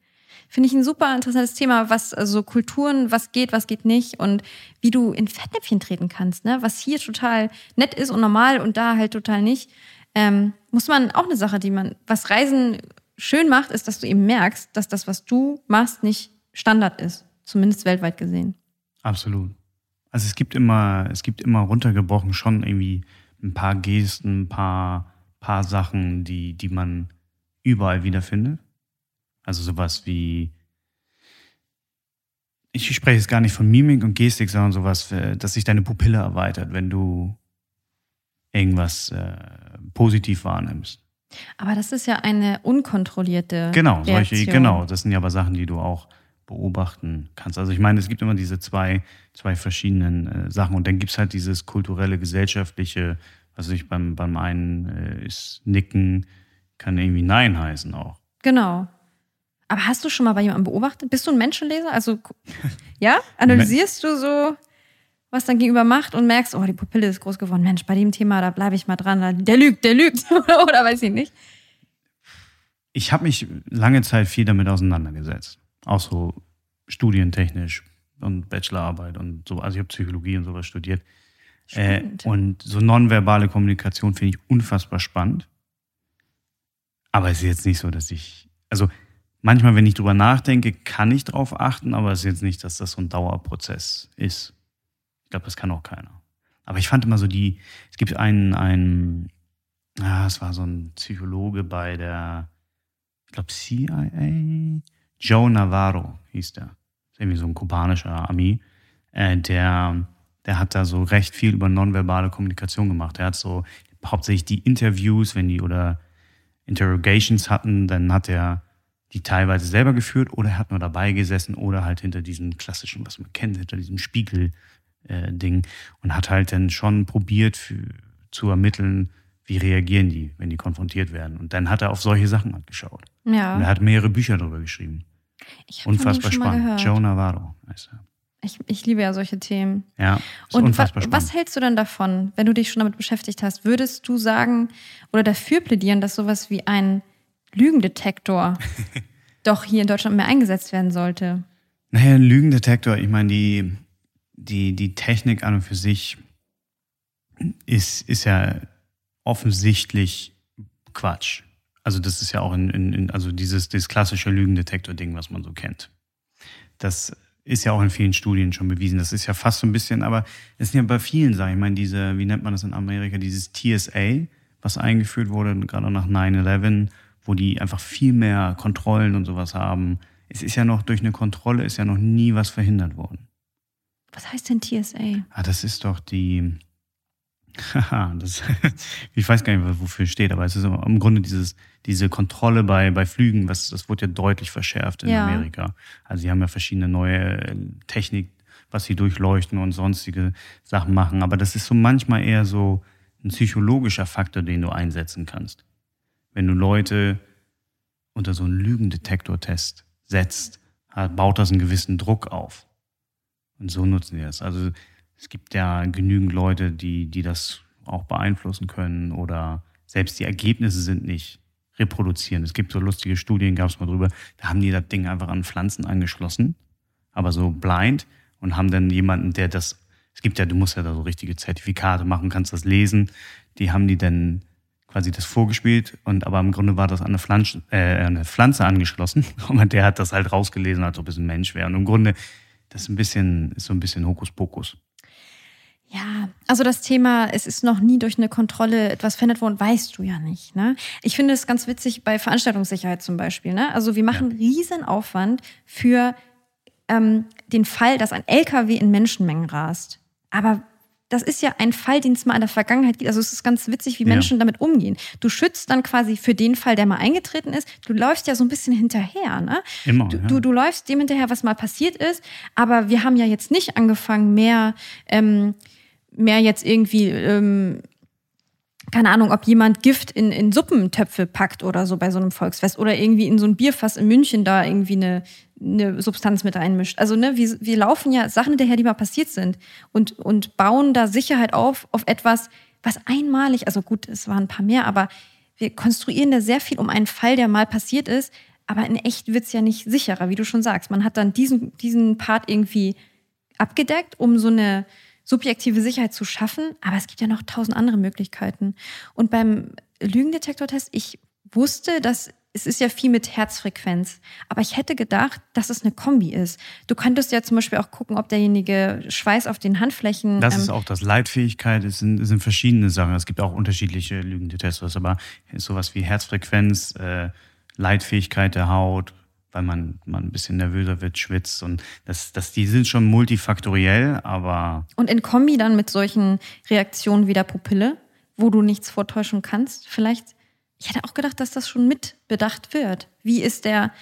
Finde ich ein super interessantes Thema, was also Kulturen, was geht, was geht nicht und wie du in Fettnäpfchen treten kannst, ne? Was hier total nett ist und normal und da halt total nicht. Ähm, muss man auch eine Sache, die man, was Reisen schön macht, ist, dass du eben merkst, dass das, was du machst, nicht Standard ist. Zumindest weltweit gesehen. Absolut. Also es gibt immer, es gibt immer runtergebrochen schon irgendwie ein paar Gesten, ein paar, paar Sachen, die, die man überall wiederfindet. Also sowas wie, ich spreche jetzt gar nicht von Mimik und Gestik, sondern sowas, äh, dass sich deine Pupille erweitert, wenn du irgendwas äh, positiv wahrnimmst. Aber das ist ja eine unkontrollierte Genau, solche, Reaktion. genau. Das sind ja aber Sachen, die du auch beobachten kannst. Also ich meine, es gibt immer diese zwei, zwei verschiedenen äh, Sachen und dann gibt's halt dieses kulturelle, gesellschaftliche, was ich beim, beim einen äh, ist Nicken, kann irgendwie Nein heißen auch. Genau. Aber hast du schon mal bei jemandem beobachtet? Bist du ein Menschenleser? Also, ja? Analysierst du so, was dein Gegenüber macht und merkst, oh, die Pupille ist groß geworden. Mensch, bei dem Thema, da bleibe ich mal dran. Der lügt, der lügt. Oder weiß ich nicht. Ich habe mich lange Zeit viel damit auseinandergesetzt. Auch so studientechnisch und Bachelorarbeit und so. Also ich habe Psychologie und sowas studiert. Äh, und so nonverbale Kommunikation finde ich unfassbar spannend. Aber es ist jetzt nicht so, dass ich, also manchmal, wenn ich drüber nachdenke, kann ich drauf achten, aber es ist jetzt nicht, dass das so ein Dauerprozess ist. Ich glaube, das kann auch keiner. Aber ich fand immer so die, es gibt einen, einen, ah, es war so ein Psychologe bei der, ich glaube CIA, Joe Navarro hieß der. Ist irgendwie so ein kubanischer Ami, äh, der, der hat da so recht viel über nonverbale Kommunikation gemacht. Er hat so hauptsächlich die Interviews, wenn die oder Interrogations hatten, dann hat er die teilweise selber geführt oder er hat nur dabei gesessen oder halt hinter diesem klassischen, was man kennt, hinter diesem Spiegel äh, und hat halt dann schon probiert für, zu ermitteln, wie reagieren die, wenn die konfrontiert werden. Und dann hat er auf solche Sachen halt geschaut. Und er Ja. hat mehrere Bücher darüber geschrieben. Unfassbar spannend. Joe Navarro heißt er. Ich, ich liebe ja solche Themen. Ja, ist Und wa unfassbar spannend. was hältst du denn davon, wenn du dich schon damit beschäftigt hast? Würdest du sagen oder dafür plädieren, dass sowas wie ein Lügendetektor doch hier in Deutschland mehr eingesetzt werden sollte? Naja, ein Lügendetektor, ich meine, die, die, die Technik an und für sich ist, ist ja offensichtlich Quatsch. Also das ist ja auch in, in, in also dieses, dieses klassische Lügendetektor-Ding, was man so kennt. Das ist ja auch in vielen Studien schon bewiesen. Das ist ja fast so ein bisschen, aber es sind ja bei vielen Sachen, ich meine, diese, wie nennt man das in Amerika, dieses TSA, was eingeführt wurde, gerade nach 9-11, wo die einfach viel mehr Kontrollen und sowas haben. Es ist ja noch durch eine Kontrolle, ist ja noch nie was verhindert worden. Was heißt denn TSA? Ah, das ist doch die. Haha, das, ich weiß gar nicht, wofür es steht, aber es ist im Grunde dieses, diese Kontrolle bei, bei Flügen, was, das wurde ja deutlich verschärft in Ja. Amerika. Also sie haben ja verschiedene neue äh, Technik, was sie durchleuchten und sonstige Sachen machen. Aber das ist so manchmal eher so ein psychologischer Faktor, den du einsetzen kannst. Wenn du Leute unter so einen Lügendetektortest setzt, baut das einen gewissen Druck auf. Und so nutzen die das. Also es gibt ja genügend Leute, die, die das auch beeinflussen können oder selbst die Ergebnisse sind nicht reproduzieren. Es gibt so lustige Studien, gab es mal drüber, da haben die das Ding einfach an Pflanzen angeschlossen, aber so blind und haben dann jemanden, der das, es gibt ja, du musst ja da so richtige Zertifikate machen, kannst das lesen, die haben die dann quasi das vorgespielt und aber im Grunde war das an eine Pflanze, äh, eine Pflanze angeschlossen und der hat das halt rausgelesen, als ob es ein Mensch wäre. Und im Grunde, das ist ein bisschen, ist so ein bisschen Hokuspokus. Ja, also das Thema, es ist noch nie durch eine Kontrolle etwas verändert worden, weißt du ja nicht. Ne? Ich finde es ganz witzig bei Veranstaltungssicherheit zum Beispiel. Ne? Also wir machen riesen Aufwand für ähm, den Fall, dass ein LKW in Menschenmengen rast. Aber das ist ja ein Fall, den es mal in der Vergangenheit gibt. Also es ist ganz witzig, wie Ja. Menschen damit umgehen. Du schützt dann quasi für den Fall, der mal eingetreten ist. Du läufst ja so ein bisschen hinterher, ne? Immer, Du, ja. du, du läufst dem hinterher, was mal passiert ist. Aber wir haben ja jetzt nicht angefangen, mehr, ähm, mehr jetzt irgendwie, ähm, keine Ahnung, ob jemand Gift in, in Suppentöpfe packt oder so bei so einem Volksfest oder irgendwie in so ein Bierfass in München da irgendwie eine, eine Substanz mit einmischt. Also, ne, wir, wir laufen ja Sachen hinterher, die mal passiert sind und, und bauen da Sicherheit auf, auf etwas, was einmalig, also gut, es waren ein paar mehr, aber wir konstruieren da sehr viel um einen Fall, der mal passiert ist, aber in echt wird's ja nicht sicherer, wie du schon sagst. Man hat dann diesen, diesen Part irgendwie abgedeckt, um so eine subjektive Sicherheit zu schaffen, aber es gibt ja noch tausend andere Möglichkeiten. Und beim Lügendetektortest, ich wusste, dass es ist ja viel mit Herzfrequenz, aber ich hätte gedacht, dass es eine Kombi ist. Du könntest ja zum Beispiel auch gucken, ob derjenige Schweiß auf den Handflächen. Das ähm, ist auch das Leitfähigkeit, es sind, es sind verschiedene Sachen. Es gibt auch unterschiedliche Lügendetests, aber sowas wie Herzfrequenz, äh, Leitfähigkeit der Haut, weil man, man ein bisschen nervöser wird, schwitzt und das, das, die sind schon multifaktoriell, aber Und in Kombi dann mit solchen Reaktionen wie der Pupille, wo du nichts vortäuschen kannst, vielleicht. Ich hätte auch gedacht, dass das schon mit bedacht wird. Wie ist der,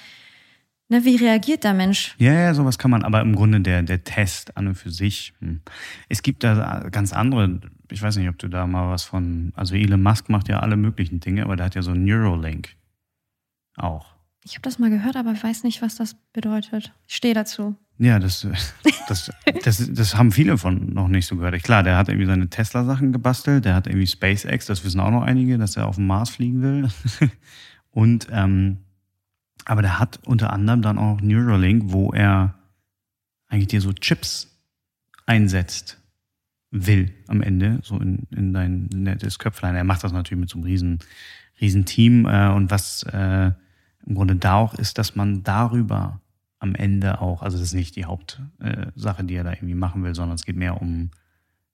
ne, wie reagiert der Mensch? Ja, ja, sowas kann man, aber im Grunde der, der Test an und für sich. Hm. Es gibt da ganz andere, ich weiß nicht, ob du da mal was von, also Elon Musk macht ja alle möglichen Dinge, aber der hat ja so ein Neuralink auch. Ich habe das mal gehört, aber ich weiß nicht, was das bedeutet. Ich stehe dazu. Ja, das, das, das, das haben viele von noch nicht so gehört. Klar, der hat irgendwie seine Tesla-Sachen gebastelt, der hat irgendwie SpaceX, das wissen auch noch einige, dass er auf den Mars fliegen will. Und ähm, aber der hat unter anderem dann auch Neuralink, wo er eigentlich dir so Chips einsetzt will am Ende, so in, in dein nettes Köpflein. Er macht das natürlich mit so einem riesen, riesen Team. Äh, und was äh, im Grunde da auch ist, dass man darüber am Ende auch, also das ist nicht die Hauptsache, Sache, die er da irgendwie machen will, sondern es geht mehr um,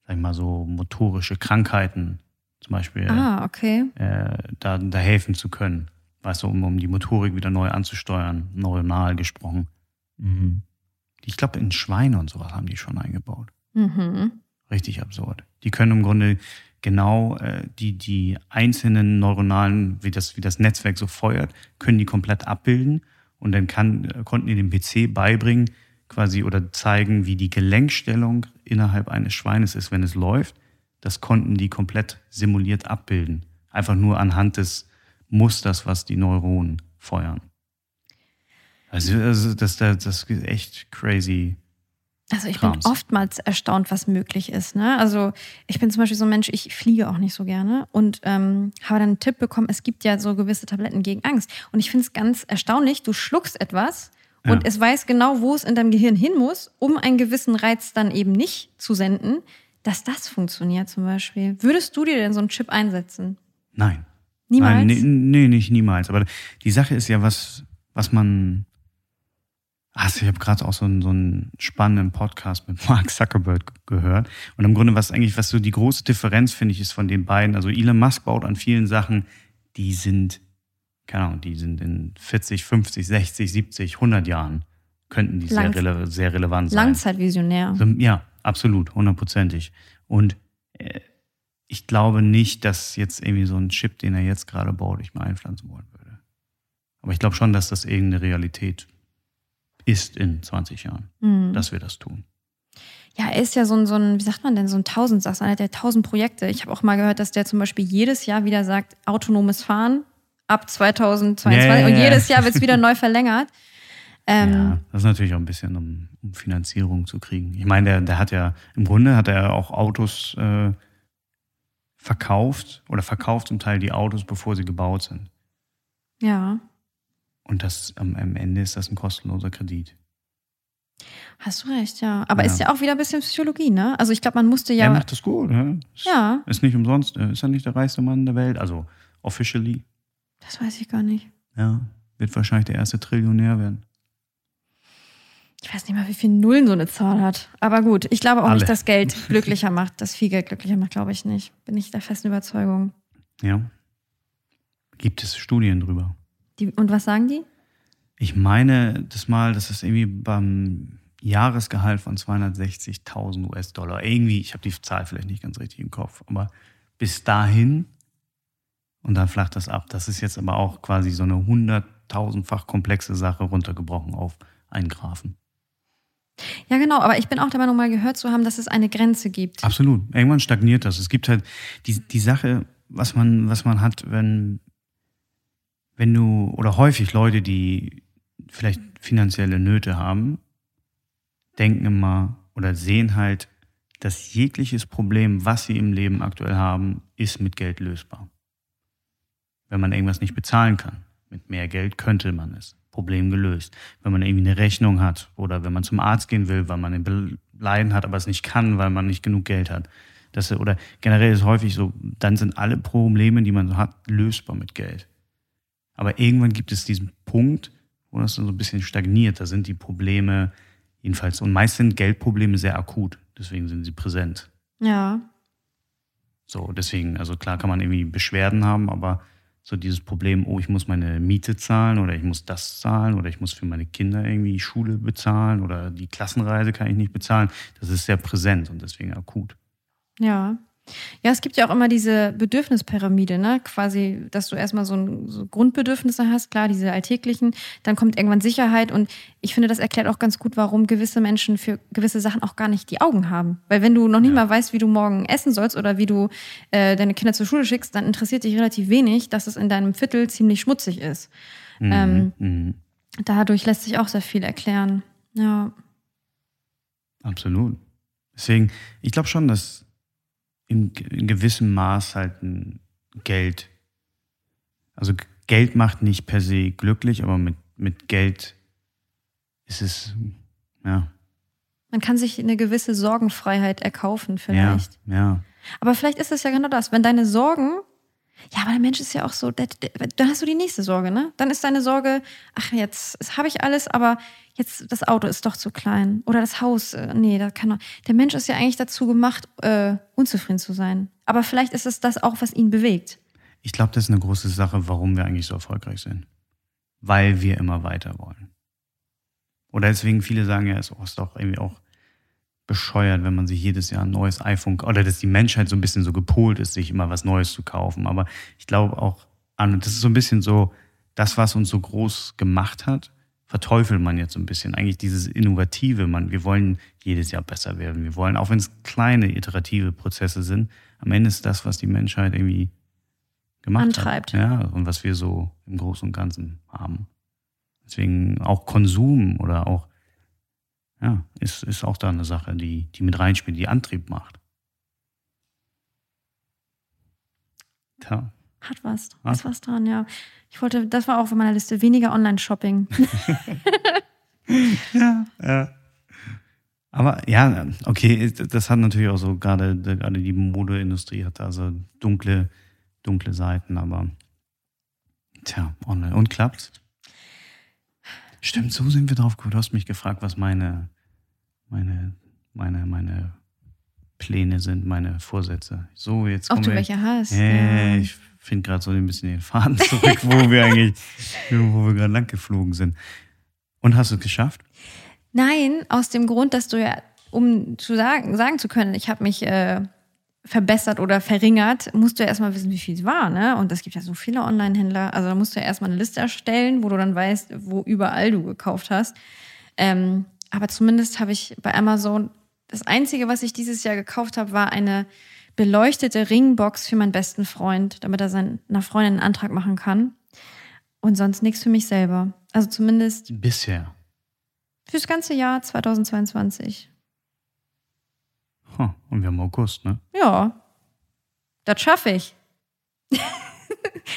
sag ich mal, so motorische Krankheiten zum Beispiel Ah, okay. äh, da, da helfen zu können. Weißt du, um, um die Motorik wieder neu anzusteuern, neuronal gesprochen. Mhm. Ich glaube, in Schweine und sowas haben die schon eingebaut. Mhm. Richtig absurd. Die können im Grunde genau äh, die, die einzelnen neuronalen, wie das, wie das Netzwerk so feuert, können die komplett abbilden. Und dann kann, äh, konnten die dem PC beibringen, quasi oder zeigen, wie die Gelenkstellung innerhalb eines Schweines ist, wenn es läuft. Das konnten die komplett simuliert abbilden. Einfach nur anhand des Musters, was die Neuronen feuern. Also, also das, das, das ist echt crazy. Also ich Krams. bin oftmals erstaunt, was möglich ist. Ne? Also ich bin zum Beispiel so ein Mensch, ich fliege auch nicht so gerne und ähm, habe dann einen Tipp bekommen, es gibt ja so gewisse Tabletten gegen Angst. Und ich finde es ganz erstaunlich, du schluckst etwas und Ja. es weiß genau, wo es in deinem Gehirn hin muss, um einen gewissen Reiz dann eben nicht zu senden, dass das funktioniert zum Beispiel. Würdest du dir denn so einen Chip einsetzen? Nein. Niemals? Nein, nee, nee, nicht niemals. Aber die Sache ist ja, was, was man. Also ich habe gerade auch so einen, so einen spannenden Podcast mit Mark Zuckerberg gehört. Und im Grunde, was eigentlich, was so die große Differenz, finde ich, ist von den beiden. Also Elon Musk baut an vielen Sachen, die sind, keine Ahnung, die sind in 40, 50, 60, 70, 100 Jahren, könnten die sehr, rele sehr relevant sein. Langzeitvisionär. So, Ja, absolut, hundertprozentig. Und äh, ich glaube nicht, dass jetzt irgendwie so ein Chip, den er jetzt gerade baut, ich mal einpflanzen wollen würde. Aber ich glaube schon, dass das irgendeine Realität ist in 20 Jahren, Mhm. dass wir das tun. Ja, er ist ja so ein, so ein, wie sagt man denn, so ein Tausendsasser, einer der tausend Projekte. Ich habe auch mal gehört, dass der zum Beispiel jedes Jahr wieder sagt, autonomes Fahren ab 2022 Ja, ja, und jedes Jahr wird es wieder neu verlängert. Ähm, ja, das ist natürlich auch ein bisschen, um, um Finanzierung zu kriegen. Ich meine, der, der hat ja, im Grunde hat er auch Autos äh, verkauft oder verkauft zum Teil die Autos, bevor sie gebaut sind. ja, Und das am, am Ende ist das ein kostenloser Kredit. hast du recht, ja. Aber Ja. ist ja auch wieder ein bisschen Psychologie, ne? Also ich glaube, man musste ja. Er macht das gut, ja. Ist, ja, ist nicht umsonst, äh, ist er nicht der reichste Mann der Welt, also officially. das weiß ich gar nicht. Ja, wird wahrscheinlich der erste Trillionär werden. Ich weiß nicht mal, wie viele Nullen so eine Zahl hat. Aber gut, ich glaube auch Alle. nicht, dass Geld glücklicher macht. Dass viel Geld glücklicher macht, glaube ich nicht. Bin ich der festen Überzeugung. Ja. Gibt es Studien drüber? Die, und was sagen die? Ich meine das mal, dass es irgendwie beim Jahresgehalt von 260.000 US-Dollar. Irgendwie, ich habe die Zahl vielleicht nicht ganz richtig im Kopf, aber bis dahin und dann flacht das ab. Das ist jetzt aber auch quasi so eine hunderttausendfach komplexe Sache runtergebrochen auf einen Graphen. Ja, genau, aber ich bin auch der Meinung, mal gehört zu haben, dass es eine Grenze gibt. Absolut. Irgendwann stagniert das. Es gibt halt die, die Sache, was man, was man hat, wenn, wenn du, oder häufig Leute, die vielleicht finanzielle Nöte haben, denken immer oder sehen halt, dass jegliches Problem, was sie im Leben aktuell haben, ist mit Geld lösbar. Wenn man irgendwas nicht bezahlen kann, mit mehr Geld könnte man es. Problem gelöst. Wenn man irgendwie eine Rechnung hat oder wenn man zum Arzt gehen will, weil man ein Leiden hat, aber es nicht kann, weil man nicht genug Geld hat. Das, oder generell ist es häufig so, dann sind alle Probleme, die man so hat, lösbar mit Geld. Aber irgendwann gibt es diesen Punkt, wo das dann so ein bisschen stagniert. Da sind die Probleme jedenfalls, und meist sind Geldprobleme sehr akut, deswegen sind sie präsent. Ja. So, deswegen, also klar kann man irgendwie Beschwerden haben, aber so dieses Problem, oh, ich muss meine Miete zahlen oder ich muss das zahlen oder ich muss für meine Kinder irgendwie Schule bezahlen oder die Klassenreise kann ich nicht bezahlen. Das ist sehr präsent und deswegen akut. Ja. Ja, es gibt ja auch immer diese Bedürfnispyramide, ne? Quasi, dass du erstmal so, ein, so Grundbedürfnisse hast, klar, diese alltäglichen, dann kommt irgendwann Sicherheit und ich finde, das erklärt auch ganz gut, warum gewisse Menschen für gewisse Sachen auch gar nicht die Augen haben. Weil wenn du noch nicht ja. mal weißt, wie du morgen essen sollst oder wie du äh, deine Kinder zur Schule schickst, dann interessiert dich relativ wenig, dass es in deinem Viertel ziemlich schmutzig ist. Mhm. Ähm, mhm. Dadurch lässt sich auch sehr viel erklären. Ja. Absolut. Deswegen, ich glaube schon, dass in, in gewissem Maß halt ein Geld. Also Geld macht nicht per se glücklich, aber mit, mit Geld ist es, ja. Man kann sich eine gewisse Sorgenfreiheit erkaufen, vielleicht. Ja, ja. Aber vielleicht ist es ja genau das. Wenn deine Sorgen ja, aber der Mensch ist ja auch so, dann hast du die nächste Sorge, ne? Dann ist deine Sorge, ach, jetzt habe ich alles, aber jetzt das Auto ist doch zu klein. Oder das Haus, äh, nee, da kann doch. Der Mensch ist ja eigentlich dazu gemacht, äh, unzufrieden zu sein. Aber vielleicht ist es das auch, was ihn bewegt. Ich glaube, das ist eine große Sache, warum wir eigentlich so erfolgreich sind. Weil wir immer weiter wollen. Oder deswegen viele sagen ja, es ist doch irgendwie auch bescheuert, wenn man sich jedes Jahr ein neues iPhone oder dass die Menschheit so ein bisschen so gepolt ist, sich immer was Neues zu kaufen. Aber ich glaube auch an, das ist so ein bisschen so, das, was uns so groß gemacht hat, verteufelt man jetzt so ein bisschen. Eigentlich dieses Innovative, man, wir wollen jedes Jahr besser werden. Wir wollen, auch wenn es kleine iterative Prozesse sind, am Ende ist das, was die Menschheit irgendwie gemacht Antreibt. hat. Ja, und was wir so im Großen und Ganzen haben. Deswegen auch Konsum oder auch ja, ist, ist auch da eine Sache, die, die mit reinspielt, die Antrieb macht. Tja. Hat was. Hat was dran, ja. Ich wollte, das war auch auf meiner Liste, weniger Online-Shopping. ja, ja. Aber ja, okay, das hat natürlich auch so, gerade, gerade die Modeindustrie hat also dunkle, dunkle Seiten, aber tja, online. Und klappt's? Stimmt, so sind wir drauf gekommen. Du hast mich gefragt, was meine, meine, meine, meine Pläne sind, meine Vorsätze. So, jetzt Ob du wir, welche hast. Äh, ja. Ich finde gerade so ein bisschen den Faden zurück, wo wir eigentlich, wo wir gerade lang geflogen sind. Und hast du es geschafft? Nein, aus dem Grund, dass du ja, um zu sagen, sagen zu können, ich habe mich äh, verbessert oder verringert, musst du ja erstmal wissen, wie viel es war. Ne? Und es gibt ja so viele Online-Händler. Also da musst du ja erstmal eine Liste erstellen, wo du dann weißt, wo überall du gekauft hast. Ähm, aber zumindest habe ich bei Amazon, das Einzige, was ich dieses Jahr gekauft habe, war eine beleuchtete Ringbox für meinen besten Freund, damit er seiner Freundin einen Antrag machen kann. Und sonst nichts für mich selber. Also zumindest. Bisher. Fürs ganze Jahr 2022. Huh, und wir haben August, ne? Ja. Das schaffe ich.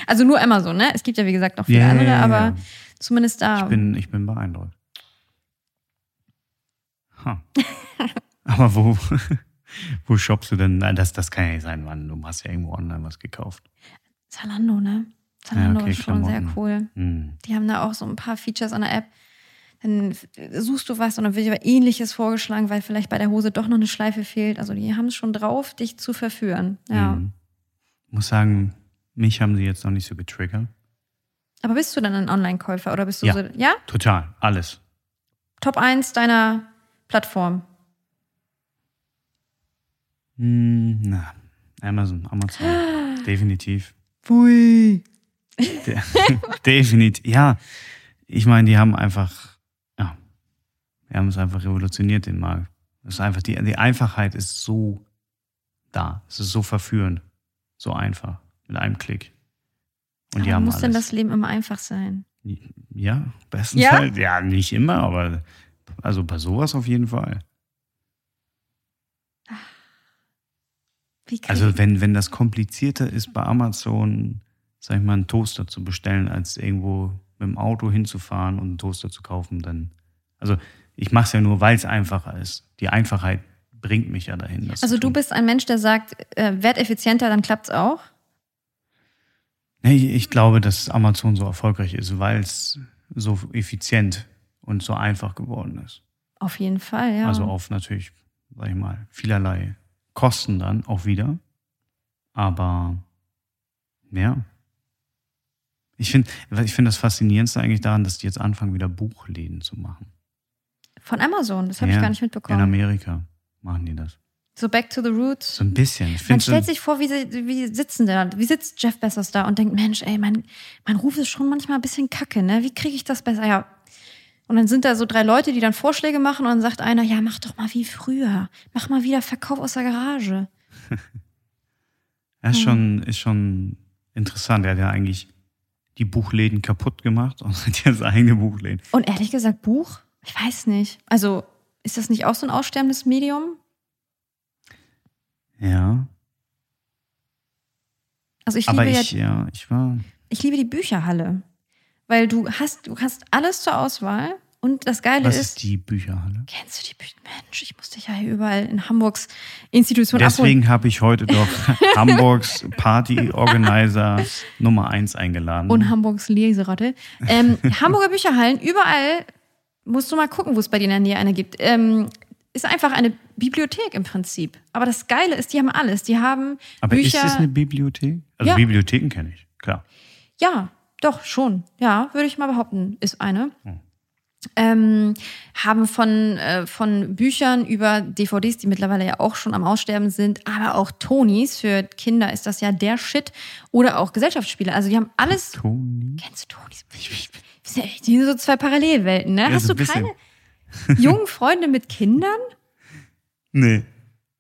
also nur Amazon, ne? Es gibt ja, wie gesagt, noch viele yeah, andere, aber yeah. zumindest da. Ich bin, ich bin beeindruckt. Huh. aber wo, wo shoppst du denn? Das, das kann ja nicht sein, Mann. Du hast ja irgendwo online was gekauft. Zalando, ne? Zalando ja, okay, ist schon Klamotten. sehr cool. Mm. Die haben da auch so ein paar Features an der App dann suchst du was und dann wird dir ähnliches vorgeschlagen, weil vielleicht bei der Hose doch noch eine Schleife fehlt. Also die haben es schon drauf, dich zu verführen. Ja. Mhm. Ich muss sagen, mich haben sie jetzt noch nicht so getriggert. Aber bist du dann ein Online-Käufer oder bist du ja, so? Ja, total, alles. Top 1 deiner Plattform? Hm, na, Amazon, Amazon. Definitiv. Pui. De definitiv. Ja, ich meine, die haben einfach, ja, wir haben es einfach revolutioniert, den Markt. Es ist einfach, die, die Einfachheit ist so da. Es ist so verführend. So einfach. Mit einem Klick. Und die Aber haben muss alles. denn das Leben immer einfach sein? Ja, bestens Ja? halt. Ja, nicht immer, aber also bei sowas auf jeden Fall. Also wenn, wenn das komplizierter ist bei Amazon, sag ich mal, einen Toaster zu bestellen, als irgendwo mit dem Auto hinzufahren und einen Toaster zu kaufen, dann. Also ich mache es ja nur, weil es einfacher ist. Die Einfachheit bringt mich ja dahin. Also du bist ein Mensch, der sagt, äh, werd effizienter, dann klappt's auch. Nee, ich glaube, dass Amazon so erfolgreich ist, weil es so effizient und so einfach geworden ist. Auf jeden Fall, ja. Also auf natürlich, sag ich mal, vielerlei Kosten dann auch wieder. Aber ja. Ich finde ich find das Faszinierendste eigentlich daran, dass die jetzt anfangen, wieder Buchläden zu machen. Von Amazon, das habe ich Ja, gar nicht In mitbekommen. Amerika machen die das. So back to the roots. So ein bisschen. Ich Man stellt sich vor, wie, sie, wie sitzen da, wie sitzt Jeff Bezos da und denkt, Mensch, ey, mein, mein Ruf ist schon manchmal ein bisschen kacke, ne? Wie kriege ich das besser? Ja. Und dann sind da so drei Leute, die dann Vorschläge machen und dann sagt einer, ja, mach doch mal wie früher. Mach mal wieder Verkauf aus der Garage. das ist schon, ist schon interessant. Er hat ja eigentlich die Buchläden kaputt gemacht und hat jetzt eigene Buchläden. Und ehrlich gesagt, Buch? Ich weiß nicht. Also, ist das nicht auch so ein aussterbendes Medium? Ja. Also ich Aber liebe ich, ja, ja, ich war. ich liebe die Bücherhalle. Weil du hast, du hast alles zur Auswahl und das Geile Was ist, ist die Bücherhalle? Kennst du die Bücher? Mensch, ich muss dich ja hier überall in Hamburgs Institution abholen. Deswegen habe ich heute doch Hamburgs Party Organizer Nummer 1 eingeladen. Und Hamburgs Leseratte. Ähm, Hamburger Bücherhallen, überall musst du mal gucken, wo es bei dir in der Nähe eine gibt. Ähm, ist einfach eine Bibliothek im Prinzip. Aber das Geile ist, die haben alles. Die haben Aber Bücher. ist es eine Bibliothek? Also Ja. Bibliotheken kenne ich, klar. Ja, doch, schon. Ja, würde ich mal behaupten, ist eine. Hm. Ähm, haben von, äh, von Büchern über DVDs, die mittlerweile ja auch schon am Aussterben sind, aber auch Tonis. Für Kinder ist das ja der Shit. Oder auch Gesellschaftsspiele. Also die haben alles. Toni? Kennst du Tonis? Die sind so zwei Parallelwelten, ne? Ja, Hast so du keine jungen Freunde mit Kindern? Nee.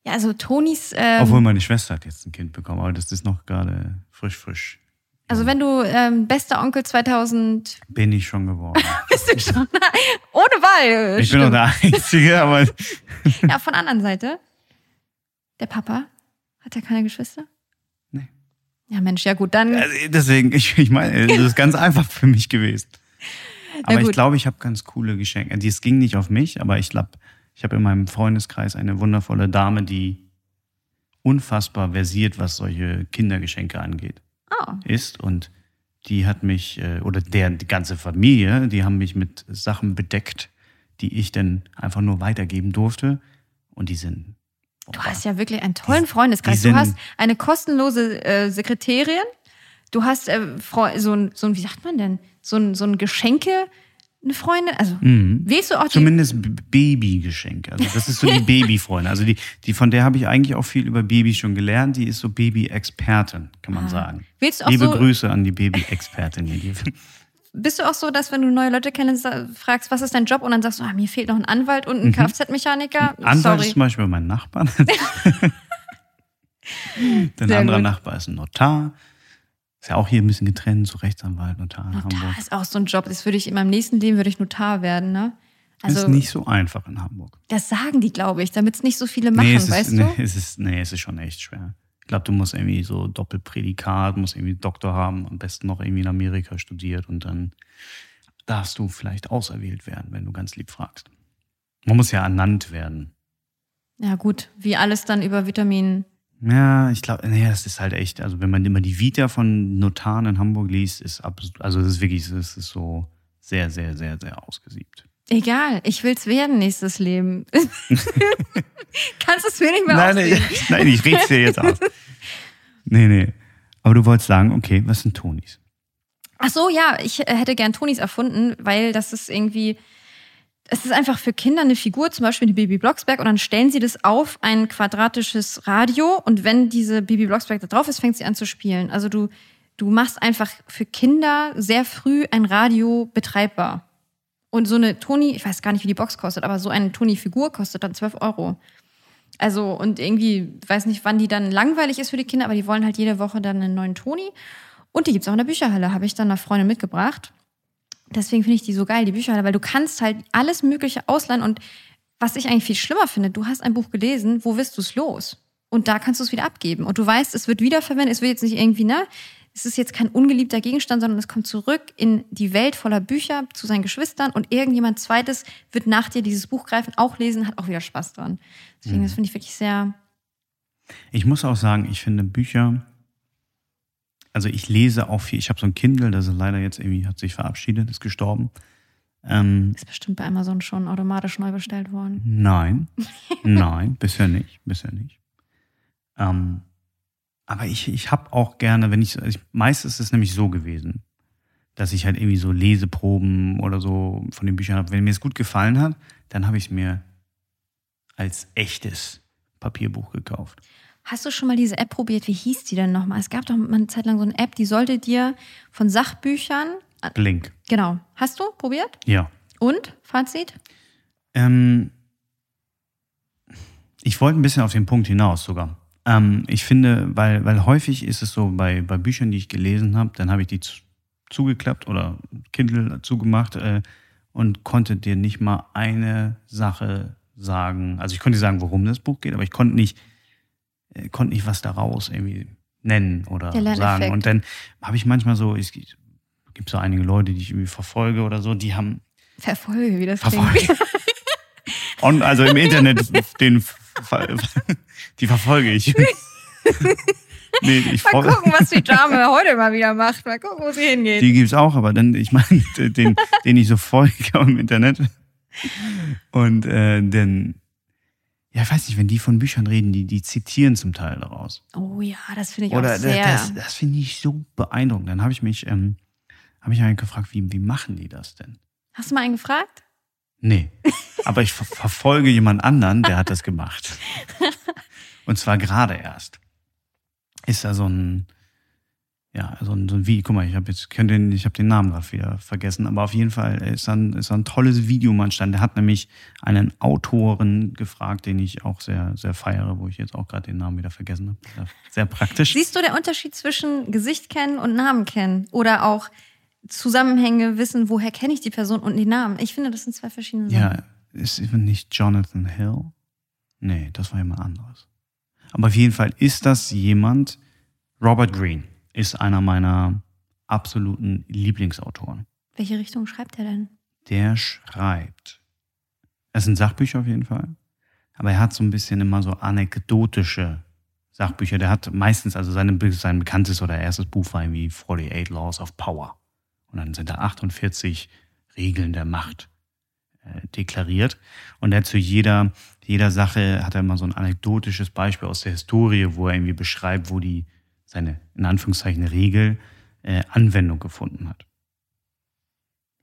Ja, also Tonis. Ähm, Obwohl meine Schwester hat jetzt ein Kind bekommen, aber das ist noch gerade frisch, frisch. Also wenn du ähm, bester Onkel 2000 Bin ich schon geworden. bist du schon ohne Wahl. ich bin noch stimmt. der Einzige, aber Ja, von der anderen Seite. Der Papa hat er keine Geschwister? Nee. Ja, Mensch, ja gut, dann. Also deswegen, ich, ich meine, das ist ganz einfach für mich gewesen. Aber ich glaube, ich habe ganz coole Geschenke. Es ging nicht auf mich, aber ich glaube, ich habe in meinem Freundeskreis eine wundervolle Dame, die unfassbar versiert, was solche Kindergeschenke angeht, Oh, ist. Und die hat mich, äh, oder der, die ganze Familie, die haben mich mit Sachen bedeckt, die ich dann einfach nur weitergeben durfte. Und die sind. du hast ja wirklich einen tollen Freundeskreis. die Du hast eine kostenlose äh, Sekretärin. Du hast äh, so ein, so ein, wie sagt man denn? So ein, so ein Geschenke, eine Freundin. Also, Mhm. willst du auch die. Zumindest Babygeschenke. Also das ist so die Babyfreundin. Also die, die von der habe ich eigentlich auch viel über Babys schon gelernt. Die ist so Baby-Expertin, kann man sagen. Willst du auch Liebe so- Grüße an die Baby-Expertin. Bist du auch so, dass wenn du neue Leute kennst, fragst, was ist dein Job? Und dann sagst du, ah, mir fehlt noch ein Anwalt und ein Kfz-Mechaniker. Mhm. Anwalt Sorry. ist zum Beispiel mein Nachbar. Dein Sehr anderer gut. Nachbar ist ein Notar. Ist ja auch hier ein bisschen getrennt, so Rechtsanwalt, Notar in Notar Hamburg. ist auch so ein Job. Das würde ich in meinem nächsten Leben würde ich Notar werden, ne? Also ist nicht so einfach in Hamburg. das sagen die, glaube ich, damit es nicht so viele machen, nee, es weißt ist, nee, du? es ist, nee, es ist schon echt schwer. Ich glaube, du musst irgendwie so Doppelprädikat, musst irgendwie Doktor haben, am besten noch irgendwie in Amerika studiert und dann darfst du vielleicht auserwählt werden, wenn du ganz lieb fragst. Man muss ja ernannt werden. Ja gut, wie alles dann über Vitamin. Ja, ich glaube, nee, das ist halt echt, also wenn man immer die Vita von Notaren in Hamburg liest, ist absolut, also das ist wirklich, das ist so sehr, sehr, sehr, sehr ausgesiebt. Egal, ich will's werden nächstes Leben. Kannst du es mir nicht mehr Nein, nee, nein, ich red's dir jetzt aus. Nee, nee. Aber du wolltest sagen, okay, was sind Tonis? Ach so, ja, ich hätte gern Tonis erfunden, weil das ist irgendwie, es ist einfach für Kinder eine Figur, zum Beispiel die Baby Blocksberg, und dann stellen sie das auf ein quadratisches Radio und wenn diese Baby Blocksberg da drauf ist, fängt sie an zu spielen. Also du, du machst einfach für Kinder sehr früh ein Radio betreibbar. Und so eine Toni, ich weiß gar nicht, wie die Box kostet, aber so eine Toni-Figur kostet dann 12 Euro. Also, und irgendwie, weiß nicht, wann die dann langweilig ist für die Kinder, aber die wollen halt jede Woche dann einen neuen Toni. Und die gibt's auch in der Bücherhalle, habe ich dann einer Freundin mitgebracht. Deswegen finde ich die so geil, die Bücherhalle, weil du kannst halt alles Mögliche ausleihen. Und was ich eigentlich viel schlimmer finde, du hast ein Buch gelesen, wo wirst du es los? Und da kannst du es wieder abgeben. Und du weißt, es wird wiederverwendet, es wird jetzt nicht irgendwie, ne? Es ist jetzt kein ungeliebter Gegenstand, sondern es kommt zurück in die Welt voller Bücher zu seinen Geschwistern und irgendjemand zweites wird nach dir dieses Buch greifen, auch lesen, hat auch wieder Spaß dran. Deswegen, mhm. das finde ich wirklich sehr. Ich muss auch sagen, ich finde Bücher, also ich lese auch viel. Ich habe so ein Kindle, das ist leider jetzt irgendwie hat sich verabschiedet, ist gestorben. Ähm, ist bestimmt bei Amazon schon automatisch neu bestellt worden. Nein, nein, bisher nicht, bisher nicht. Ähm, aber ich, ich habe auch gerne, wenn ich, also ich, meistens ist es nämlich so gewesen, dass ich halt irgendwie so Leseproben oder so von den Büchern habe. Wenn mir es gut gefallen hat, dann habe ich es mir als echtes Papierbuch gekauft. Hast du schon mal diese App probiert? Wie hieß die denn nochmal? Es gab doch mal eine Zeit lang so eine App, die sollte dir von Sachbüchern. Blink. Genau. Hast du probiert? Ja. Und? Fazit? Ähm, ich wollte ein bisschen auf den Punkt hinaus sogar. Ähm, ich finde, weil, weil häufig ist es so, bei, bei Büchern, die ich gelesen habe, dann habe ich die zu, zugeklappt oder Kindle zugemacht äh, und konnte dir nicht mal eine Sache sagen. Also ich konnte dir sagen, worum das Buch geht, aber ich konnte nicht, äh, konnte nicht was daraus irgendwie nennen oder sagen. Und dann habe ich manchmal so, es gibt so einige Leute, die ich irgendwie verfolge oder so, die haben. Verfolge, wie das verfolge. klingt. Und also im Internet den die verfolge ich. nee, ich mal gucken, was die Dame heute mal wieder macht. Mal gucken, wo sie hingeht. Die gibt es auch, aber dann, ich meine, den, den ich so folge im Internet. Und äh, dann, ja, ich weiß nicht, wenn die von Büchern reden, die, die zitieren zum Teil daraus. Oh ja, das finde ich Oder auch sehr. Das, das finde ich so beeindruckend. Dann habe ich mich, ähm, habe ich einen gefragt, wie, wie machen die das denn? Hast du mal einen gefragt? Nee. Aber ich ver verfolge jemand anderen, der hat das gemacht. Und zwar gerade erst. Ist da so ein, ja, so ein, so ein Wie, guck mal, ich habe jetzt, den, ich habe den Namen gerade wieder vergessen, aber auf jeden Fall ist ein, ist ein tolles Video mal entstanden. Der hat nämlich einen Autoren gefragt, den ich auch sehr, sehr feiere, wo ich jetzt auch gerade den Namen wieder vergessen habe. Sehr praktisch. Siehst du der Unterschied zwischen Gesicht kennen und Namen kennen? Oder auch Zusammenhänge wissen, woher kenne ich die Person und die Namen. Ich finde, das sind zwei verschiedene Sachen. Ja, ist eben nicht Jonathan Hill? Nee, das war jemand anderes. Aber auf jeden Fall ist das jemand, Robert Greene ist einer meiner absoluten Lieblingsautoren. Welche Richtung schreibt er denn? Der schreibt. Es sind Sachbücher auf jeden Fall. Aber er hat so ein bisschen immer so anekdotische Sachbücher. Der hat meistens, also seine, sein bekanntes oder erstes Buch war irgendwie 48 Laws of Power. Und dann sind da 48 Regeln der Macht äh, deklariert. Und er zu jeder, jeder Sache hat er immer so ein anekdotisches Beispiel aus der Historie, wo er irgendwie beschreibt, wo die seine, in Anführungszeichen, Regel äh, Anwendung gefunden hat.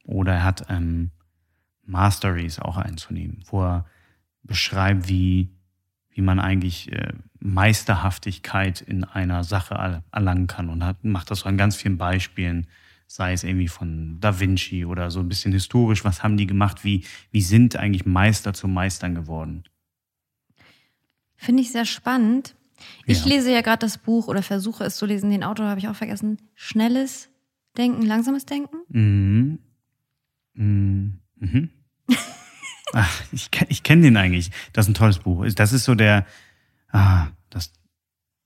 Oder er hat ähm, Masteries auch einzunehmen, wo er beschreibt, wie, wie man eigentlich äh, Meisterhaftigkeit in einer Sache erlangen kann und hat, macht das so an ganz vielen Beispielen sei es irgendwie von Da Vinci oder so ein bisschen historisch, was haben die gemacht, wie, wie sind eigentlich Meister zu Meistern geworden? Finde ich sehr spannend. Ich ja. lese ja gerade das Buch oder versuche es zu lesen, den Autor habe ich auch vergessen. Schnelles Denken, langsames Denken? Mhm. Mhm. mhm. Ach, ich, ich kenne den eigentlich. Das ist ein tolles Buch. Das ist so der, ah, das,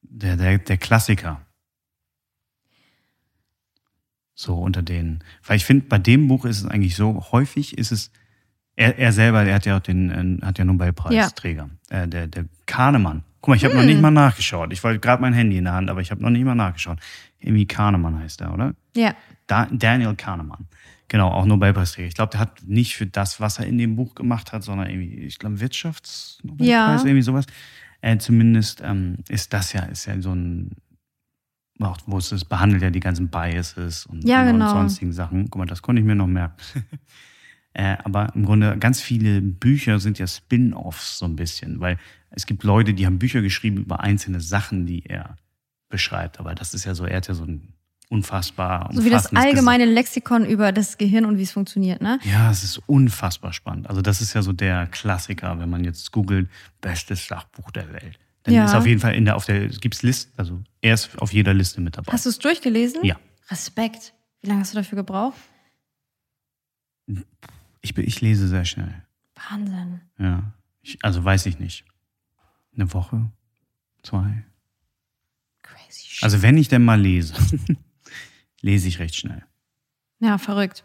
der, der, der Klassiker. So unter den. Weil ich finde, bei dem Buch ist es eigentlich so, häufig ist es, er, er selber, er hat ja auch den, äh, hat ja Nobelpreisträger, ja. Äh, der, der Kahnemann. Guck mal, ich habe hm. noch nicht hm. mal nachgeschaut. Ich wollte gerade mein Handy in der Hand, aber ich habe noch nicht mal nachgeschaut. Irgendwie Kahnemann heißt er, oder? Ja. Da, Daniel Kahnemann. Genau, auch Nobelpreisträger. Ich glaube, der hat nicht für das, was er in dem Buch gemacht hat, sondern irgendwie, ich glaube, Wirtschaftsnobelpreis, ja. irgendwie sowas. Äh, zumindest ähm, ist das ja, ist ja so ein auch wo es behandelt ja die ganzen Biases und, ja, genau. und sonstigen Sachen. Guck mal, das konnte ich mir noch merken. Äh, aber im Grunde ganz viele Bücher sind ja Spin-offs so ein bisschen, weil es gibt Leute, die haben Bücher geschrieben über einzelne Sachen, die er beschreibt. Aber das ist ja so, er hat ja so ein unfassbar. So wie das allgemeine Lexikon über das Gehirn und wie es funktioniert, ne? Ja, es ist unfassbar spannend. Also das ist ja so der Klassiker, wenn man jetzt googelt, bestes Sachbuch der Welt. Dann ja. ist auf jeden Fall in der, auf der, gibt's List, also er ist auf jeder Liste mit dabei. Hast du es durchgelesen? Ja. Respekt. Wie lange hast du dafür gebraucht? Ich, ich lese sehr schnell. Wahnsinn. Ja. Ich, also weiß ich nicht. Eine Woche? Zwei? Crazy shit. Also wenn ich denn mal lese, lese ich recht schnell. Ja, verrückt.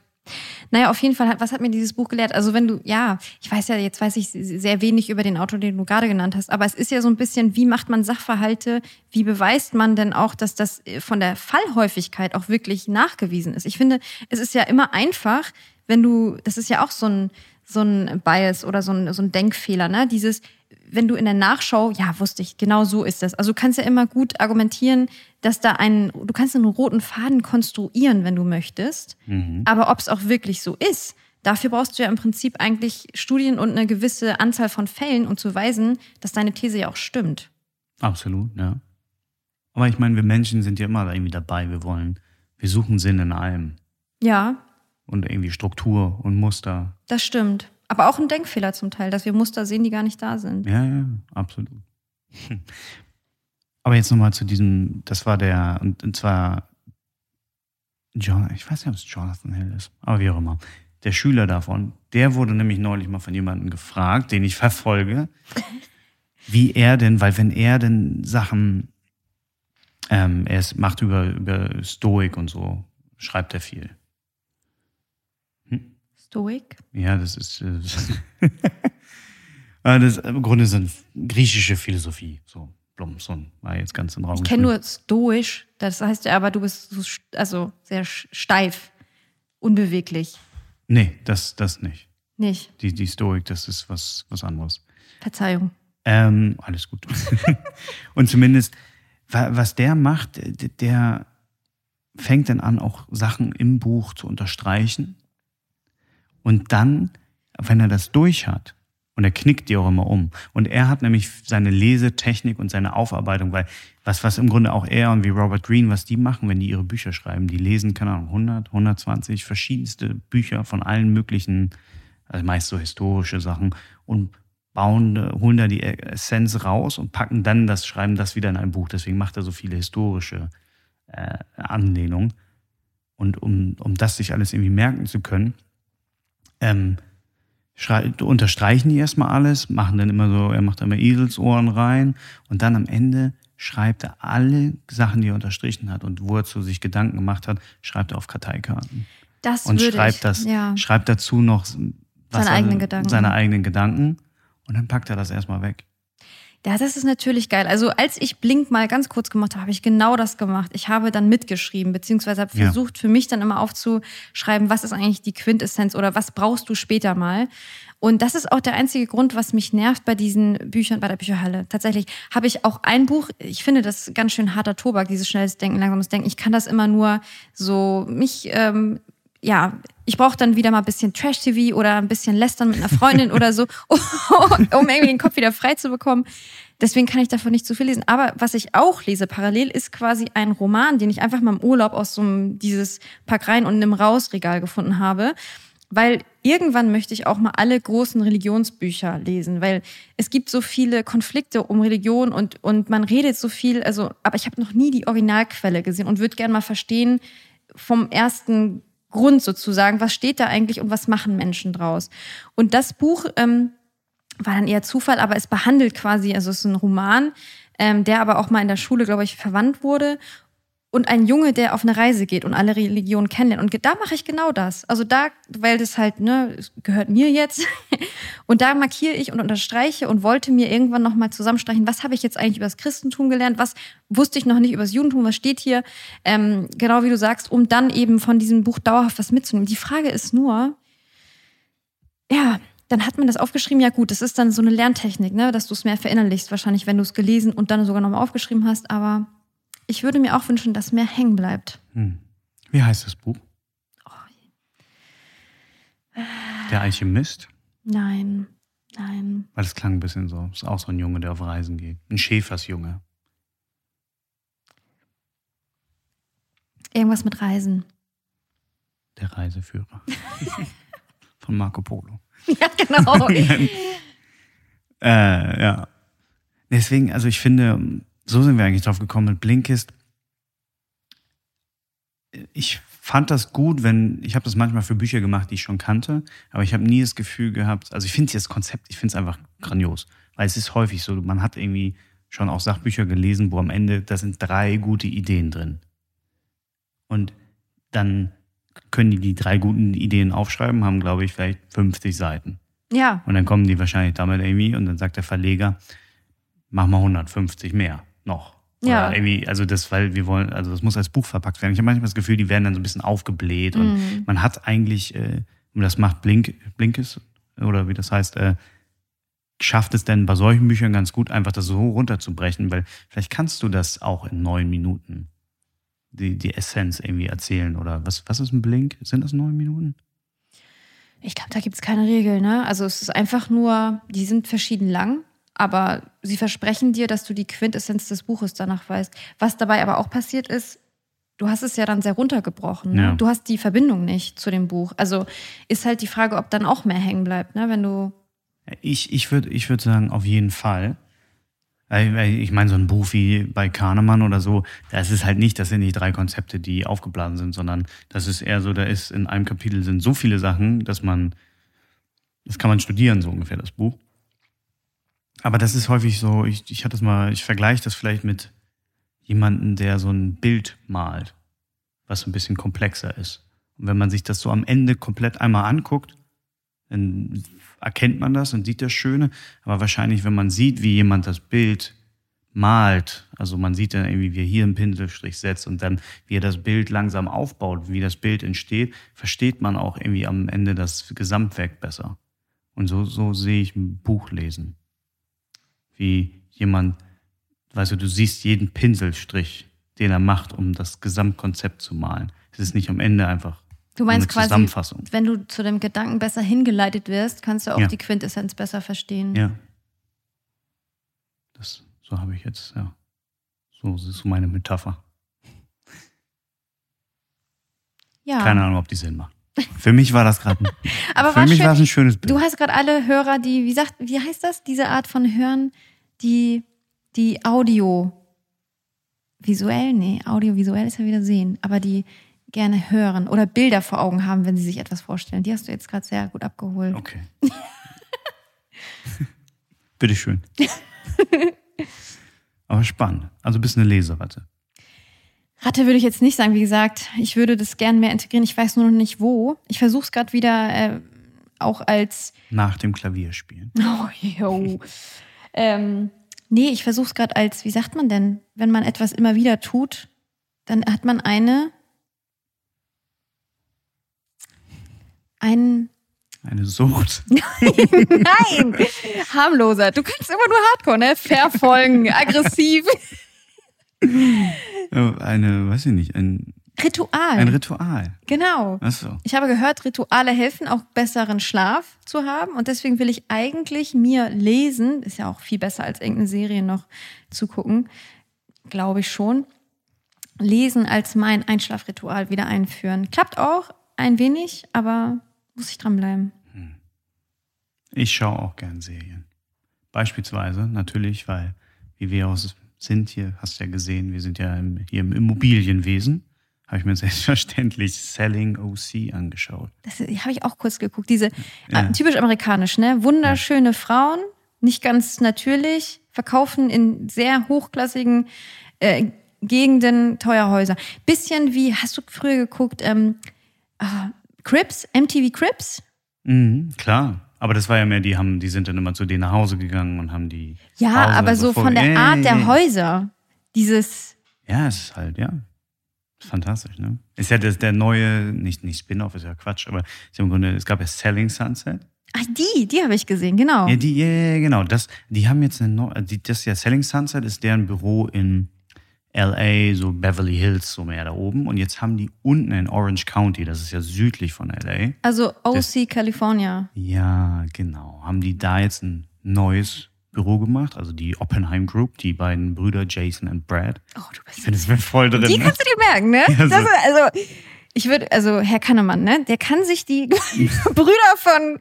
Naja, auf jeden Fall, was hat mir dieses Buch gelehrt? Also wenn du, ja, ich weiß ja, jetzt weiß ich sehr wenig über den Autor, den du gerade genannt hast, aber es ist ja so ein bisschen, wie macht man Sachverhalte, wie beweist man denn auch, dass das von der Fallhäufigkeit auch wirklich nachgewiesen ist? Ich finde, es ist ja immer einfach, wenn du, das ist ja auch so ein, so ein Bias oder so ein, so ein Denkfehler, ne? Dieses, wenn du in der Nachschau, ja, wusste ich, genau so ist das. Also du kannst ja immer gut argumentieren, dass da ein, du kannst einen roten Faden konstruieren, wenn du möchtest. Mhm. Aber ob es auch wirklich so ist, dafür brauchst du ja im Prinzip eigentlich Studien und eine gewisse Anzahl von Fällen, um zu weisen, dass deine These ja auch stimmt. Absolut, ja. Aber ich meine, wir Menschen sind ja immer irgendwie dabei. Wir wollen, wir suchen Sinn in allem. Ja. Und irgendwie Struktur und Muster. Das stimmt. Aber auch ein Denkfehler zum Teil, dass wir Muster sehen, die gar nicht da sind. Ja, ja, absolut. Aber jetzt nochmal zu diesem, das war der, und, und zwar, John, ich weiß nicht, ob es Jonathan Hill ist, aber wie auch immer. Der Schüler davon, der wurde nämlich neulich mal von jemandem gefragt, den ich verfolge, wie er denn, weil wenn er denn Sachen, ähm, er ist, macht über, über Stoik und so, schreibt er viel. Stoik? Ja, das ist. Äh, das ist im Grunde sind griechische Philosophie. So, Blomson war jetzt ganz im Raum. Ich kenne nur Stoisch, das heißt ja aber, du bist so, also sehr steif, unbeweglich. Nee, das, das nicht. Nicht. Die, die Stoik, das ist was, was anderes. Verzeihung. Ähm, alles gut. Und zumindest, was der macht, der fängt dann an, auch Sachen im Buch zu unterstreichen und dann, wenn er das durch hat, und er knickt die auch immer um. Und er hat nämlich seine Lesetechnik und seine Aufarbeitung, weil was, was im Grunde auch er und wie Robert Greene, was die machen, wenn die ihre Bücher schreiben, die lesen, keine Ahnung, 100, 120 verschiedenste Bücher von allen möglichen, also meist so historische Sachen und bauen, holen da die Essenz raus und packen dann das, schreiben das wieder in ein Buch. Deswegen macht er so viele historische äh, Anlehnungen. Und um, um das sich alles irgendwie merken zu können, ähm, unterstreichen die erstmal alles, machen dann immer so, er macht immer Eselsohren rein und dann am Ende schreibt er alle Sachen, die er unterstrichen hat und wo er zu sich Gedanken gemacht hat, schreibt er auf Karteikarten. Das und schreibt ich, das, ja. schreibt dazu noch seine eigenen Gedanken. Seine eigenen Gedanken und dann packt er das erstmal weg. Ja, das ist natürlich geil. Also als ich Blink mal ganz kurz gemacht habe, habe ich genau das gemacht. Ich habe dann mitgeschrieben, beziehungsweise habe ja. versucht, für mich dann immer aufzuschreiben, was ist eigentlich die Quintessenz oder was brauchst du später mal. Und das ist auch der einzige Grund, was mich nervt bei diesen Büchern, bei der Bücherhalle. Tatsächlich habe ich auch ein Buch, ich finde das ganz schön harter Tobak, dieses schnelles Denken, langsames Denken. Ich kann das immer nur so mich ähm, ja, ich brauche dann wieder mal ein bisschen Trash-TV oder ein bisschen Lästern mit einer Freundin oder so, um irgendwie den Kopf wieder frei zu bekommen. Deswegen kann ich davon nicht zu viel lesen. Aber was ich auch lese parallel, ist quasi ein Roman, den ich einfach mal im Urlaub aus so einem, dieses Pack rein und im Rausregal gefunden habe. Weil irgendwann möchte ich auch mal alle großen Religionsbücher lesen, weil es gibt so viele Konflikte um Religion und, und man redet so viel, also, aber ich habe noch nie die Originalquelle gesehen und würde gerne mal verstehen, vom ersten Grund sozusagen, was steht da eigentlich und was machen Menschen draus. Und das Buch ähm, war dann eher Zufall, aber es behandelt quasi, also es ist ein Roman, ähm, der aber auch mal in der Schule, glaube ich, verwandt wurde und ein Junge, der auf eine Reise geht und alle Religionen kennenlernt. Und da mache ich genau das. Also da, weil das halt, ne, gehört mir jetzt. Und da markiere ich und unterstreiche und wollte mir irgendwann nochmal zusammenstreichen, was habe ich jetzt eigentlich über das Christentum gelernt, was wusste ich noch nicht über das Judentum, was steht hier. Ähm, genau wie du sagst, um dann eben von diesem Buch dauerhaft was mitzunehmen. Die Frage ist nur, ja, dann hat man das aufgeschrieben, ja gut, das ist dann so eine Lerntechnik, ne, dass du es mehr verinnerlichst, wahrscheinlich, wenn du es gelesen und dann sogar nochmal aufgeschrieben hast, aber ich würde mir auch wünschen, dass mehr hängen bleibt. Hm. Wie heißt das Buch? Oh. Der Alchemist? Nein, nein. Weil es klang ein bisschen so. Ist auch so ein Junge, der auf Reisen geht. Ein Schäfersjunge. Irgendwas mit Reisen. Der Reiseführer. Von Marco Polo. Ja, genau. Äh, ja. Deswegen, also ich finde, so sind wir eigentlich drauf gekommen mit Blinkist. Ich fand das gut, wenn, ich habe das manchmal für Bücher gemacht, die ich schon kannte, aber ich habe nie das Gefühl gehabt, also ich finde das Konzept, ich finde es einfach grandios, weil es ist häufig so, man hat irgendwie schon auch Sachbücher gelesen, wo am Ende, da sind drei gute Ideen drin. Und dann können die die drei guten Ideen aufschreiben, haben, glaube ich, vielleicht 50 Seiten. Ja. Und dann kommen die wahrscheinlich damit irgendwie und dann sagt der Verleger, mach mal 150 mehr noch. Ja. Oder irgendwie, also das, weil wir wollen, also das muss als Buch verpackt werden. Ich habe manchmal das Gefühl, die werden dann so ein bisschen aufgebläht und Mhm. man hat eigentlich, äh, und das macht Blink, Blinkes, oder wie das heißt, äh, schafft es denn bei solchen Büchern ganz gut, einfach das so runterzubrechen, weil vielleicht kannst du das auch in neun Minuten, die, die Essenz irgendwie erzählen. Oder was, was ist ein Blink? Sind das neun Minuten? Ich glaube, da gibt es keine Regel, ne? Also es ist einfach nur, die sind verschieden lang, aber sie versprechen dir, dass du die Quintessenz des Buches danach weißt. Was dabei aber auch passiert ist, du hast es ja dann sehr runtergebrochen. Ne? Ja. Du hast die Verbindung nicht zu dem Buch. Also ist halt die Frage, ob dann auch mehr hängen bleibt, ne? Wenn du. Ich, ich würde ich würd sagen, auf jeden Fall. Ich meine, so ein Buch wie bei Kahnemann oder so, da ist es halt nicht, das sind nicht drei Konzepte, die aufgeblasen sind, sondern das ist eher so, da ist in einem Kapitel sind so viele Sachen, dass man, das kann man studieren, so ungefähr, das Buch. Aber das ist häufig so, ich, ich hatte das mal, ich vergleiche das vielleicht mit jemandem, der so ein Bild malt, was ein bisschen komplexer ist. Und wenn man sich das so am Ende komplett einmal anguckt, dann erkennt man das und sieht das Schöne. Aber wahrscheinlich, wenn man sieht, wie jemand das Bild malt, also man sieht dann irgendwie, wie er hier einen Pinselstrich setzt und dann, wie er das Bild langsam aufbaut, wie das Bild entsteht, versteht man auch irgendwie am Ende das Gesamtwerk besser. Und so, so sehe ich ein Buch lesen. Wie jemand, weißt du, du siehst jeden Pinselstrich, den er macht, um das Gesamtkonzept zu malen. Es ist nicht am Ende einfach Du meinst eine quasi, Zusammenfassung. wenn du zu dem Gedanken besser hingeleitet wirst, kannst du auch Ja. die Quintessenz besser verstehen. Ja. Das, so habe ich jetzt, ja. So das ist so meine Metapher. Ja. Keine Ahnung, ob die Sinn macht. Für mich war das gerade. Aber Für mich schön. war es ein schönes Bild. Du hast gerade alle Hörer, die, wie sagt, wie heißt das? Diese Art von Hören, die, die Audio visuell, nee, audiovisuell ist ja wieder sehen, aber die gerne hören oder Bilder vor Augen haben, wenn sie sich etwas vorstellen. Die hast du jetzt gerade sehr gut abgeholt. Okay. Bitteschön. Aber spannend. Also bist eine Leseratte. Ratte würde ich jetzt nicht sagen, wie gesagt, ich würde das gerne mehr integrieren. Ich weiß nur noch nicht wo. Ich versuche es gerade wieder äh, auch als Nach dem Klavierspielen. Oh, jo. ähm, nee, ich versuche es gerade als, wie sagt man denn, wenn man etwas immer wieder tut, dann hat man eine, ein, Eine Sucht. nein, harmloser. Du kannst immer nur Hardcore, ne? Verfolgen, aggressiv. Eine, weiß ich nicht, ein, Ritual. ein Ritual. genau. Achso. Ich habe gehört, Rituale helfen auch besseren Schlaf zu haben und deswegen will ich eigentlich mir lesen, ist ja auch viel besser als irgendeine Serie noch zu gucken, glaube ich schon, lesen als mein Einschlafritual wieder einführen. Klappt auch ein wenig, aber muss ich dranbleiben. Ich schaue auch gern Serien. Beispielsweise natürlich, weil, wie wir aus sind hier, hast du ja gesehen, wir sind ja im, hier im Immobilienwesen, habe ich mir selbstverständlich Selling OC angeschaut. Das habe ich auch kurz geguckt. Diese Ja. äh, typisch amerikanisch, ne? Wunderschöne Frauen, nicht ganz natürlich, verkaufen in sehr hochklassigen äh, Gegenden teure Häuser. Bisschen wie, hast du früher geguckt, ähm, ah, Crips, MTV Crips? Mhm, klar. Aber das war ja mehr, die haben, die sind dann immer zu denen nach Hause gegangen und haben die. Ja, Hause aber so von der Ey, Art der. Häuser. Dieses, Ja, es ist halt, ja. Fantastisch, ne? Ist ja das, der neue, nicht, nicht Spin-off, ist ja Quatsch, aber im Grunde, es gab ja Selling Sunset. ach die, die habe ich gesehen, genau. Ja, die, ja, ja, genau. Das, die haben jetzt eine neue, die, das ja Selling Sunset ist deren Büro in LA, so Beverly Hills, so mehr da oben. Und jetzt haben die unten in Orange County, das ist ja südlich von LA. Also OC California. Ja, genau. Haben die da jetzt ein neues Büro gemacht, also die Oppenheim Group, die beiden Brüder Jason und Brad. Oh, du bist Ich finde, es wäre voll drin. Die ne? kannst du dir merken, ne? Ja, so. also, ich würde, also Herr Kannemann, ne? Der kann sich die Brüder von.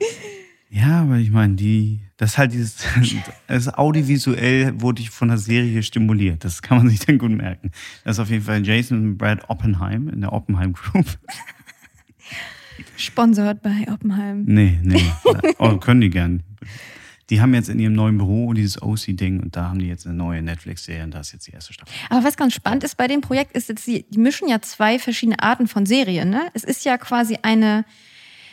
Ja, aber ich meine, die, das ist halt dieses, das ist audiovisuell wurde ich von der Serie stimuliert. Das kann man sich dann gut merken. Das ist auf jeden Fall Jason und Brad Oppenheim in der Oppenheim Group. Sponsort bei Oppenheim. Nee, nee. oh, können die gern. Die haben jetzt in ihrem neuen Büro dieses OC-Ding und da haben die jetzt eine neue Netflix-Serie und da ist jetzt die erste Staffel. Aber was ganz spannend ist bei dem Projekt, ist jetzt, die, die mischen ja zwei verschiedene Arten von Serien. Ne? Es ist ja quasi eine,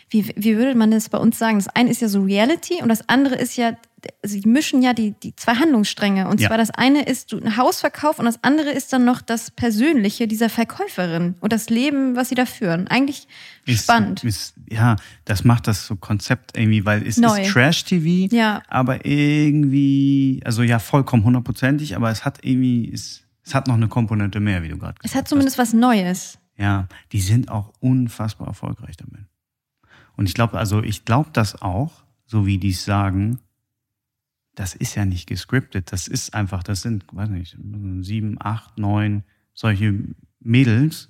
wie, wie würde man das bei uns sagen? Das eine ist ja so Reality und das andere ist ja, also die mischen ja die, die zwei Handlungsstränge. Und Ja. zwar das eine ist ein Hausverkauf und das andere ist dann noch das Persönliche dieser Verkäuferin und das Leben, was sie da führen. Eigentlich Ist- spannend. Ist, ja, das macht das so Konzept irgendwie, weil es Neu. ist Trash-TV, Ja. aber irgendwie, also ja, vollkommen hundertprozentig, aber es hat irgendwie, es, es hat noch eine Komponente mehr, wie du gerade Es gesagt hat zumindest was Neues. Ja, die sind auch unfassbar erfolgreich damit. Und ich glaube, also ich glaube das auch, so wie die es sagen, das ist ja nicht gescriptet. Das ist einfach, das sind, weiß nicht, sieben, acht, neun solche Mädels.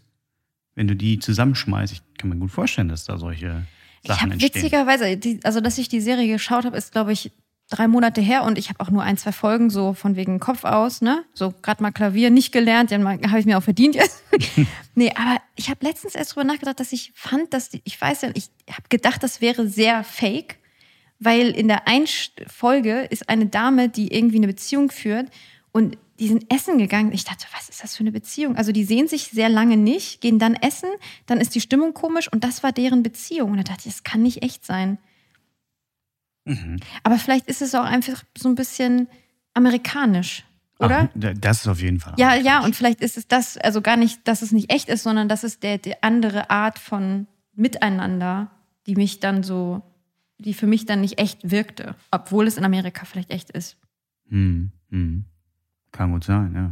Wenn du die zusammenschmeißt, ich kann mir gut vorstellen, dass da solche Ich Sachen habe entstehen. witzigerweise, die, also dass ich die Serie geschaut habe, ist glaube ich drei Monate her und ich habe auch nur ein, zwei Folgen so von wegen Kopf aus, ne? So gerade mal Klavier nicht gelernt, den habe ich mir auch verdient jetzt. nee, aber ich habe letztens erst drüber nachgedacht, dass ich fand, dass die, ich weiß ja, ich habe gedacht, das wäre sehr fake, weil in der einen Folge ist eine Dame, die irgendwie eine Beziehung führt und die sind essen gegangen. Ich dachte, was ist das für eine Beziehung? Also die sehen sich sehr lange nicht, gehen dann essen, dann ist die Stimmung komisch und das war deren Beziehung. Und da dachte ich, das kann nicht echt sein. Mhm. Aber vielleicht ist es auch einfach so ein bisschen amerikanisch, oder? Ach, da- das ist auf jeden Fall. ja, ja, und vielleicht ist es das, also gar nicht, dass es nicht echt ist, sondern das ist der, die andere Art von Miteinander, die mich dann so, die für mich dann nicht echt wirkte, obwohl es in Amerika vielleicht echt ist. Hm, hm. Kann gut sein, ja.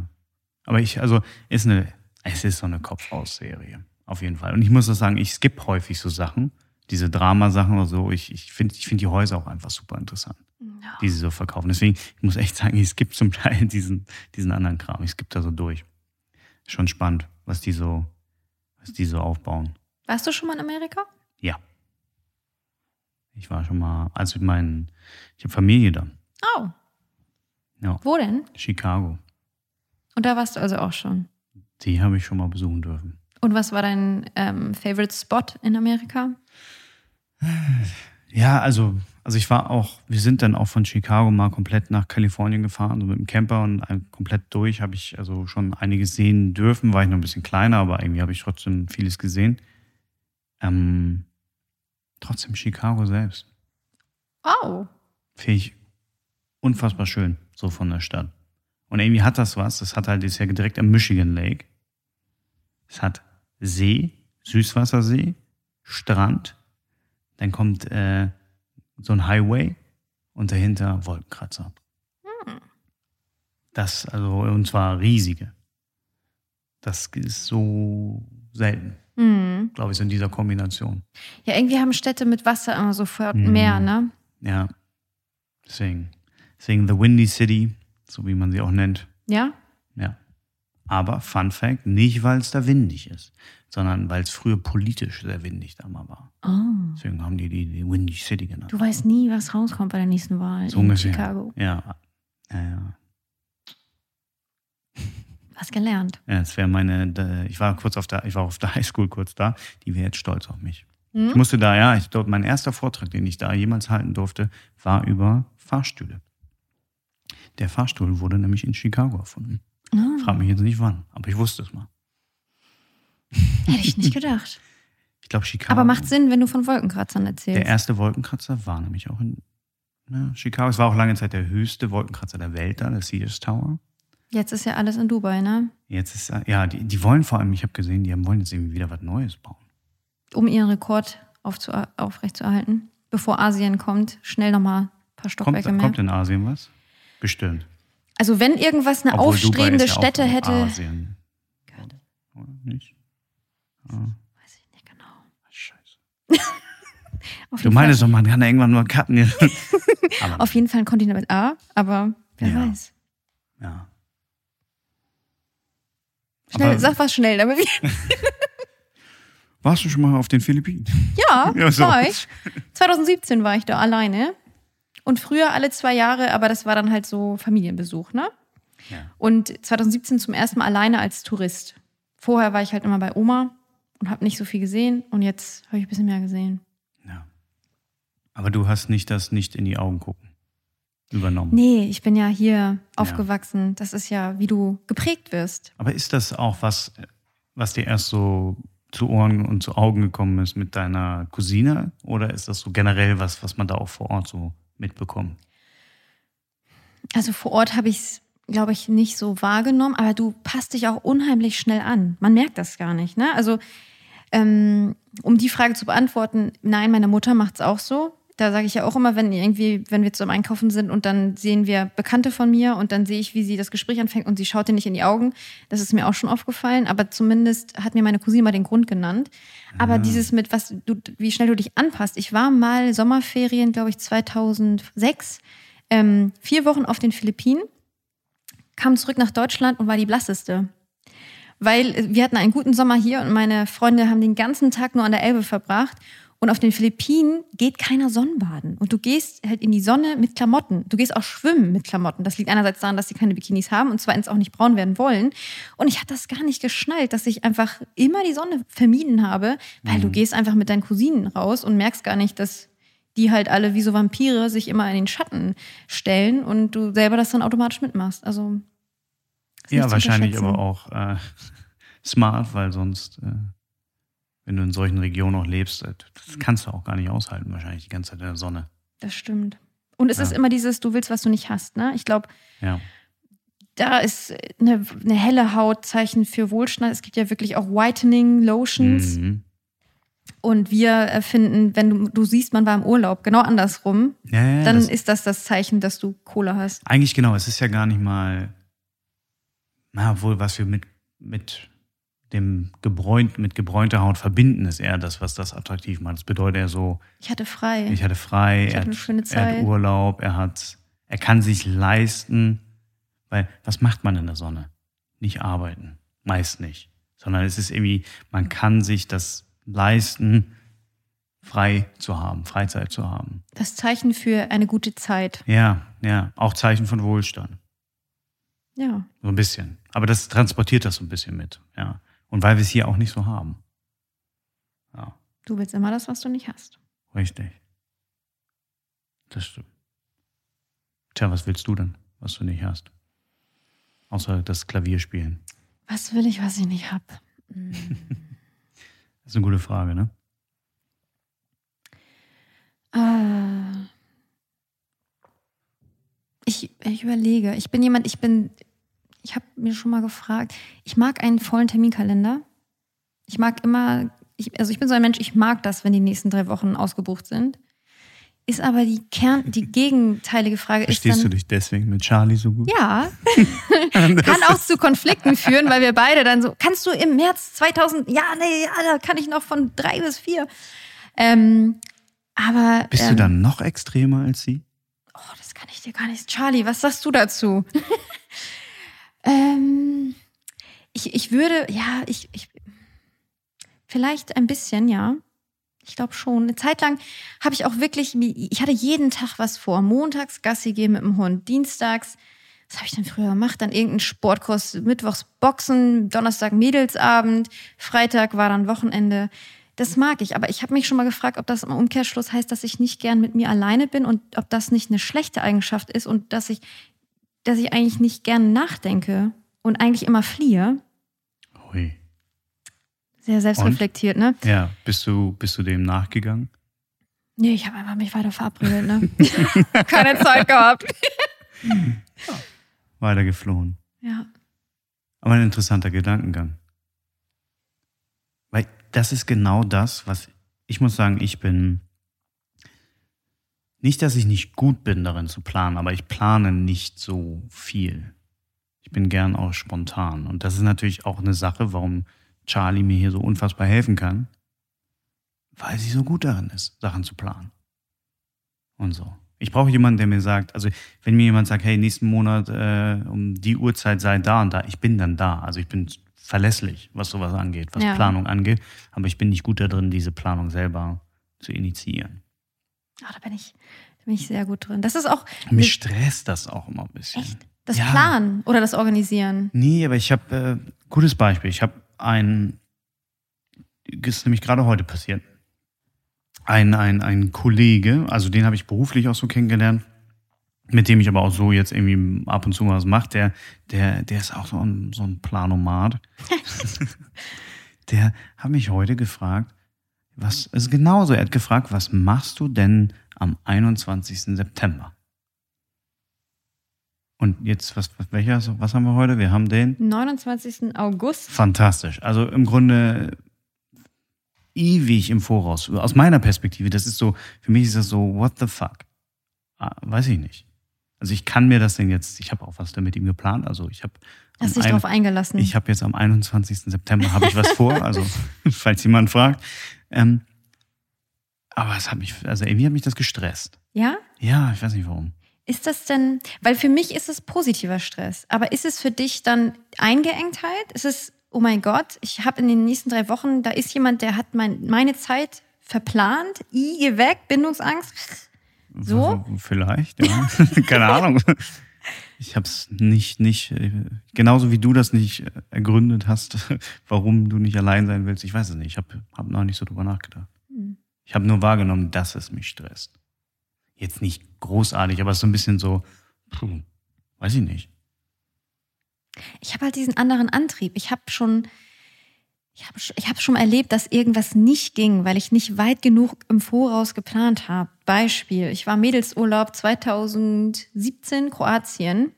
Aber ich, also, ist eine, es ist so eine Kopf-aus-Serie. Auf jeden Fall. Und ich muss auch sagen, ich skippe häufig so Sachen, diese Dramasachen oder so. Ich, ich finde ich find die Häuser auch einfach super interessant, die sie so verkaufen. Deswegen, ich muss echt sagen, ich skippe zum Teil diesen, diesen anderen Kram. Ich skippe da so durch. Schon spannend, was die so, was die so aufbauen. Warst du schon mal in Amerika? Ja. Ich war schon mal, also mit meinen, ich habe Familie da. Oh. Ja. Wo denn? Chicago. Und da warst du also auch schon. Die habe ich schon mal besuchen dürfen. Und was war dein ähm, Favorite Spot in Amerika? Ja, also, also ich war auch, wir sind dann auch von Chicago mal komplett nach Kalifornien gefahren, so mit dem Camper und komplett durch habe ich also schon einiges sehen dürfen, war ich noch ein bisschen kleiner, aber irgendwie habe ich trotzdem vieles gesehen. Ähm, trotzdem Chicago selbst. Oh. Finde ich unfassbar schön, so von der Stadt. Und irgendwie hat das was, das hat halt, ist ja direkt am Michigan Lake. Es hat See, Süßwassersee, Strand, dann kommt äh, so ein Highway und dahinter Wolkenkratzer. Das, also, und zwar riesige. Das ist so selten, Hm. glaube ich, in dieser Kombination. Ja, irgendwie haben Städte mit Wasser immer sofort Mhm. mehr, ne? Ja. Deswegen, deswegen The Windy City, so wie man sie auch nennt. Ja? Aber Fun Fact, nicht weil es da windig ist, sondern weil es früher politisch sehr windig da mal war. Oh. Deswegen haben die die, die Windy City genannt. Du weißt nie, was rauskommt bei der nächsten Wahl So in ungefähr. Chicago. Ja. Ja, ja. Was gelernt. ja das wäre meine, ich war kurz auf der, ich war auf der Highschool kurz da, die wäre jetzt stolz auf mich. Hm? Ich musste da, ja, ich dort, mein erster Vortrag, den ich da jemals halten durfte, war über Fahrstühle. Der Fahrstuhl wurde nämlich in Chicago erfunden. Ah, Frag mich jetzt nicht wann, aber ich wusste es mal. hätte ich nicht gedacht. Ich glaube, Chicago. Aber macht Sinn, wenn du von Wolkenkratzern erzählst. Der erste Wolkenkratzer war nämlich auch in ja, Chicago. Es war auch lange Zeit der höchste Wolkenkratzer der Welt da, der Sears Tower. Jetzt ist ja alles in Dubai, ne? Jetzt ist, ja, die, die wollen vor allem, ich habe gesehen, die wollen jetzt irgendwie wieder was Neues bauen. Um ihren Rekord aufzu aufrechtzuerhalten. Bevor Asien kommt, schnell nochmal ein paar Kommt, Stockwerke mehr. kommt in Asien was? Bestimmt. Also wenn irgendwas eine Obwohl aufstrebende ja Stätte hätte, Asien. Nicht? Ah, Weiß ich nicht genau. scheiße. Du meinst doch, man kann irgendwann mal cutten. Auf jeden Fall ein Kontinent mit A, aber wer Ja. weiß. ja. Schnell, Aber- sag was schnell, damit wir. Warst du schon mal auf den Philippinen? Ja, Ja, so. war ich. 2017 war ich da alleine. Und früher alle zwei Jahre, aber das war dann halt so Familienbesuch, ne? Ja. Und 2017 zum ersten Mal alleine als Tourist. Vorher war ich halt immer bei Oma und habe nicht so viel gesehen. Und jetzt habe ich ein bisschen mehr gesehen. ja. Aber du hast nicht das nicht in die Augen gucken übernommen. Nee, ich bin ja hier aufgewachsen. Das ist ja, wie du geprägt wirst. Aber ist das auch was, was dir erst so zu Ohren und zu Augen gekommen ist mit deiner Cousine? Oder ist das so generell was, was man da auch vor Ort so mitbekommt? Also vor Ort habe ich es, glaube ich, nicht so wahrgenommen, aber du passt dich auch unheimlich schnell an. Man merkt das gar nicht. Ne? Also ähm, um die Frage zu beantworten, nein, meine Mutter macht es auch so. Da sage ich ja auch immer, wenn irgendwie, wenn wir zum Einkaufen sind und dann sehen wir Bekannte von mir und dann sehe ich, wie sie das Gespräch anfängt und sie schaut dir nicht in die Augen. Das ist mir auch schon aufgefallen, aber zumindest hat mir meine Cousine mal den Grund genannt. Aber dieses mit, was du, wie schnell du dich anpasst. Ich war mal Sommerferien, glaube ich, 2006, ähm, vier Wochen auf den Philippinen, kam zurück nach Deutschland und war die blasseste. Weil äh, wir hatten einen guten Sommer hier und meine Freunde haben den ganzen Tag nur an der Elbe verbracht. Und auf den Philippinen geht keiner Sonnenbaden. Und du gehst halt in die Sonne mit Klamotten. Du gehst auch schwimmen mit Klamotten. Das liegt einerseits daran, dass sie keine Bikinis haben und zweitens auch nicht braun werden wollen. Und ich hatte das gar nicht geschnallt, dass ich einfach immer die Sonne vermieden habe, weil du gehst einfach mit deinen Cousinen raus und merkst gar nicht, dass die halt alle wie so Vampire sich immer in den Schatten stellen und du selber das dann automatisch mitmachst. Also ist Ja, wahrscheinlich aber auch äh, smart, weil sonst, äh, wenn du in solchen Regionen auch lebst, äh, das kannst du auch gar nicht aushalten, wahrscheinlich die ganze Zeit in der Sonne. Das stimmt. Und es Ja. ist immer dieses, du willst, was du nicht hast. Ne? Ich glaube, Ja. da ist eine, eine helle Haut Zeichen für Wohlstand. Es gibt ja wirklich auch Whitening Lotions. Mhm. Und wir erfinden, wenn du, du siehst, man war im Urlaub, genau andersrum, ja, dann das, ist das das Zeichen, dass du Kohle hast. eigentlich genau, es ist ja gar nicht mal, na wohl, was wir mit, mit dem gebräunt, mit gebräunter Haut verbinden, ist eher das, was das attraktiv macht. Das bedeutet ja so, Ich hatte frei. ich hatte frei, Ich er, hatte eine hat, schöne er hat Zeit. Urlaub, er hat, er kann sich leisten, weil was macht man in der Sonne? Nicht arbeiten, meist nicht, sondern es ist irgendwie, man kann sich das leisten, frei zu haben, Freizeit zu haben. das Zeichen für eine gute Zeit. Ja, ja, auch Zeichen von Wohlstand. Ja. So ein bisschen. Aber das transportiert das so ein bisschen mit, ja. Und weil wir es hier auch nicht so haben. Ja, Du willst immer das, was du nicht hast. richtig. Das stimmt. Tja, was willst du denn, was du nicht hast? Außer das Klavierspielen. Was will ich, was ich nicht habe? Das ist eine gute Frage, ne? Ah. Ich, ich überlege. Ich bin jemand, ich bin, ich habe mir schon mal gefragt, ich mag einen vollen Terminkalender. Ich mag immer, ich, also ich bin so ein Mensch, ich mag das, wenn die nächsten drei Wochen ausgebucht sind. Ist aber die Kern, die gegenteilige Frage ist Verstehst du dich deswegen mit Charlie so gut? ja, kann auch zu Konflikten führen, weil wir beide dann so, kannst du im März 2000, ja, nee, ja, da kann ich noch von drei bis vier. Ähm, aber Bist ähm, du dann noch extremer als sie? Oh, das kann ich dir gar nicht. Charlie, was sagst du dazu? Ähm, ich, ich würde, ja, ich, ich, vielleicht ein bisschen, ja. Ich glaube schon. Eine Zeit lang habe ich auch wirklich, ich hatte jeden Tag was vor. Montags Gassi gehen mit dem Hund, dienstags, was habe ich denn früher gemacht? Dann irgendeinen Sportkurs, mittwochs Boxen, Donnerstag Mädelsabend, Freitag war dann Wochenende. Das mag ich, aber ich habe mich schon mal gefragt, ob das im Umkehrschluss heißt, dass ich nicht gern mit mir alleine bin und ob das nicht eine schlechte Eigenschaft ist und dass ich, dass ich eigentlich nicht gern nachdenke und eigentlich immer fliehe. Hui. Sehr selbstreflektiert, ne? Ja, bist du, bist du dem nachgegangen? Nee, ich habe einfach mich weiter verabredet, ne? Keine Zeit gehabt. Weiter geflohen. Ja. Aber ein interessanter Gedankengang. Weil das ist genau das, was ich muss sagen, ich bin nicht, dass ich nicht gut bin darin zu planen, aber ich plane nicht so viel. Ich bin gern auch spontan. Und das ist natürlich auch eine Sache, warum Charlie mir hier so unfassbar helfen kann, weil sie so gut darin ist, Sachen zu planen. Und so. Ich brauche jemanden, der mir sagt, also wenn mir jemand sagt, hey, nächsten Monat äh, um die Uhrzeit sei da und da, ich bin dann da. Also ich bin verlässlich, was sowas angeht, was Ja. Planung angeht. Aber ich bin nicht gut darin, diese Planung selber zu initiieren. Ah, da bin ich, da bin ich sehr gut drin. Das ist auch Mich stresst das auch immer ein bisschen. echt das Ja. Planen oder das Organisieren. Nee, aber ich habe, äh, gutes Beispiel, ich habe ein, ist nämlich gerade heute passiert, ein, ein, ein Kollege, also den habe ich beruflich auch so kennengelernt, mit dem ich aber auch so jetzt irgendwie ab und zu mal was mache, der, der, der ist auch so ein, so ein Planomat. der hat mich heute gefragt, was ist genauso, er hat gefragt, was machst du denn am 21. September? Und jetzt, was, welcher, was haben wir heute? Wir haben den 29. August. Fantastisch. Also im Grunde ewig im Voraus. Aus meiner Perspektive, das ist so, für mich ist das so, what the fuck? Ah, weiß ich nicht. Also ich kann mir das denn jetzt, ich habe auch was damit ihm geplant. Also ich habe Hast dich darauf eingelassen. ich habe jetzt am 21. September habe ich was vor, also falls jemand fragt. Ähm, aber es hat mich, also irgendwie hat mich das gestresst. ja? Ja, ich weiß nicht warum. Ist das denn, weil für mich ist es positiver Stress, aber ist es für dich dann Eingeengtheit? Ist es, oh mein Gott, ich habe in den nächsten drei Wochen, da ist jemand, der hat mein, meine Zeit verplant, I, geh weg, Bindungsangst. So? Vielleicht, ja. Keine Ahnung. Ich habe es nicht, nicht, äh, genauso wie du das nicht äh, ergründet hast, warum du nicht allein sein willst. Ich weiß es nicht. Ich habe hab noch nicht so drüber nachgedacht. Hm. Ich habe nur wahrgenommen, dass es mich stresst. Jetzt nicht großartig, aber es ist so ein bisschen so, puh, weiß ich nicht. Ich habe halt diesen anderen Antrieb. Ich habe schon, ich habe ich hab schon erlebt, dass irgendwas nicht ging, weil ich nicht weit genug im Voraus geplant habe. Beispiel, ich war Mädelsurlaub 2017 Kroatien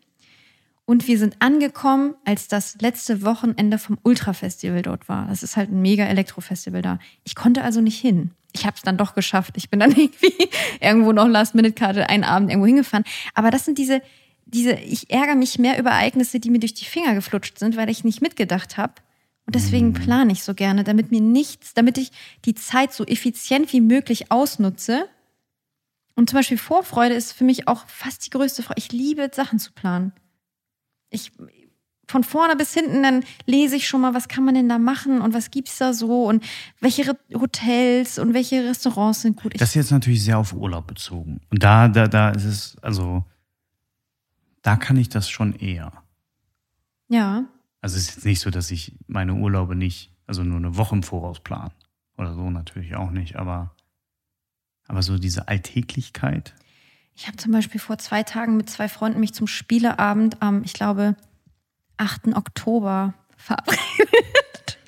und wir sind angekommen, als das letzte Wochenende vom Ultra-Festival dort war. Das ist halt ein mega Elektro-Festival da. Ich konnte also nicht hin. Ich habe es dann doch geschafft. Ich bin dann irgendwie irgendwo noch Last-Minute-Karte einen Abend irgendwo hingefahren. Aber das sind diese, diese, ich ärgere mich mehr über Ereignisse, die mir durch die Finger geflutscht sind, weil ich nicht mitgedacht habe. Und deswegen plane ich so gerne, damit mir nichts, damit ich die Zeit so effizient wie möglich ausnutze. Und zum Beispiel Vorfreude ist für mich auch fast die größte Freude. Ich liebe Sachen zu planen. Ich von vorne bis hinten, dann lese ich schon mal, was kann man denn da machen und was gibt's da so und welche Hotels und welche Restaurants sind gut. Das ist jetzt natürlich sehr auf Urlaub bezogen. Und da, da, da ist es, also, da kann ich das schon eher. ja, Also es ist jetzt nicht so, dass ich meine Urlaube nicht, also nur eine Woche im Voraus plan. Oder so natürlich auch nicht, aber, aber so diese Alltäglichkeit. Ich habe zum Beispiel vor zwei Tagen mit zwei Freunden mich zum Spieleabend am, ich glaube, 8. Oktober verabredet.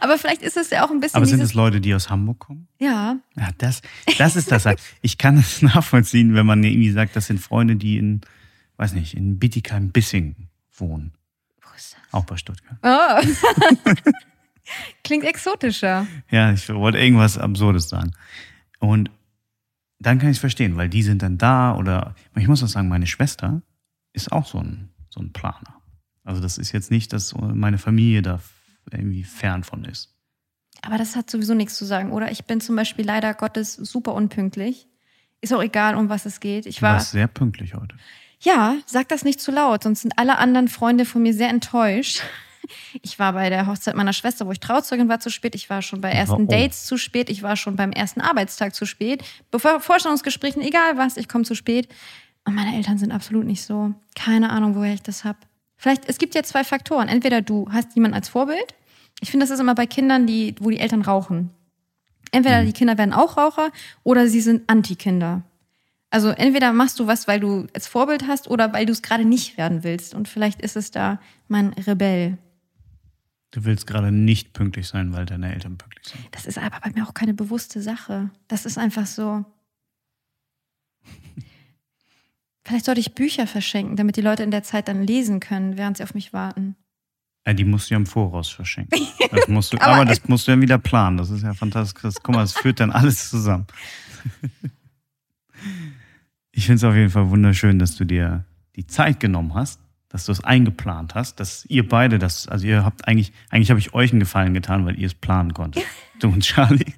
Aber vielleicht ist es ja auch ein bisschen Aber sind es Leute, die aus Hamburg kommen? ja, Ja, das, das ist das halt. Ich kann es nachvollziehen, wenn man irgendwie sagt, das sind Freunde, die in, weiß nicht, in Bietigheim-Bissing wohnen. Auch bei Stuttgart. Oh. Klingt exotischer. Ja, ich wollte irgendwas Absurdes sagen. Und dann kann ich es verstehen, weil die sind dann da oder ich muss auch sagen, meine Schwester ist auch so ein, so ein Planer. Also das ist jetzt nicht, dass meine Familie da irgendwie fern von ist. Aber das hat sowieso nichts zu sagen, oder? Ich bin zum Beispiel leider Gottes super unpünktlich. Ist auch egal, um was es geht. Ich war. warst sehr pünktlich heute. Ja, sag das nicht zu laut, sonst sind alle anderen Freunde von mir sehr enttäuscht. Ich war bei der Hochzeit meiner Schwester, wo ich Trauzeugin war, zu spät. Ich war schon bei ersten Oh. Dates zu spät. Ich war schon beim ersten Arbeitstag zu spät. Bevor Vorstellungsgesprächen, egal was, ich komme zu spät. Und meine Eltern sind absolut nicht so. Keine Ahnung, woher ich das hab. Vielleicht, es gibt ja zwei Faktoren. Entweder du hast jemanden als Vorbild. Ich finde, das ist immer bei Kindern, die, wo die Eltern rauchen. Entweder die Kinder werden auch Raucher oder sie sind Anti-Kinder. Also entweder machst du was, weil du als Vorbild hast oder weil du es gerade nicht werden willst. Und vielleicht ist es da mein Rebell. Du willst gerade nicht pünktlich sein, weil deine Eltern pünktlich sind. Das ist aber bei mir auch keine bewusste Sache. Das ist einfach so. Vielleicht sollte ich Bücher verschenken, damit die Leute in der Zeit dann lesen können, während sie auf mich warten. Ja, die musst du ja im Voraus verschenken. Das musst du, Aber- aber, das musst du ja wieder planen. Das ist ja fantastisch. Guck mal, das führt dann alles zusammen. Ich finde es auf jeden Fall wunderschön, dass du dir die Zeit genommen hast, dass du es eingeplant hast, dass ihr beide das, also ihr habt eigentlich, eigentlich habe ich euch einen Gefallen getan, weil ihr es planen konntet. Du und Charlie.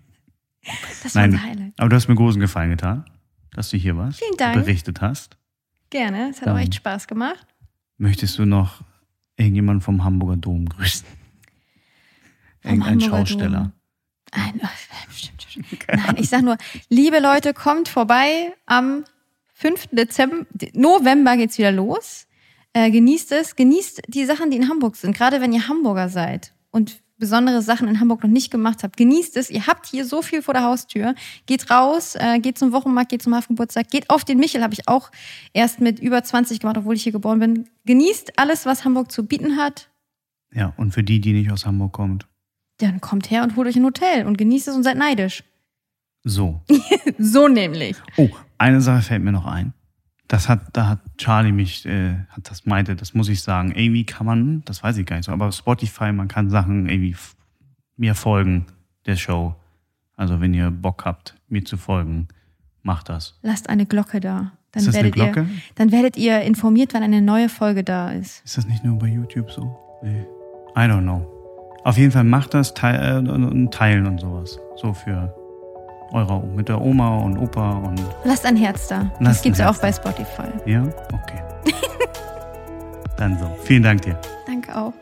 Das war Nein, ein Highlight. aber du hast mir großen Gefallen getan, dass du hier warst. Vielen Dank. Berichtet hast. Gerne, es hat auch Dann- echt Spaß gemacht. Möchtest du noch irgendjemanden vom Hamburger Dom grüßen? Irgendein Schausteller. Dom. Ein, oh, stimmt, stimmt. Nein, ich sag nur, liebe Leute, kommt vorbei am 5. Dezember, November geht's wieder los. Äh, genießt es, genießt die Sachen, die in Hamburg sind, gerade wenn ihr Hamburger seid und besondere Sachen in Hamburg noch nicht gemacht habt. Genießt es. Ihr habt hier so viel vor der Haustür. Geht raus, äh, geht zum Wochenmarkt, geht zum Hafengeburtstag, geht auf den Michel, habe ich auch erst mit über 20 gemacht, obwohl ich hier geboren bin. Genießt alles, was Hamburg zu bieten hat. Ja, und für die, die nicht aus Hamburg kommt, Dann kommt her und holt euch ein Hotel und genießt es und seid neidisch. so. So nämlich. Oh, eine Sache fällt mir noch ein. Das hat, da hat Charlie mich, äh, hat das meinte, das muss ich sagen. Irgendwie kann man, das weiß ich gar nicht so, aber Spotify, man kann Sachen irgendwie mir folgen, der Show. Also wenn ihr Bock habt, mir zu folgen, macht das. Lasst eine Glocke da. Dann Ist das eine werdet ihr, Glocke? dann werdet ihr informiert, wann eine neue Folge da ist. Ist das nicht nur bei YouTube so? Nee. I don't know. Auf jeden Fall macht das teil, äh, und- und teilen und sowas. So für eure, mit der Oma und Opa und, Lasst ein Herz da. Das gibt's auch bei Spotify. ja, okay. Dann so. Vielen Dank dir. Danke auch.